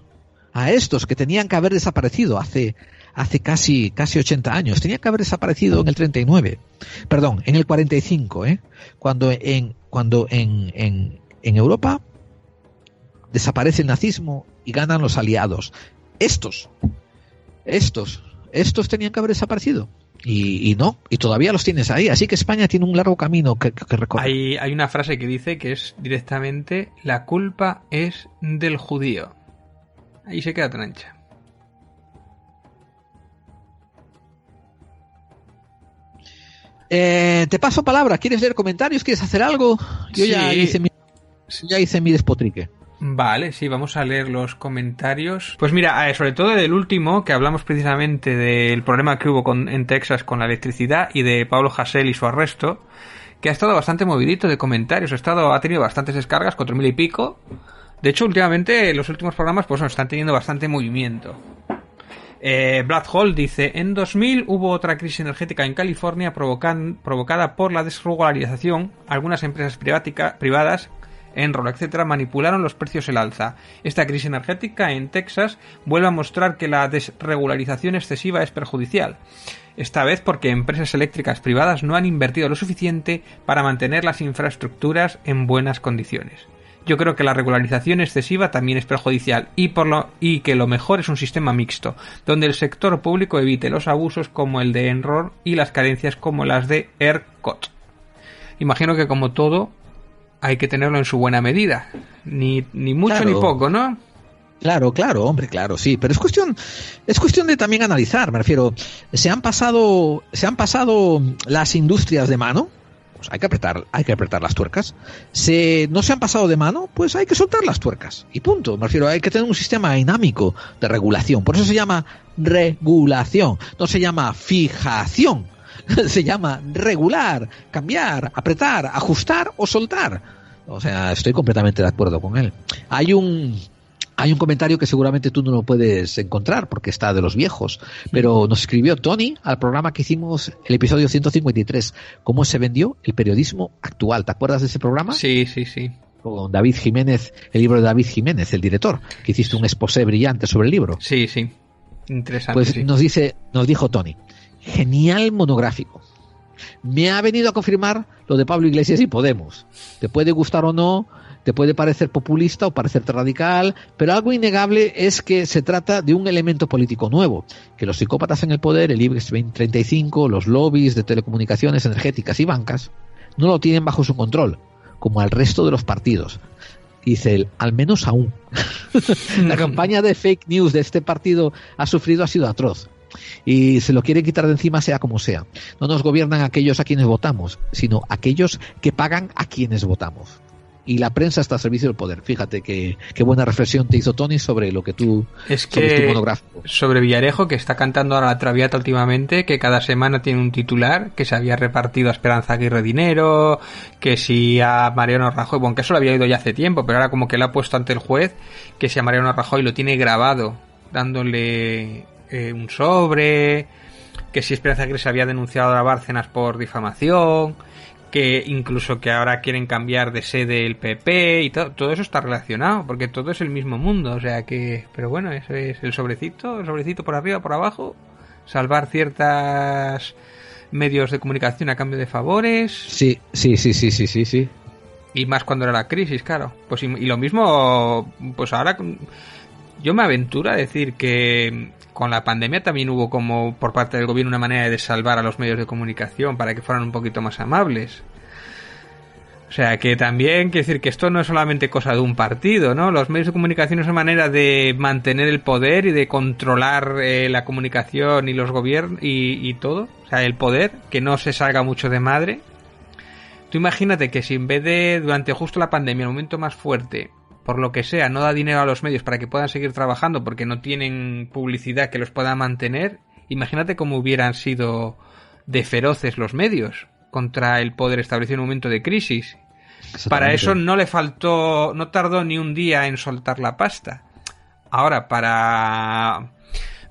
a estos que tenían que haber desaparecido hace, hace casi, casi 80 años, tenían que haber desaparecido en el 39, perdón, en el 45, ¿eh? Cuando en, cuando en, en, en Europa desaparece el nazismo y ganan los aliados. Estos, estos, estos tenían que haber desaparecido. Y, y no, y todavía los tienes ahí. Así que España tiene un largo camino que, que recorrer. Hay, hay una frase que dice que es directamente la culpa es del judío. Ahí se queda tan ancha. Eh, te paso palabra. ¿Quieres leer comentarios? ¿Quieres hacer algo? Yo ya hice mi, ya hice mi despotrique. Vale, sí, vamos a leer los comentarios. Pues mira, eh, sobre todo del último, que hablamos precisamente del problema que hubo con, en Texas con la electricidad y de Pablo Hassel y su arresto, que ha estado bastante movidito de comentarios, ha, estado, ha tenido bastantes descargas, cuatro mil y pico. De hecho, últimamente los últimos programas pues están teniendo bastante movimiento. Eh, Black Hole dice, en 2000 hubo otra crisis energética en California provocada por la desregularización. Algunas empresas privática- privadas, Enron, etcétera, manipularon los precios al alza. Esta crisis energética en Texas vuelve a mostrar que la desregularización excesiva es perjudicial. Esta vez porque empresas eléctricas privadas no han invertido lo suficiente para mantener las infraestructuras en buenas condiciones. Yo creo que la regularización excesiva también es perjudicial y, por lo, y que lo mejor es un sistema mixto, donde el sector público evite los abusos como el de Enron y las carencias como las de ERCOT. Imagino que como todo hay que tenerlo en su buena medida, ni, ni mucho Claro. ni poco, ¿no? Claro, claro, hombre, claro, sí, pero es cuestión, es cuestión de también analizar, me refiero, se han pasado, se han pasado las industrias de mano, pues hay que apretar, hay que apretar las tuercas. Se, no se han pasado de mano, pues hay que soltar las tuercas. Y punto. Me refiero, hay que tener un sistema dinámico de regulación. Por eso se llama regulación, no se llama fijación. se llama regular, cambiar, apretar, ajustar o soltar. O sea, estoy completamente de acuerdo con él. Hay un hay un comentario que seguramente tú no lo puedes encontrar porque está de los viejos, pero nos escribió Tony al programa que hicimos el episodio 153, cómo se vendió el periodismo actual. ¿Te acuerdas de ese programa? Sí, sí, sí. Con David Jiménez, el libro de David Jiménez, el director, que hiciste un exposé brillante sobre el libro. Sí, sí. Interesante. Pues sí. nos dice, nos dijo Tony, genial monográfico. Me ha venido a confirmar lo de Pablo Iglesias y Podemos. Te puede gustar o no, te puede parecer populista o parecerte radical, pero algo innegable es que se trata de un elemento político nuevo, que los psicópatas en el poder, el IBEX 2035, los lobbies de telecomunicaciones energéticas y bancas, no lo tienen bajo su control, como al resto de los partidos. Dice él, al menos aún. La campaña de fake news de este partido ha sufrido ha sido atroz. Y se lo quiere quitar de encima sea como sea. No nos gobiernan aquellos a quienes votamos, sino aquellos que pagan a quienes votamos. Y la prensa está al servicio del poder. Fíjate qué buena reflexión te hizo Tony sobre lo que tú Es sobre tu monográfico. sobre Villarejo, que está cantando ahora la Traviata últimamente, que cada semana tiene un titular, que se había repartido a Esperanza Aguirre dinero, que si a Mariano Rajoy, bueno, que eso lo había oído ya hace tiempo, pero ahora como que lo ha puesto ante el juez, que si a Mariano Rajoy lo tiene grabado, dándole eh, un sobre, que si Esperanza Aguirre se había denunciado a Bárcenas por difamación, que incluso que ahora quieren cambiar de sede el PP y todo, todo eso está relacionado, porque todo es el mismo mundo, o sea que, pero bueno, eso es el sobrecito, el sobrecito por arriba, por abajo, salvar ciertas medios de comunicación a cambio de favores Sí, sí, sí, sí, sí, sí, sí. y más cuando era la crisis, claro. Pues y, y lo mismo, pues ahora yo me aventuro a decir que con la pandemia también hubo como por parte del gobierno una manera de salvar a los medios de comunicación para que fueran un poquito más amables. O sea, que también quiero decir que esto no es solamente cosa de un partido, ¿no? Los medios de comunicación es una manera de mantener el poder y de controlar eh, la comunicación y los gobiernos y, y todo. O sea, el poder, que no se salga mucho de madre. Tú imagínate que si en vez de durante justo la pandemia, el momento más fuerte, por lo que sea, no da dinero a los medios para que puedan seguir trabajando porque no tienen publicidad que los pueda mantener, imagínate cómo hubieran sido de feroces los medios contra el poder establecido en un momento de crisis. Para eso no le faltó, no tardó ni un día en soltar la pasta. Ahora, para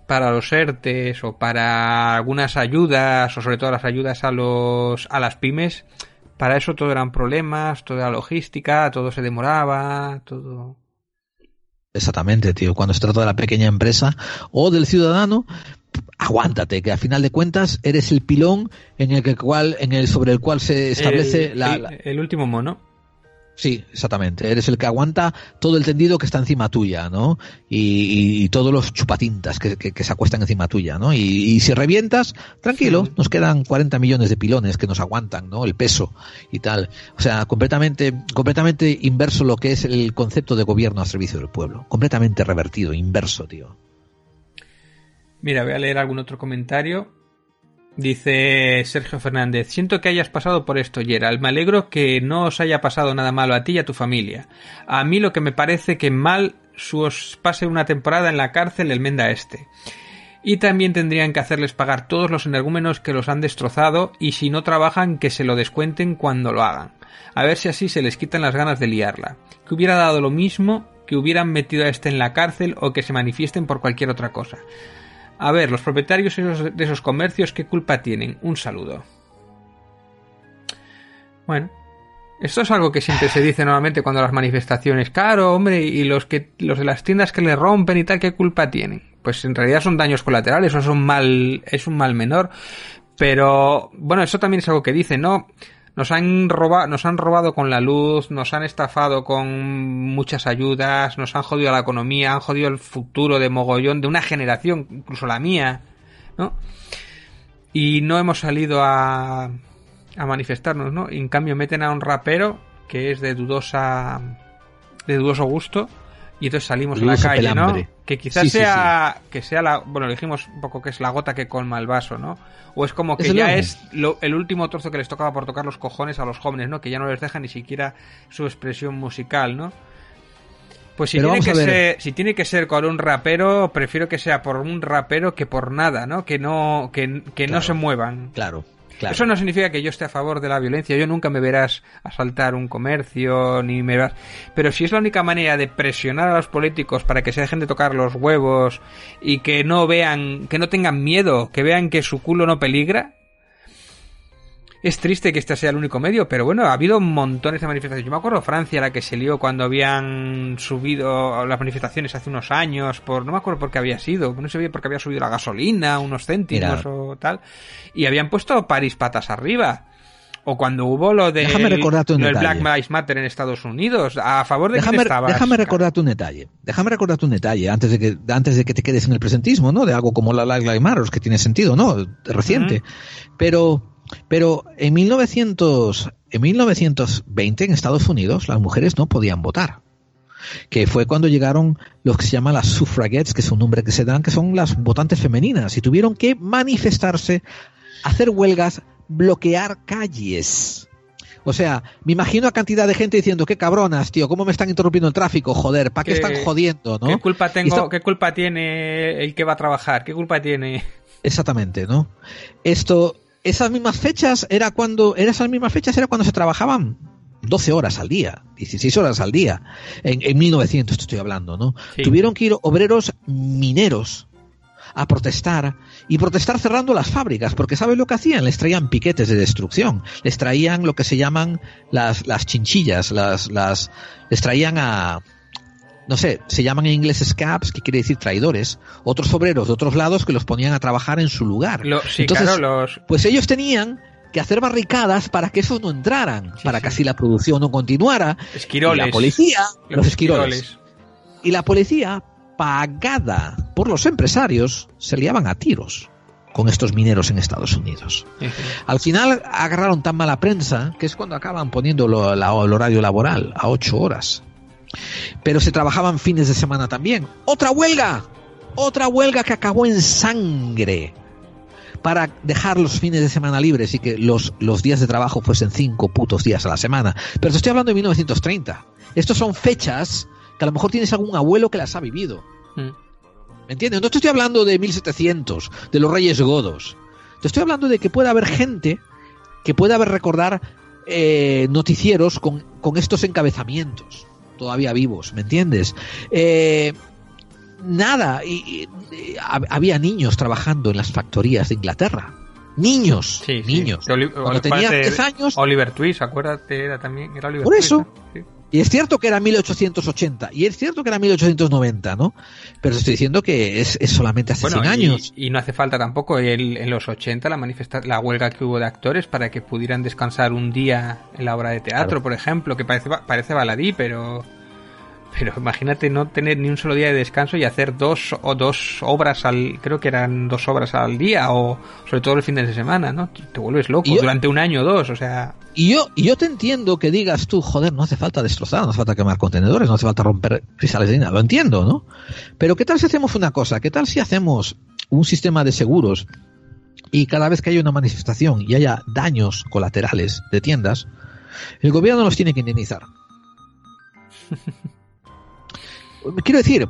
para los ERTES o para algunas ayudas, o sobre todo las ayudas a los a las pymes, para eso todo eran problemas, toda la logística, todo se demoraba, todo. Exactamente, tío. Cuando se trata de la pequeña empresa o del ciudadano, aguántate, que a final de cuentas eres el pilón en el que cual, en el sobre el cual se establece el, la, el- la- el último mono. Sí, exactamente. Eres el que aguanta todo el tendido que está encima tuya, ¿no? Y, y- y todos los chupatintas que, que- que se acuestan encima tuya, ¿no? Y, y si revientas, tranquilo, nos quedan 40 millones de pilones que nos aguantan, ¿no? El peso y tal. O sea, completamente, completamente inverso lo que es el concepto de gobierno al servicio del pueblo. Completamente revertido, inverso, tío. Mira, voy a leer algún otro comentario. Dice Sergio Fernández, siento que hayas pasado por esto, Gerald. Me alegro que no os haya pasado nada malo a ti y a tu familia. A mí lo que me parece que mal su os pase una temporada en la cárcel el Menda Este. Y también tendrían que hacerles pagar todos los energúmenos que los han destrozado y si no trabajan que se lo descuenten cuando lo hagan. A ver si así se les quitan las ganas de liarla. Que hubiera dado lo mismo que hubieran metido a este en la cárcel o que se manifiesten por cualquier otra cosa. A ver, los propietarios de esos comercios, ¿qué culpa tienen? Un saludo. Bueno, esto es algo que siempre se dice normalmente cuando las manifestaciones, claro, hombre, y los que los de las tiendas que le rompen y tal, ¿qué culpa tienen? Pues en realidad son daños colaterales, o es un mal, es un mal menor. Pero bueno, eso también es algo que dicen, ¿no? Nos han robado, nos han robado con la luz, nos han estafado con muchas ayudas, nos han jodido la economía, han jodido el futuro de mogollón de una generación, incluso la mía, ¿no? Y no hemos salido a, a manifestarnos, ¿no? Y en cambio meten a un rapero que es de dudosa, de dudoso gusto y entonces salimos a la calle, ¿no? Que quizás Sí, sí, sea, que sea la, bueno, dijimos un poco que es la gota que colma el vaso, ¿no? O es como que ya es lo- el último trozo que les tocaba por tocar los cojones a los jóvenes, ¿no? Que ya no les deja ni siquiera su expresión musical, ¿no? Pues si Pero tiene, que ser, si tiene que ser con un rapero, prefiero que sea por un rapero que por nada, ¿no? Que no, que, que no se muevan. Claro, Eso no significa que yo esté a favor de la violencia. Yo nunca me verás asaltar un comercio, ni me verás. Pero si es la única manera de presionar a los políticos para que se dejen de tocar los huevos y que no vean, que no tengan miedo, que vean que su culo no peligra. Es triste que este sea el único medio, pero bueno, ha habido montones de manifestaciones. Yo me acuerdo Francia, la que se lió cuando habían subido las manifestaciones hace unos años, por no me acuerdo por qué había sido, no sé bien porque había subido la gasolina, unos céntimos Mira. o tal, y habían puesto París patas arriba. O cuando hubo lo, de Déjame recordarte un lo del detalle. Black Lives Matter en Estados Unidos, a favor de Déjame, estabas. déjame recordarte un detalle. Déjame recordarte un detalle antes de que antes de que te quedes en el presentismo, ¿no? De algo como la Black Lives Matter, que tiene sentido, ¿no? Reciente. Pero pero en 1900 en 1920 en Estados Unidos las mujeres no podían votar. Que fue cuando llegaron los que se llaman las suffragettes, que es un nombre que se dan, que son las votantes femeninas, y tuvieron que manifestarse, hacer huelgas, bloquear calles. O sea, me imagino a cantidad de gente diciendo, qué cabronas, tío, cómo me están interrumpiendo el tráfico, joder, ¿para qué ¿Qué- están jodiendo, no? ¿Qué culpa tengo? ¿Qué culpa tiene el que va a trabajar? ¿Qué culpa tiene? Exactamente, ¿no? Esto, esas mismas fechas era cuando, esas mismas fechas era cuando se trabajaban 12 horas al día, 16 horas al día, en, en 1900 te estoy hablando, ¿no? Sí. Tuvieron que ir obreros mineros a protestar y protestar cerrando las fábricas, porque ¿sabes lo que hacían? Les traían piquetes de destrucción, les traían lo que se llaman las, las chinchillas, las, las, les traían a, no sé, se llaman en inglés scabs, que quiere decir traidores, otros obreros de otros lados que los ponían a trabajar en su lugar. Lo- sí, Entonces, claro, los... pues ellos tenían que hacer barricadas para que esos no entraran, para que así la producción no continuara. Esquiroles. Y la policía, los, Los esquiroles. esquiroles. Y la policía, pagada por los empresarios, se liaban a tiros con estos mineros en Estados Unidos. Al final agarraron tan mala prensa que es cuando acaban poniendo lo- la- el horario laboral a ocho horas. Pero se trabajaban fines de semana también. ¡Otra huelga! Otra huelga que acabó en sangre para dejar los fines de semana libres y que los, los días de trabajo fuesen cinco putos días a la semana. Pero te estoy hablando de 1930. Estos son fechas que a lo mejor tienes algún abuelo que las ha vivido. Mm. ¿Me entiendes? No te estoy hablando de 1700, de los reyes godos. Te estoy hablando de que puede haber gente que pueda haber recordar eh, noticieros con, con estos encabezamientos todavía vivos, ¿me entiendes? Eh, nada, y, y- y hab- había niños trabajando en las factorías de Inglaterra. Niños, Sí, niños. Cuando tenía parece 10 años, Oliver Twist, acuérdate, era también. Era Oliver Por Twist, eso. ¿no? Sí. Y es cierto que era 1880, y es cierto que era 1890, ¿no? Pero te estoy diciendo que es, es solamente hace Bueno, 100 y- años. Y, no hace falta tampoco el- en los 80 la manifesta la huelga que hubo de actores para que pudieran descansar un día en la obra de teatro, Claro. por ejemplo, que parece parece baladí, pero pero imagínate no tener ni un solo día de descanso y hacer dos o dos obras al creo que eran dos obras al día o sobre todo el fin de semana, ¿no? Te vuelves loco yo- durante un año o dos, o sea, Y yo, y yo te entiendo que digas tú, joder, no hace falta destrozar, no hace falta quemar contenedores, no hace falta romper cristales de nada, lo entiendo, ¿no? Pero ¿qué tal si hacemos una cosa? ¿Qué tal si hacemos un sistema de seguros y cada vez que haya una manifestación y haya daños colaterales de tiendas, el gobierno los tiene que indemnizar? Quiero decir,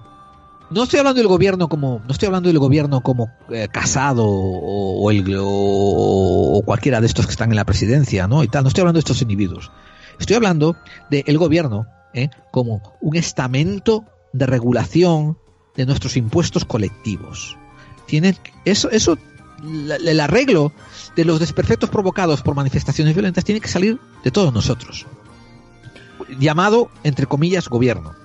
no estoy hablando del gobierno como no estoy hablando del gobierno como eh, casado o, el o, cualquiera de estos que están en la presidencia no y tal no estoy hablando de estos individuos. Estoy hablando del gobierno ¿eh? como un estamento de regulación de nuestros impuestos colectivos. Tienen eso eso el arreglo de los desperfectos provocados por manifestaciones violentas tiene que salir de todos nosotros. Llamado entre comillas gobierno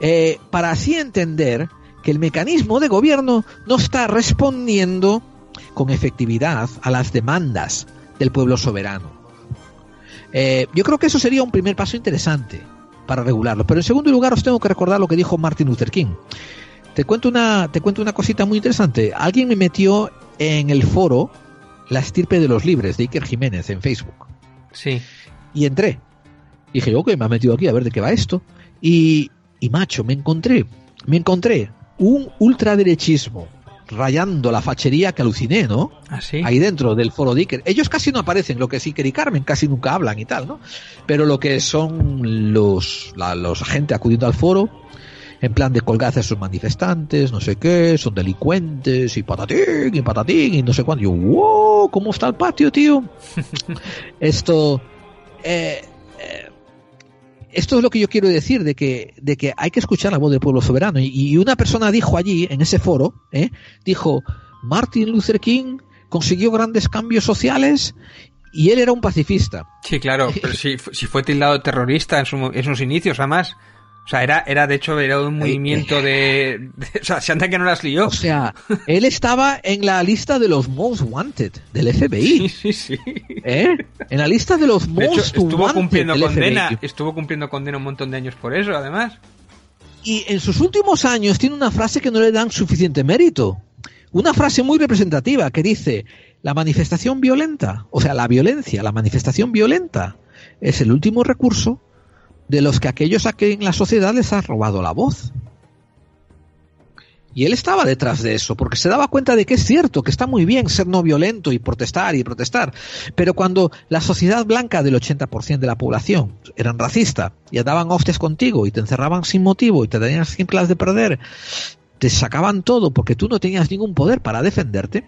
eh, para así entender que el mecanismo de gobierno no está respondiendo con efectividad a las demandas del pueblo soberano. Eh, yo creo que eso sería un primer paso interesante para regularlo. Pero en segundo lugar os tengo que recordar lo que dijo Martin Luther King. Te cuento una, te cuento una cosita muy interesante. Alguien me metió en el foro La estirpe de los libres de Iker Jiménez en Facebook sí. y entré. Y dije, ok, me ha metido aquí a ver de qué va esto. Y, y macho, me encontré, me encontré un ultraderechismo rayando la fachería que aluciné, ¿no? Así. Ahí dentro del foro de Iker. Ellos casi no aparecen, lo que sí Iker y Carmen casi nunca hablan y tal, ¿no? Pero lo que son los, la, los agentes acudiendo al foro, en plan de colgad a esos manifestantes, no sé qué, son delincuentes y patatín y patatín y no sé cuándo. Yo, wow, ¿cómo está el patio, tío? Esto, eh, esto es lo que yo quiero decir, de que, de que hay que escuchar la voz del pueblo soberano. Y, y una persona dijo allí, en ese foro, ¿eh? dijo, Martin Luther King consiguió grandes cambios sociales y él era un pacifista. Sí, claro, pero si, si fue tildado terrorista en, su- en sus inicios, además. O sea, era, era de hecho era un movimiento de, de- O sea, se anda que no las lió. O sea, él estaba en la lista de los most wanted del FBI. Sí, sí, sí. ¿eh? En la lista de los De hecho, most estuvo wanted cumpliendo del condena, FBI. estuvo cumpliendo condena un montón de años por eso, además. Y en sus últimos años tiene una frase que no le dan suficiente mérito. Una frase muy representativa que dice, la manifestación violenta, o sea, la violencia, la manifestación violenta, es el último recurso de los que aquellos a que en la sociedad les ha robado la voz. Y él estaba detrás de eso, porque se daba cuenta de que es cierto, que está muy bien ser no violento y protestar y protestar. Pero cuando la sociedad blanca del 80% de la población eran racista y andaban hostes contigo y te encerraban sin motivo y te tenían las de perder, te sacaban todo porque tú no tenías ningún poder para defenderte,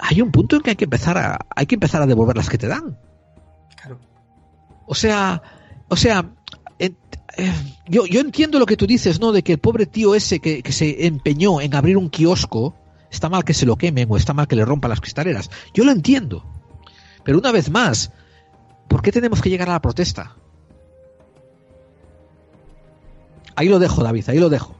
hay un punto en que hay que empezar a, hay que empezar a devolver las que te dan. Claro. O sea, o sea, yo, yo entiendo lo que tú dices, ¿no? De que el pobre tío ese que, que se empeñó en abrir un kiosco, está mal que se lo quemen o está mal que le rompan las cristaleras. Yo lo entiendo. Pero una vez más, ¿por qué tenemos que llegar a la protesta? Ahí lo dejo, David, ahí lo dejo.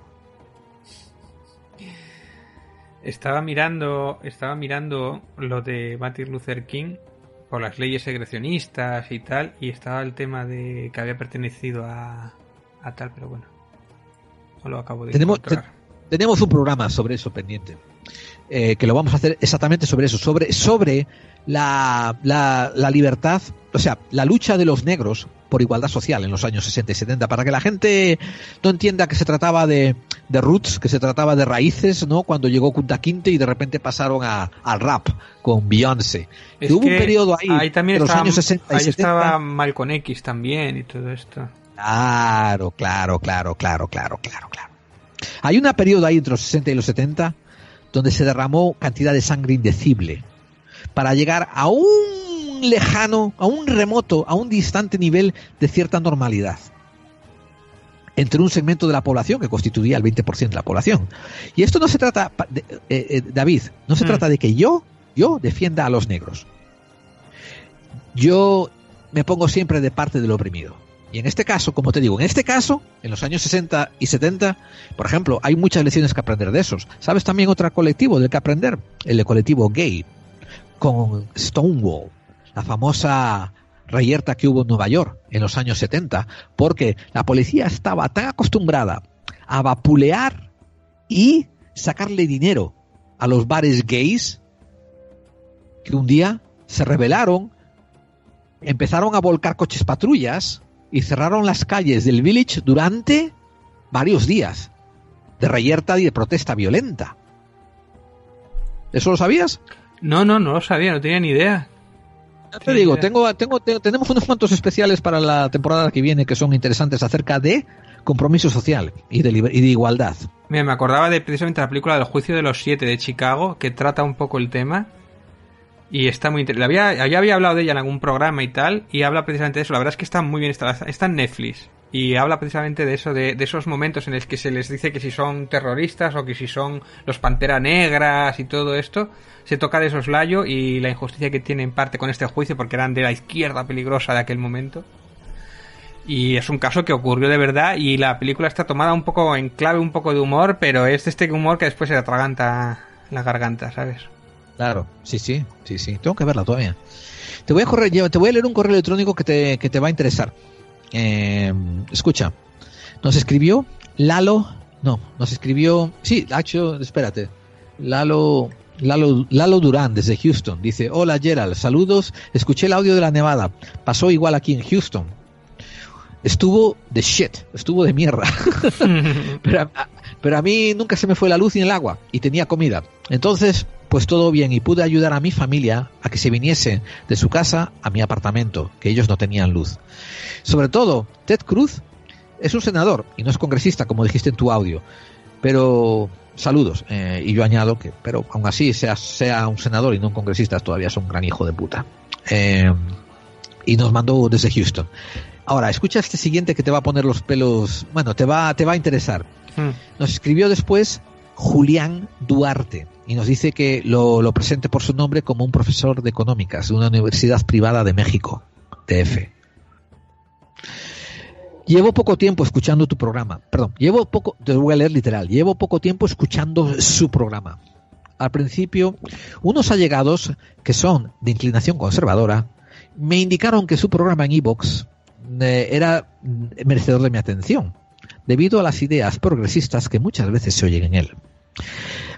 Estaba mirando, estaba mirando lo de Martin Luther King por las leyes segregacionistas y tal, y estaba el tema de que había pertenecido a, a tal, pero bueno, no lo acabo de Tenemos, te- tenemos un programa sobre eso pendiente. eh, que lo vamos a hacer exactamente sobre eso, sobre, sobre la, la, la libertad, o sea, la lucha de los negros por igualdad social en los años 60 y 70, para que la gente no entienda que se trataba de, de roots, que se trataba de raíces, ¿no? Cuando llegó Kunta Kinte y de repente pasaron a, al rap con Beyoncé. Es Que hubo un periodo ahí, también de los años 60 y ahí 70. estaba Malcolm X también y todo esto. Claro, claro, claro, claro, claro, claro, claro. Hay una periodo ahí entre los 60 y los 70 donde se derramó cantidad de sangre indecible para llegar a un lejano, a un remoto, a un distante nivel de cierta normalidad entre un segmento de la población que constituía el 20% de la población. Y esto no se trata, de- eh, eh, David, no se Mm. trata de que yo, yo defienda a los negros. Yo me pongo siempre de parte del oprimido. Y en este caso, como te digo, en este caso, en los años 60 y 70, por ejemplo, hay muchas lecciones que aprender de esos. ¿Sabes también otro colectivo del que aprender? El colectivo gay, con Stonewall, la famosa reyerta que hubo en Nueva York en los años 70, porque la policía estaba tan acostumbrada a vapulear y sacarle dinero a los bares gays que un día se rebelaron, empezaron a volcar coches patrullas y cerraron las calles del village durante varios días de reyerta y de protesta violenta. ¿Eso lo sabías? No, no, no lo sabía, no tenía ni idea. Ya te digo, tengo, tengo, te- tenemos unos cuantos especiales para la temporada que viene que son interesantes acerca de compromiso social y de, y de igualdad. Mira, me acordaba de precisamente la película del juicio de los siete de Chicago, que trata un poco el tema. Y está muy interesante. Había, ya había hablado de ella en algún programa y tal, y habla precisamente de eso. La verdad es que está muy bien instalada. Está en Netflix. Y habla precisamente de eso, de, de esos momentos en los que se les dice que si son terroristas o que si son los Pantera Negras y todo esto. Se toca de soslayo y la injusticia que tiene en parte con este juicio, porque eran de la izquierda peligrosa de aquel momento. Y es un caso que ocurrió de verdad y la película está tomada un poco en clave, un poco de humor, pero es este humor que después se le atraganta la garganta, ¿sabes? Claro, sí, sí, sí, sí. Tengo que verla todavía. Te voy a correr, te voy a leer un correo electrónico que te, que te va a interesar. Eh, escucha, nos escribió Lalo, no, nos escribió, sí, Lacho, espérate, Lalo, Lalo, Lalo Durán desde Houston. Dice, hola Gerald, saludos, escuché el audio de la nevada, pasó igual aquí en Houston. Estuvo de shit, estuvo de mierda. pero, a, pero a mí nunca se me fue la luz ni el agua y tenía comida. Entonces, pues todo bien y pude ayudar a mi familia a que se viniese de su casa a mi apartamento, que ellos no tenían luz. Sobre todo, Ted Cruz es un senador y no es congresista, como dijiste en tu audio. Pero saludos. eh, y yo añado que, pero aún así, sea, sea un senador y no un congresista, todavía es un gran hijo de puta. Eh, y nos mandó desde Houston. Ahora, escucha este siguiente que te va a poner los pelos, bueno, te va, te va a interesar. Nos escribió después Julián Duarte y nos dice que lo, lo presente por su nombre como un profesor de económicas de una universidad privada de México, TF. Llevo poco tiempo escuchando tu programa. Perdón, llevo poco, te voy a leer literal. Llevo poco tiempo escuchando su programa. Al principio, unos allegados que son de inclinación conservadora me indicaron que su programa en Evox eh, era merecedor de mi atención, debido a las ideas progresistas que muchas veces se oyen en él.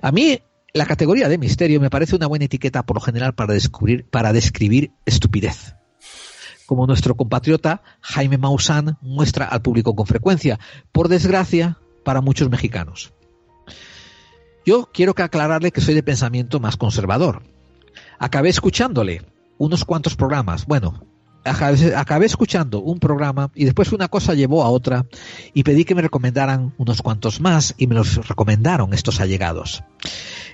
A mí, la categoría de misterio me parece una buena etiqueta por lo general para descubrir, para describir estupidez. Como nuestro compatriota Jaime Maussan muestra al público con frecuencia, por desgracia, para muchos mexicanos. Yo quiero que aclararle que soy de pensamiento más conservador. Acabé escuchándole unos cuantos programas. Bueno, acabé, escuchando un programa y después una cosa llevó a otra y pedí que me recomendaran unos cuantos más y me los recomendaron estos allegados.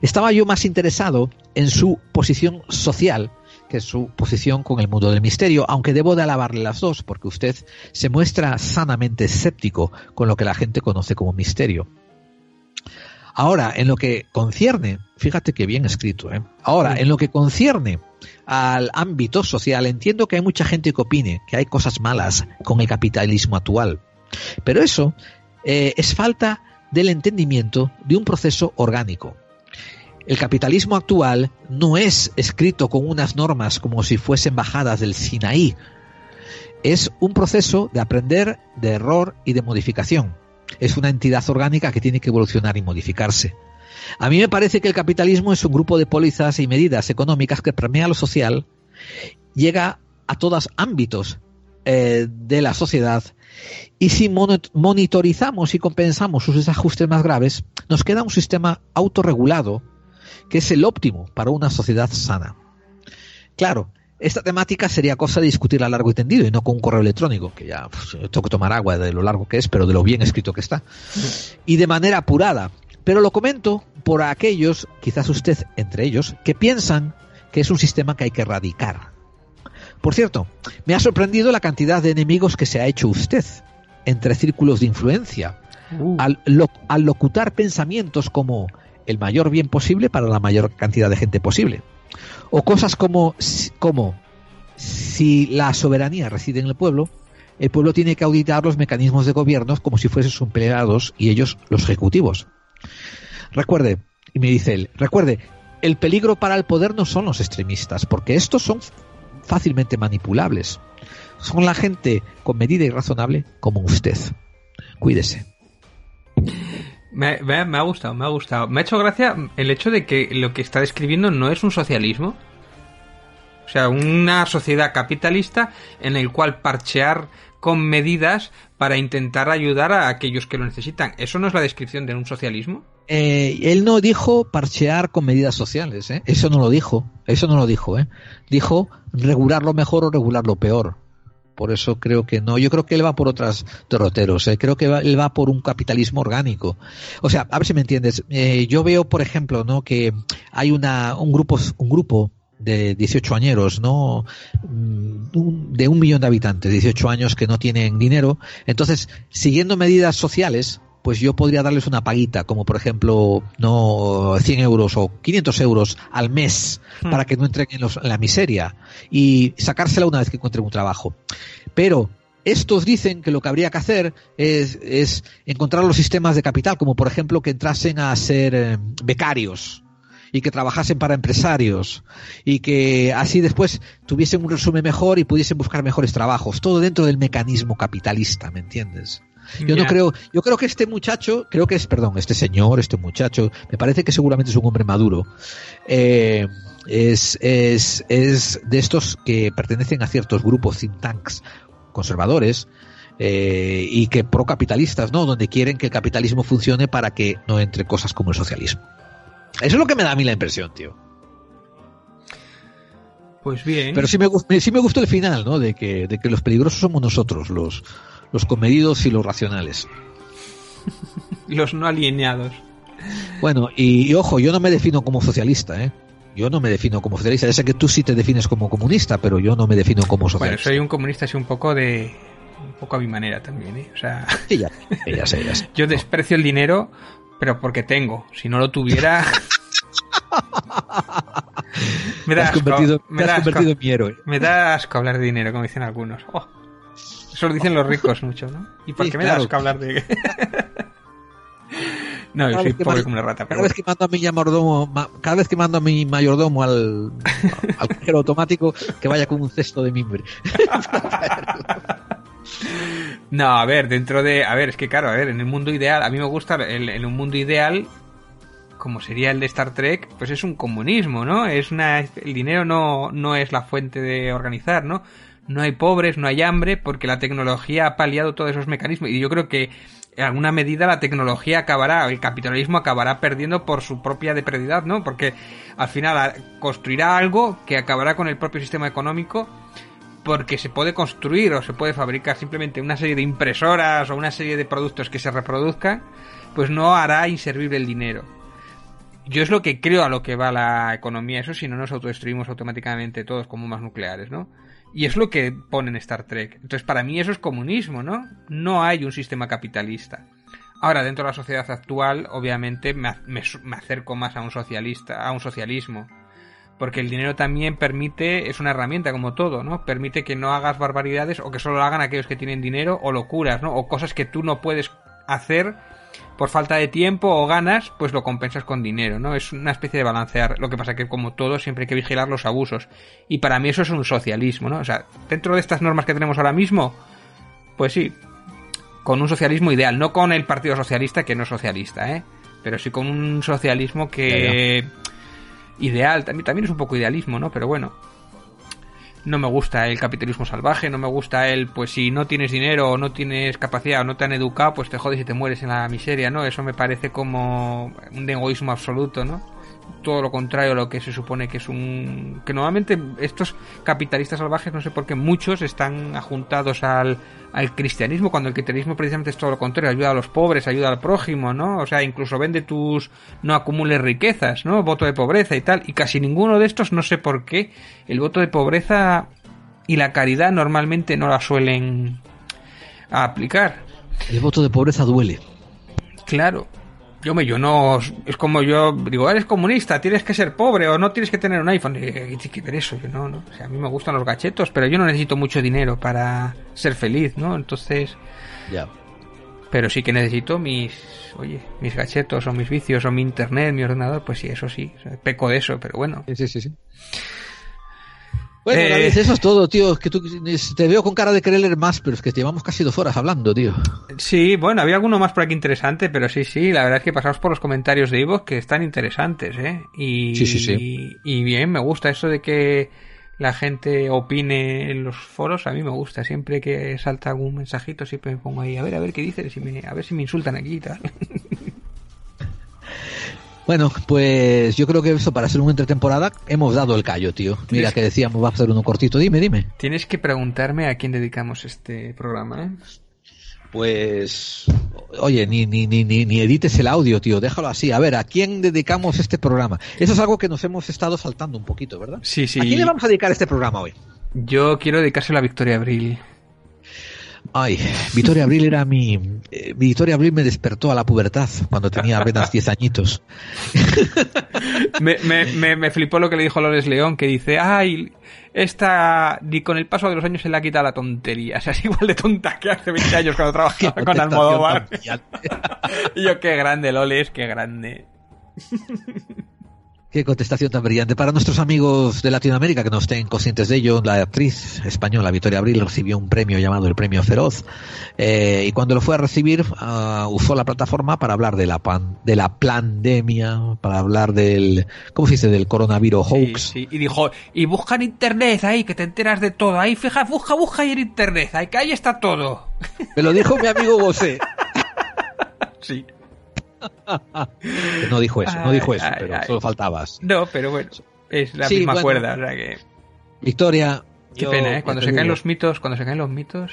Estaba yo más interesado en su posición social que su posición con el mundo del misterio, aunque debo de alabarle las dos, porque usted se muestra sanamente escéptico con lo que la gente conoce como misterio. Ahora, en lo que concierne, fíjate que bien escrito, ¿eh? Ahora, en lo que concierne al ámbito social, entiendo que hay mucha gente que opine que hay cosas malas con el capitalismo actual. Pero eso eh, es falta del entendimiento de un proceso orgánico. El capitalismo actual no es escrito con unas normas como si fuesen bajadas del Sinaí. Es un proceso de aprender, de error y de modificación. Es una entidad orgánica que tiene que evolucionar y modificarse. A mí me parece que el capitalismo es un grupo de pólizas y medidas económicas que permea lo social, llega a todos ámbitos eh, de la sociedad y si monitorizamos y compensamos sus desajustes más graves, nos queda un sistema autorregulado que es el óptimo para una sociedad sana. Claro, esta temática sería cosa de discutir a largo y tendido y no con un correo electrónico, que ya pues, tengo que tomar agua de lo largo que es, pero de lo bien escrito que está. Y de manera apurada. Pero lo comento por aquellos, quizás usted entre ellos, que piensan que es un sistema que hay que erradicar. Por cierto, me ha sorprendido la cantidad de enemigos que se ha hecho usted entre círculos de influencia, al, lo- al locutar pensamientos como el mayor bien posible para la mayor cantidad de gente posible. O cosas como, como si la soberanía reside en el pueblo, el pueblo tiene que auditar los mecanismos de gobierno como si fuesen sus empleados y ellos los ejecutivos. Recuerde, y me dice él, recuerde, el peligro para el poder no son los extremistas, porque estos son fácilmente manipulables. Son la gente con medida y razonable como usted. Cuídese. Me, me- ha gustado, me ha gustado. Me ha hecho gracia el hecho de que lo que está describiendo no es un socialismo. O sea, una sociedad capitalista en el cual parchear con medidas para intentar ayudar a aquellos que lo necesitan. ¿Eso no es la descripción de un socialismo? Eh, él no dijo parchear con medidas sociales, ¿eh? Eso no lo dijo. Eso no lo dijo, ¿eh? Dijo regular lo mejor o regular lo peor. Por eso creo que no. Yo creo que él va por otras derroteros. ¿eh? Creo que va- él va por un capitalismo orgánico. O sea, a ver si me entiendes. Eh, yo veo, por ejemplo, ¿no? Que hay una, un grupo, un grupo de 18 añeros, ¿no? Mm, de un millón de habitantes, 18 años que no tienen dinero. Entonces, siguiendo medidas sociales, pues yo podría darles una paguita, como por ejemplo, no 100 euros o 500 euros al mes Hmm. para que no entren en, los- en la miseria y sacársela una vez que encuentren un trabajo. Pero estos dicen que lo que habría que hacer es, es encontrar los sistemas de capital, como por ejemplo que entrasen a ser eh, becarios y que trabajasen para empresarios y que así después tuviesen un resumen mejor y pudiesen buscar mejores trabajos, todo dentro del mecanismo capitalista, ¿me entiendes? Yo no creo, yo creo que este muchacho, creo que es, perdón, este señor, este muchacho, me parece que seguramente es un hombre maduro. Eh, es, es, es de estos que pertenecen a ciertos grupos think tanks conservadores eh, y que procapitalistas, ¿no? Donde quieren que el capitalismo funcione para que no entre cosas como el socialismo. Eso es lo que me da a mí la impresión, tío. Pues bien. Pero sí me, sí me gustó el final, ¿no? De que, de que los peligrosos somos nosotros, los, los comedidos y los racionales. Los no alineados. Bueno, y, y ojo, yo no me defino como socialista, ¿eh? Yo no me defino como socialista. Ya sé que tú sí te defines como comunista, pero yo no me defino como Bueno, socialista. soy un comunista así un poco de... Un poco a mi manera también, ¿eh? O sea... Sí, ya, ya sé, ya sé. Yo desprecio el dinero, pero porque tengo. Si no lo tuviera... me da asco, me da asco. Me da asco hablar de dinero, como dicen algunos. Oh, eso lo dicen los ricos mucho, ¿no? ¿Y por Sí, qué me claro. da asco hablar de...? no, yo soy que pobre como una rata, Cada pero vez que mando a mi mayordomo, ma- cada vez que mando a mi mayordomo al, al cajero automático, que vaya con un cesto de mimbre. No, a ver, dentro de... A ver, es que claro, a ver, en el mundo ideal, a mí me gusta, el- en un mundo ideal, como sería el de Star Trek, pues es un comunismo, ¿no? Es una... El dinero no, no es la fuente de organizar, ¿no? No hay pobres, no hay hambre, porque la tecnología ha paliado todos esos mecanismos. Y yo creo que en alguna medida la tecnología acabará, el capitalismo acabará perdiendo por su propia depredidad, ¿no? Porque al final construirá algo que acabará con el propio sistema económico porque se puede construir o se puede fabricar simplemente una serie de impresoras o una serie de productos que se reproduzcan, pues no hará inservible el dinero. Yo es lo que creo a lo que va la economía, eso si no nos autodestruimos automáticamente todos como más nucleares, ¿no? Y es lo que pone en Star Trek. Entonces, para mí eso es comunismo, ¿no? No hay un sistema capitalista. Ahora, dentro de la sociedad actual, obviamente me, me- me acerco más a un socialista, a un socialismo. Porque el dinero también permite, es una herramienta como todo, ¿no? Permite que no hagas barbaridades o que solo lo hagan aquellos que tienen dinero o locuras, ¿no? O cosas que tú no puedes hacer por falta de tiempo o ganas, pues lo compensas con dinero, ¿no? Es una especie de balancear. Lo que pasa que como todo siempre hay que vigilar los abusos. Y para mí eso es un socialismo, ¿no? O sea, dentro de estas normas que tenemos ahora mismo, pues sí, con un socialismo ideal, no con el Partido Socialista que no es socialista, ¿eh? Pero sí con un socialismo que ideal, también, también es un poco idealismo, ¿no? Pero bueno, no me gusta el capitalismo salvaje, no me gusta el, pues si no tienes dinero o no tienes capacidad o no te han educado, pues te jodes y te mueres en la miseria, ¿no? Eso me parece como un egoísmo absoluto, ¿no? Todo lo contrario a lo que se supone que es un... que normalmente estos capitalistas salvajes, no sé por qué, muchos están ajuntados al, al cristianismo, cuando el cristianismo precisamente es todo lo contrario, ayuda a los pobres, ayuda al prójimo, ¿no? O sea, incluso vende tus... no acumules riquezas, ¿no? Voto de pobreza y tal, y casi ninguno de estos, no sé por qué, el voto de pobreza y la caridad normalmente no la suelen aplicar. El voto de pobreza duele. Claro. Yo me, yo no, es como yo digo, eres comunista, tienes que ser pobre o no tienes que tener un iPhone. Y, ¿Qué tiene que ver eso? Yo no, no. O sea, a mí me gustan los gachetos, pero yo no necesito mucho dinero para ser feliz, ¿no? Entonces, Ya. pero sí que necesito mis, oye, mis gachetos o mis vicios o mi internet, mi ordenador, pues sí, eso sí, peco de eso, pero bueno. Sí, sí, sí. sí. Bueno, Eh, David, eso es todo, tío. Es que tú, te veo con cara de querer leer más, pero es que llevamos casi dos horas hablando, tío. Sí, bueno, había alguno más por aquí interesante, pero sí, sí, la verdad es que pasamos por los comentarios de Ivo que están interesantes, ¿eh? Y, Sí, sí, sí. y bien, me gusta eso de que la gente opine en los foros, a mí me gusta, siempre que salta algún mensajito, siempre me pongo ahí, a ver, a ver qué dicen, si me, a ver si me insultan aquí y tal. Bueno, pues yo creo que eso para ser una entretemporada hemos dado el callo, tío. Mira que decíamos, va a hacer uno cortito. Dime, dime. Tienes que preguntarme a quién dedicamos este programa, ¿eh? Pues, oye, ni, ni, ni, ni, ni edites el audio, tío. Déjalo así. A ver, ¿a quién dedicamos este programa? Eso es algo que nos hemos estado saltando un poquito, ¿verdad? Sí, sí. ¿A quién le vamos a dedicar este programa hoy? Yo quiero dedicárselo a Victoria Abril. Ay, Victoria Abril era mi... eh, Victoria Abril me despertó a la pubertad cuando tenía apenas 10 añitos. me, me, me, me flipó lo que le dijo Lores León, que dice, ay, esta, ni con el paso de los años se le ha quitado la tontería. O sea, es igual de tonta que hace 20 años cuando trabajaba con Almodóvar. y yo, qué grande, Loles, qué grande. Qué contestación tan brillante. Para nuestros amigos de Latinoamérica que no estén conscientes de ello, la actriz española Victoria Abril recibió un premio llamado el Premio Feroz eh, y cuando lo fue a recibir ah, usó la plataforma para hablar de la pan, de la pandemia, para hablar del ¿cómo se dice? del coronavirus Sí, hoax. sí, Y dijo, y busca en internet ahí, que te enteras de todo. Ahí, fija, busca, busca ahí en internet. Ahí, que ahí está todo. Me lo dijo mi amigo José. Sí. Que no dijo eso, no dijo eso, Ay, pero ay. solo faltabas. No, pero bueno, es la Sí, misma bueno. cuerda, o sea que... Victoria. Qué yo- pena, ¿eh? Cuando se caen los mitos, cuando se caen los mitos...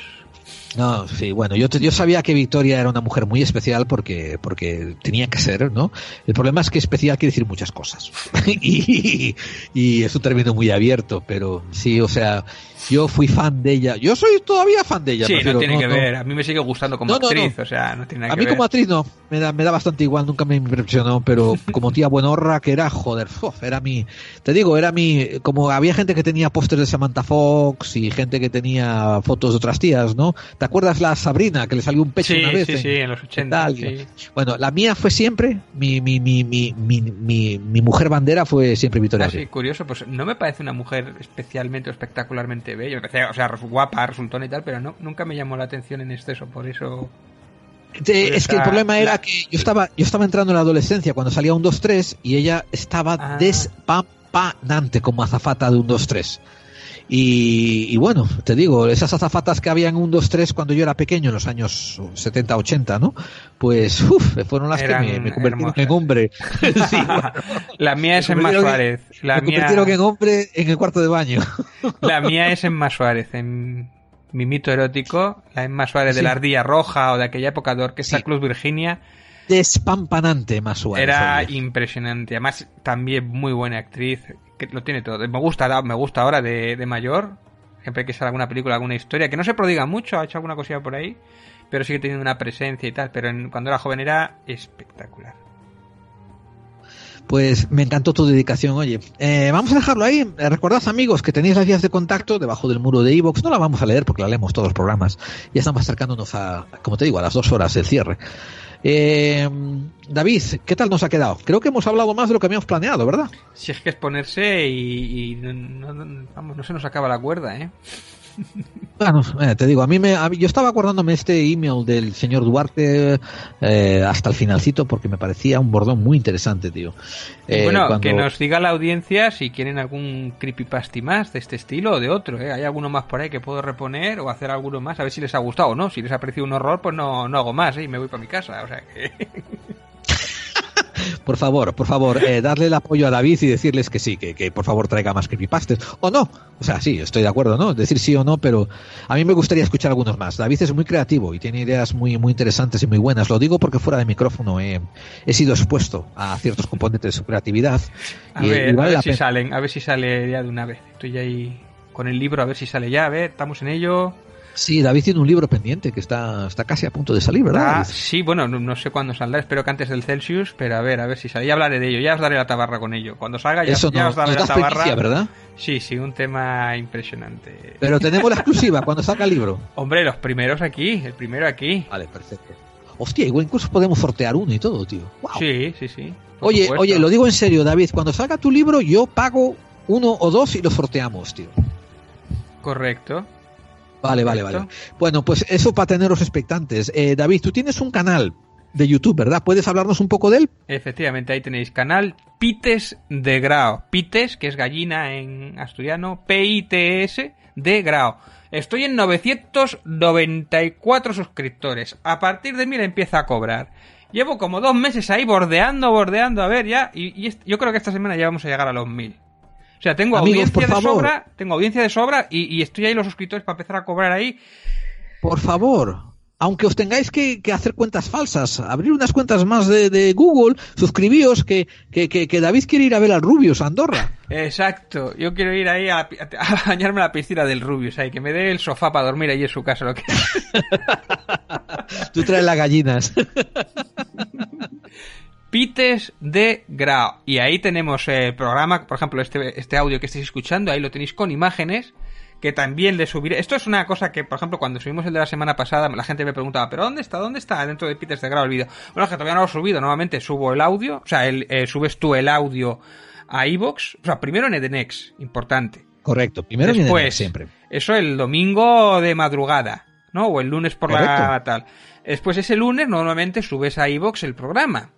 No, sí, bueno, yo, te- yo sabía que Victoria era una mujer muy especial porque, porque tenía que ser, ¿no? El problema es que especial quiere decir muchas cosas. y, y es un término muy abierto, pero sí, o sea, yo fui fan de ella. Yo soy todavía fan de ella. sí, prefiero- no tiene que ver. A mí me sigue gustando como No, no, actriz, no. o sea, no tiene nada A que mí ver. como actriz no, me da, me da bastante igual, nunca me impresionó, pero como tía buenorra que era, joder, uf, era mi, te digo, era mi, como había gente que tenía pósters de Samantha Fox y gente que tenía fotos de otras tías, ¿no? ¿Te acuerdas la Sabrina que le salió un pecho Sí, una vez? sí, sí, en los 80. tal? sí. Bueno, la mía fue siempre, mi, mi, mi, mi, mi, mi, mi mujer bandera fue siempre Victoria Ah, sí, curioso, pues no me parece una mujer especialmente o espectacularmente bella. Me parece, o sea, guapa, resultona y tal, pero no, nunca me llamó la atención en exceso, por eso. Es que el problema era la- que yo estaba, yo estaba entrando en la adolescencia cuando salía un 2-3 y ella estaba Ah. despampanante como azafata de un 2-3. Y, y bueno, te digo, esas azafatas que había en un 2, 3 cuando yo era pequeño, en los años 70, 80, ¿no? Pues, uff, fueron las Eran que me, me convirtieron hermosas. en hombre. Sí, bueno. La mía es en Más Suárez. La me mía, convirtieron en hombre en el cuarto de baño. la mía es en Más Suárez. En mi mito erótico, la Emma Suárez de la Ardilla Roja o de aquella época de Orquesta Sí. Club Virginia. Despampanante más suave. Era impresionante. Además, también muy buena actriz. Que lo tiene todo. Me gusta, me gusta ahora de, de mayor. Siempre que sale alguna película, alguna historia. Que no se prodiga mucho, ha hecho alguna cosilla por ahí. Pero sigue teniendo una presencia y tal. Pero en- cuando era joven era espectacular. Pues me encantó tu dedicación, oye. Eh, vamos a dejarlo ahí. Eh, recordad, amigos, que tenéis las vías de contacto debajo del muro de Evox. No la vamos a leer porque la leemos todos los programas. Ya estamos acercándonos a, como te digo, a las dos horas del cierre. Eh, David, ¿qué tal nos ha quedado? Creo que hemos hablado más de lo que habíamos planeado, ¿verdad? Si es que es ponerse y, no, no- vamos, no se nos acaba la cuerda, ¿eh? Bueno, eh, te digo, a mí me, a mí- yo estaba acordándome este email del señor Duarte eh, hasta el finalcito porque me parecía un bordón muy interesante, tío. Eh, bueno, cuando- que nos diga la audiencia si quieren algún creepypasti más de este estilo o de otro, ¿eh? Hay alguno más por ahí que puedo reponer o hacer alguno más, a ver si les ha gustado o no. Si les ha parecido un horror, pues no, no hago más, ¿eh? Y me voy para mi casa, o sea que... Por favor, por favor, eh, darle el apoyo a David y decirles que sí, que, que por favor traiga más creepypastas. O no. O sea, sí, estoy de acuerdo, ¿no? Decir sí o no, pero a mí me gustaría escuchar algunos más. David es muy creativo y tiene ideas muy, muy interesantes y muy buenas. Lo digo porque fuera de micrófono he, he sido expuesto a ciertos componentes de su creatividad. A y, ver, y vale a ver si pena. salen, a ver si sale ya de una vez. Estoy ahí con el libro, a ver si sale ya, a ver, estamos en ello. Sí, David tiene un libro pendiente que está, está casi a punto de salir, ¿verdad? Ah, sí, bueno, no, no sé cuándo saldrá, espero que antes del Celsius, pero a ver, a ver si sale. Ya hablaré de ello, ya os daré la tabarra con ello. Cuando salga ya, Eso ya no- os daré la tabarra. primicia, ¿verdad? Sí, sí, un tema impresionante. Pero tenemos la exclusiva cuando saca el libro. Hombre, los primeros aquí, el primero aquí. Vale, perfecto. Hostia, igual incluso podemos sortear uno y todo, tío. Wow. Sí, sí, sí. Oye, supuesto. oye, lo digo en serio, David, cuando salga tu libro yo pago uno o dos y lo sorteamos, tío. Correcto. Vale, vale, vale. Bueno, pues eso para teneros expectantes. Eh, David, tú tienes un canal de YouTube, ¿verdad? ¿Puedes hablarnos un poco de él? Efectivamente, ahí tenéis canal Pites de Grao. Pites, que es gallina en asturiano, P-I-T-S de Grao. Estoy en 994 suscriptores. A partir de 1000 empieza a cobrar. Llevo como dos meses ahí bordeando, bordeando, a ver ya. Y, y yo creo que esta semana ya vamos a llegar a los 1000. O sea, tengo Amigos, audiencia de favor. sobra, tengo audiencia de sobra y, y estoy ahí los suscriptores para empezar a cobrar ahí. Por favor, aunque os tengáis que, que hacer cuentas falsas, abrir unas cuentas más de, de Google, suscribíos que, que, David quiere ir a ver al Rubius a Andorra. Exacto, yo quiero ir ahí a, bañarme a la piscina del Rubius, ahí que me dé el sofá para dormir allí en su casa. Lo que... Tú traes las gallinas. Pites de Grau. Y ahí tenemos el programa, por ejemplo, este, este audio que estáis escuchando, ahí lo tenéis con imágenes, que también le subiré. Esto es una cosa que, por ejemplo, cuando subimos el de la semana pasada, la gente me preguntaba, ¿pero dónde está? ¿Dónde está dentro de Pites de Grau el vídeo? Bueno, es que todavía no lo he subido, nuevamente subo el audio, o sea, el, eh, subes tú el audio a iVoox, o sea, primero en Edenex, importante. Correcto, primero Después, siempre. Eso el domingo de madrugada, ¿no? O el lunes por la tal. Después ese lunes normalmente subes a iVoox el programa.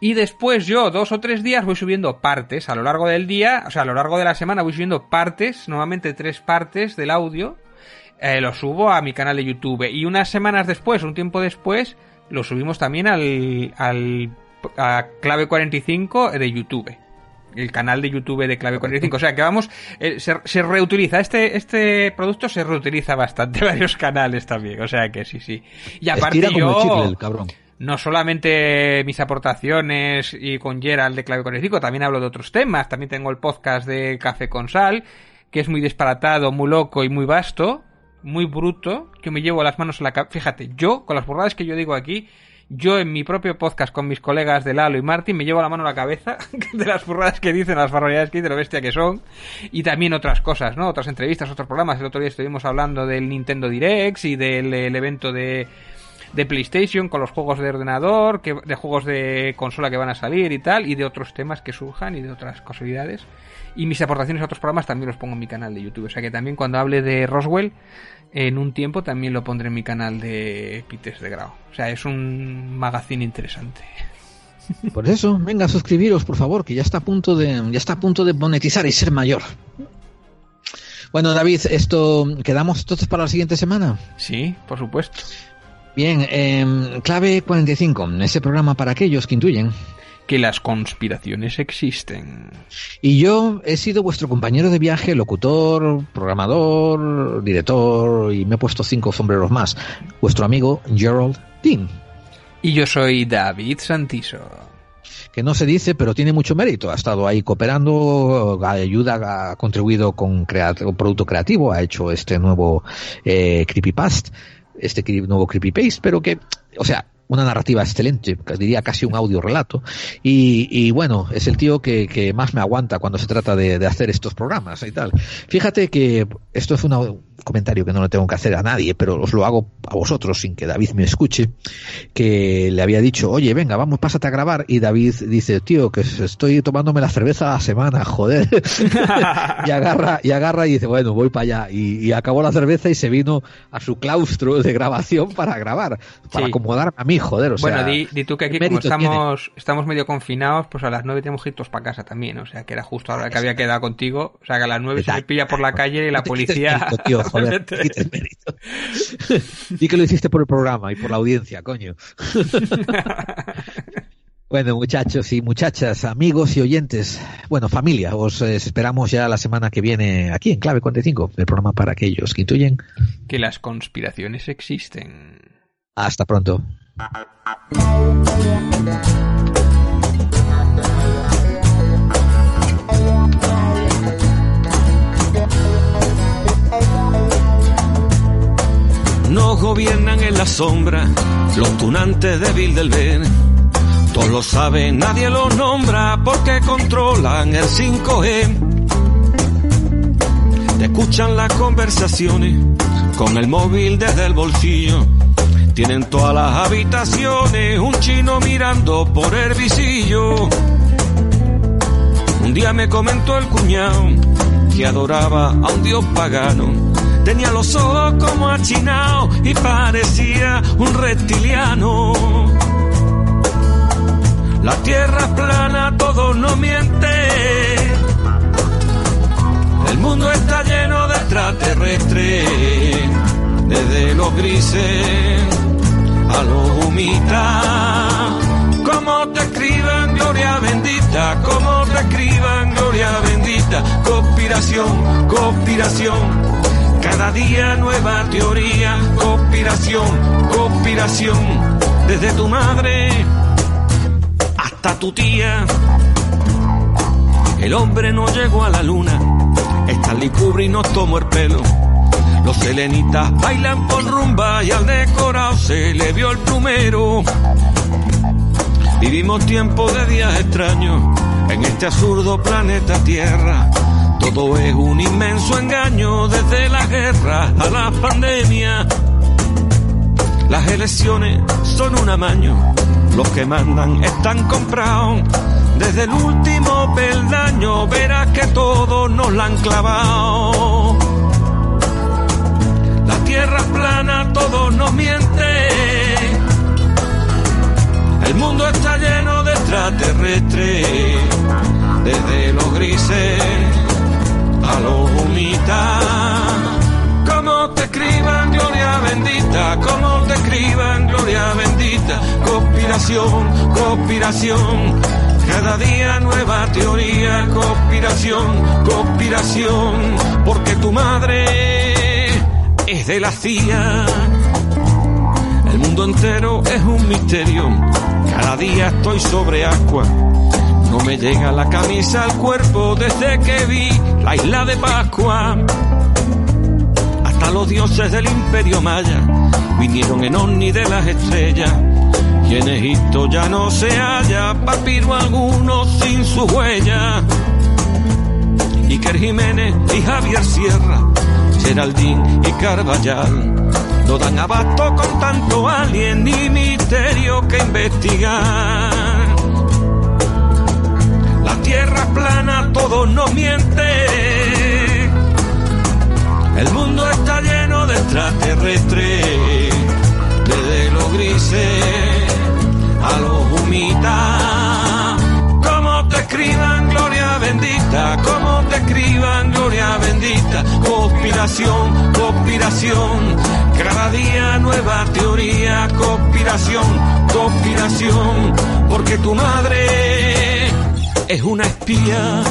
Y después yo, dos o tres días, voy subiendo partes a lo largo del día, o sea, a lo largo de la semana voy subiendo partes, normalmente tres partes del audio, eh, lo subo a mi canal de YouTube. Y unas semanas después, un tiempo después, lo subimos también al, al a Clave 45 de YouTube. El canal de YouTube de Clave 45. O sea que vamos, eh, se, se reutiliza. Este, este producto se reutiliza bastante, varios canales también. O sea que sí, sí. Y aparte Estira como yo, el chicle, el cabrón. No solamente mis aportaciones y con Gerald de Clave 45, también hablo de otros temas. También tengo el podcast de Café con Sal, que es muy disparatado, muy loco y muy vasto, muy bruto, que me llevo las manos a la cabeza. Fíjate, yo, con las burradas que yo digo aquí, yo en mi propio podcast con mis colegas de Lalo y Martín me llevo la mano a la cabeza de las burradas que dicen, las barbaridades que dicen, lo bestia que son, y también otras cosas, ¿no? Otras entrevistas, otros programas. El otro día estuvimos hablando del Nintendo Direct y del el evento de, de PlayStation con los juegos de ordenador, que, de juegos de consola que van a salir y tal, y de otros temas que surjan y de otras casualidades. Y mis aportaciones a otros programas también los pongo en mi canal de YouTube. O sea que también cuando hable de Roswell, en un tiempo también lo pondré en mi canal de Pites de Grau. O sea, es un magazine interesante. Por eso, venga, suscribiros, por favor, que ya está a punto de, ya está a punto de monetizar y ser mayor. Bueno, David, esto quedamos entonces para la siguiente semana. Sí, por supuesto. Bien, em, clave 45, ese programa para aquellos que intuyen. Que las conspiraciones existen. Y yo he sido vuestro compañero de viaje, locutor, programador, director y me he puesto cinco sombreros más. Vuestro amigo Gerald Dean. Y yo soy David Santiso. Que no se dice, pero tiene mucho mérito. Ha estado ahí cooperando, ayuda, ha contribuido con crea- un producto creativo, ha hecho este nuevo eh, creepypast, este nuevo creepypaste, pero que, o sea, una narrativa excelente, diría casi un audio relato. Y, y bueno, es el tío que, que más me aguanta cuando se trata de, de hacer estos programas y tal. Fíjate que esto es una- un comentario que no le tengo que hacer a nadie, pero os lo hago a vosotros sin que David me escuche, que le había dicho, oye, venga, vamos, pásate a grabar. Y David dice, tío, que estoy tomándome la cerveza a la semana, joder. y agarra, y agarra y dice, bueno, voy para allá. Y, y acabó la cerveza y se vino a su claustro de grabación para grabar, para Sí. acomodarme a mí, joder. O bueno, sea, di, di tú que aquí ¿qué como tiene? estamos, estamos medio confinados, pues a las nueve tenemos que irnos para casa también. O sea, que era justo ahora que había quedado contigo. O sea, que a las nueve se me pilla por la calle y la policía... tío, joder, mérito. Di que lo hiciste por el programa y por la audiencia, coño. Bueno, muchachos y muchachas, amigos y oyentes, bueno, familia, os eh, esperamos ya la semana que viene aquí en Clave 45, el programa para aquellos que intuyen. que las conspiraciones existen. Hasta pronto. Nos gobiernan en la sombra los tunantes de Bilderberg. Todos lo saben, nadie los nombra porque controlan el 5G. Te escuchan las conversaciones con el móvil desde el bolsillo. Tienen todas las habitaciones un chino mirando por el visillo. Un día me comentó el cuñado que adoraba a un dios pagano. Tenía los ojos como achinados y parecía un reptiliano. La tierra es plana, todo no miente. El mundo está lleno de extraterrestres, desde los grises a los humitas. Como te escriban gloria bendita, como te escriban gloria bendita. Conspiración, conspiración. Cada día nueva teoría, conspiración, conspiración. Desde tu madre hasta tu tía. El hombre no llegó a la luna, Stanley Kubrick nos tomó el pelo. Los selenitas bailan por rumba y al decorado se le vio el plumero. Vivimos tiempos de días extraños en este absurdo planeta Tierra. Todo es un inmenso engaño desde la guerra a la pandemia. Las elecciones son un amaño, los que mandan están comprados. Desde el último peldaño verás que todos nos la han clavado. La tierra es plana, todo nos miente. El mundo está lleno de extraterrestres, desde los grises a los humitas. Como te escriban gloria bendita, como te escriban gloria bendita. Conspiración, conspiración. Cada día nueva teoría, conspiración, conspiración. Porque tu madre es de la CIA. El mundo entero es un misterio. Cada día estoy sobre agua. No me llega la camisa al cuerpo desde que vi la isla de Pascua. Hasta los dioses del imperio maya vinieron en ovni de las estrellas. Y en Egipto ya no se halla papiro alguno sin su huella. Iker Jiménez y Javier Sierra, Geraldine y Carvallal no dan abasto con tanto alien ni misterio que investigar. La tierra es plana, todo nos miente. El mundo está lleno de extraterrestres, desde los grises a los humitas. Como te escriban gloria bendita, como te escriban gloria bendita. conspiración, conspiración. Cada día nueva teoría, conspiración, conspiración. Porque tu madre es una espía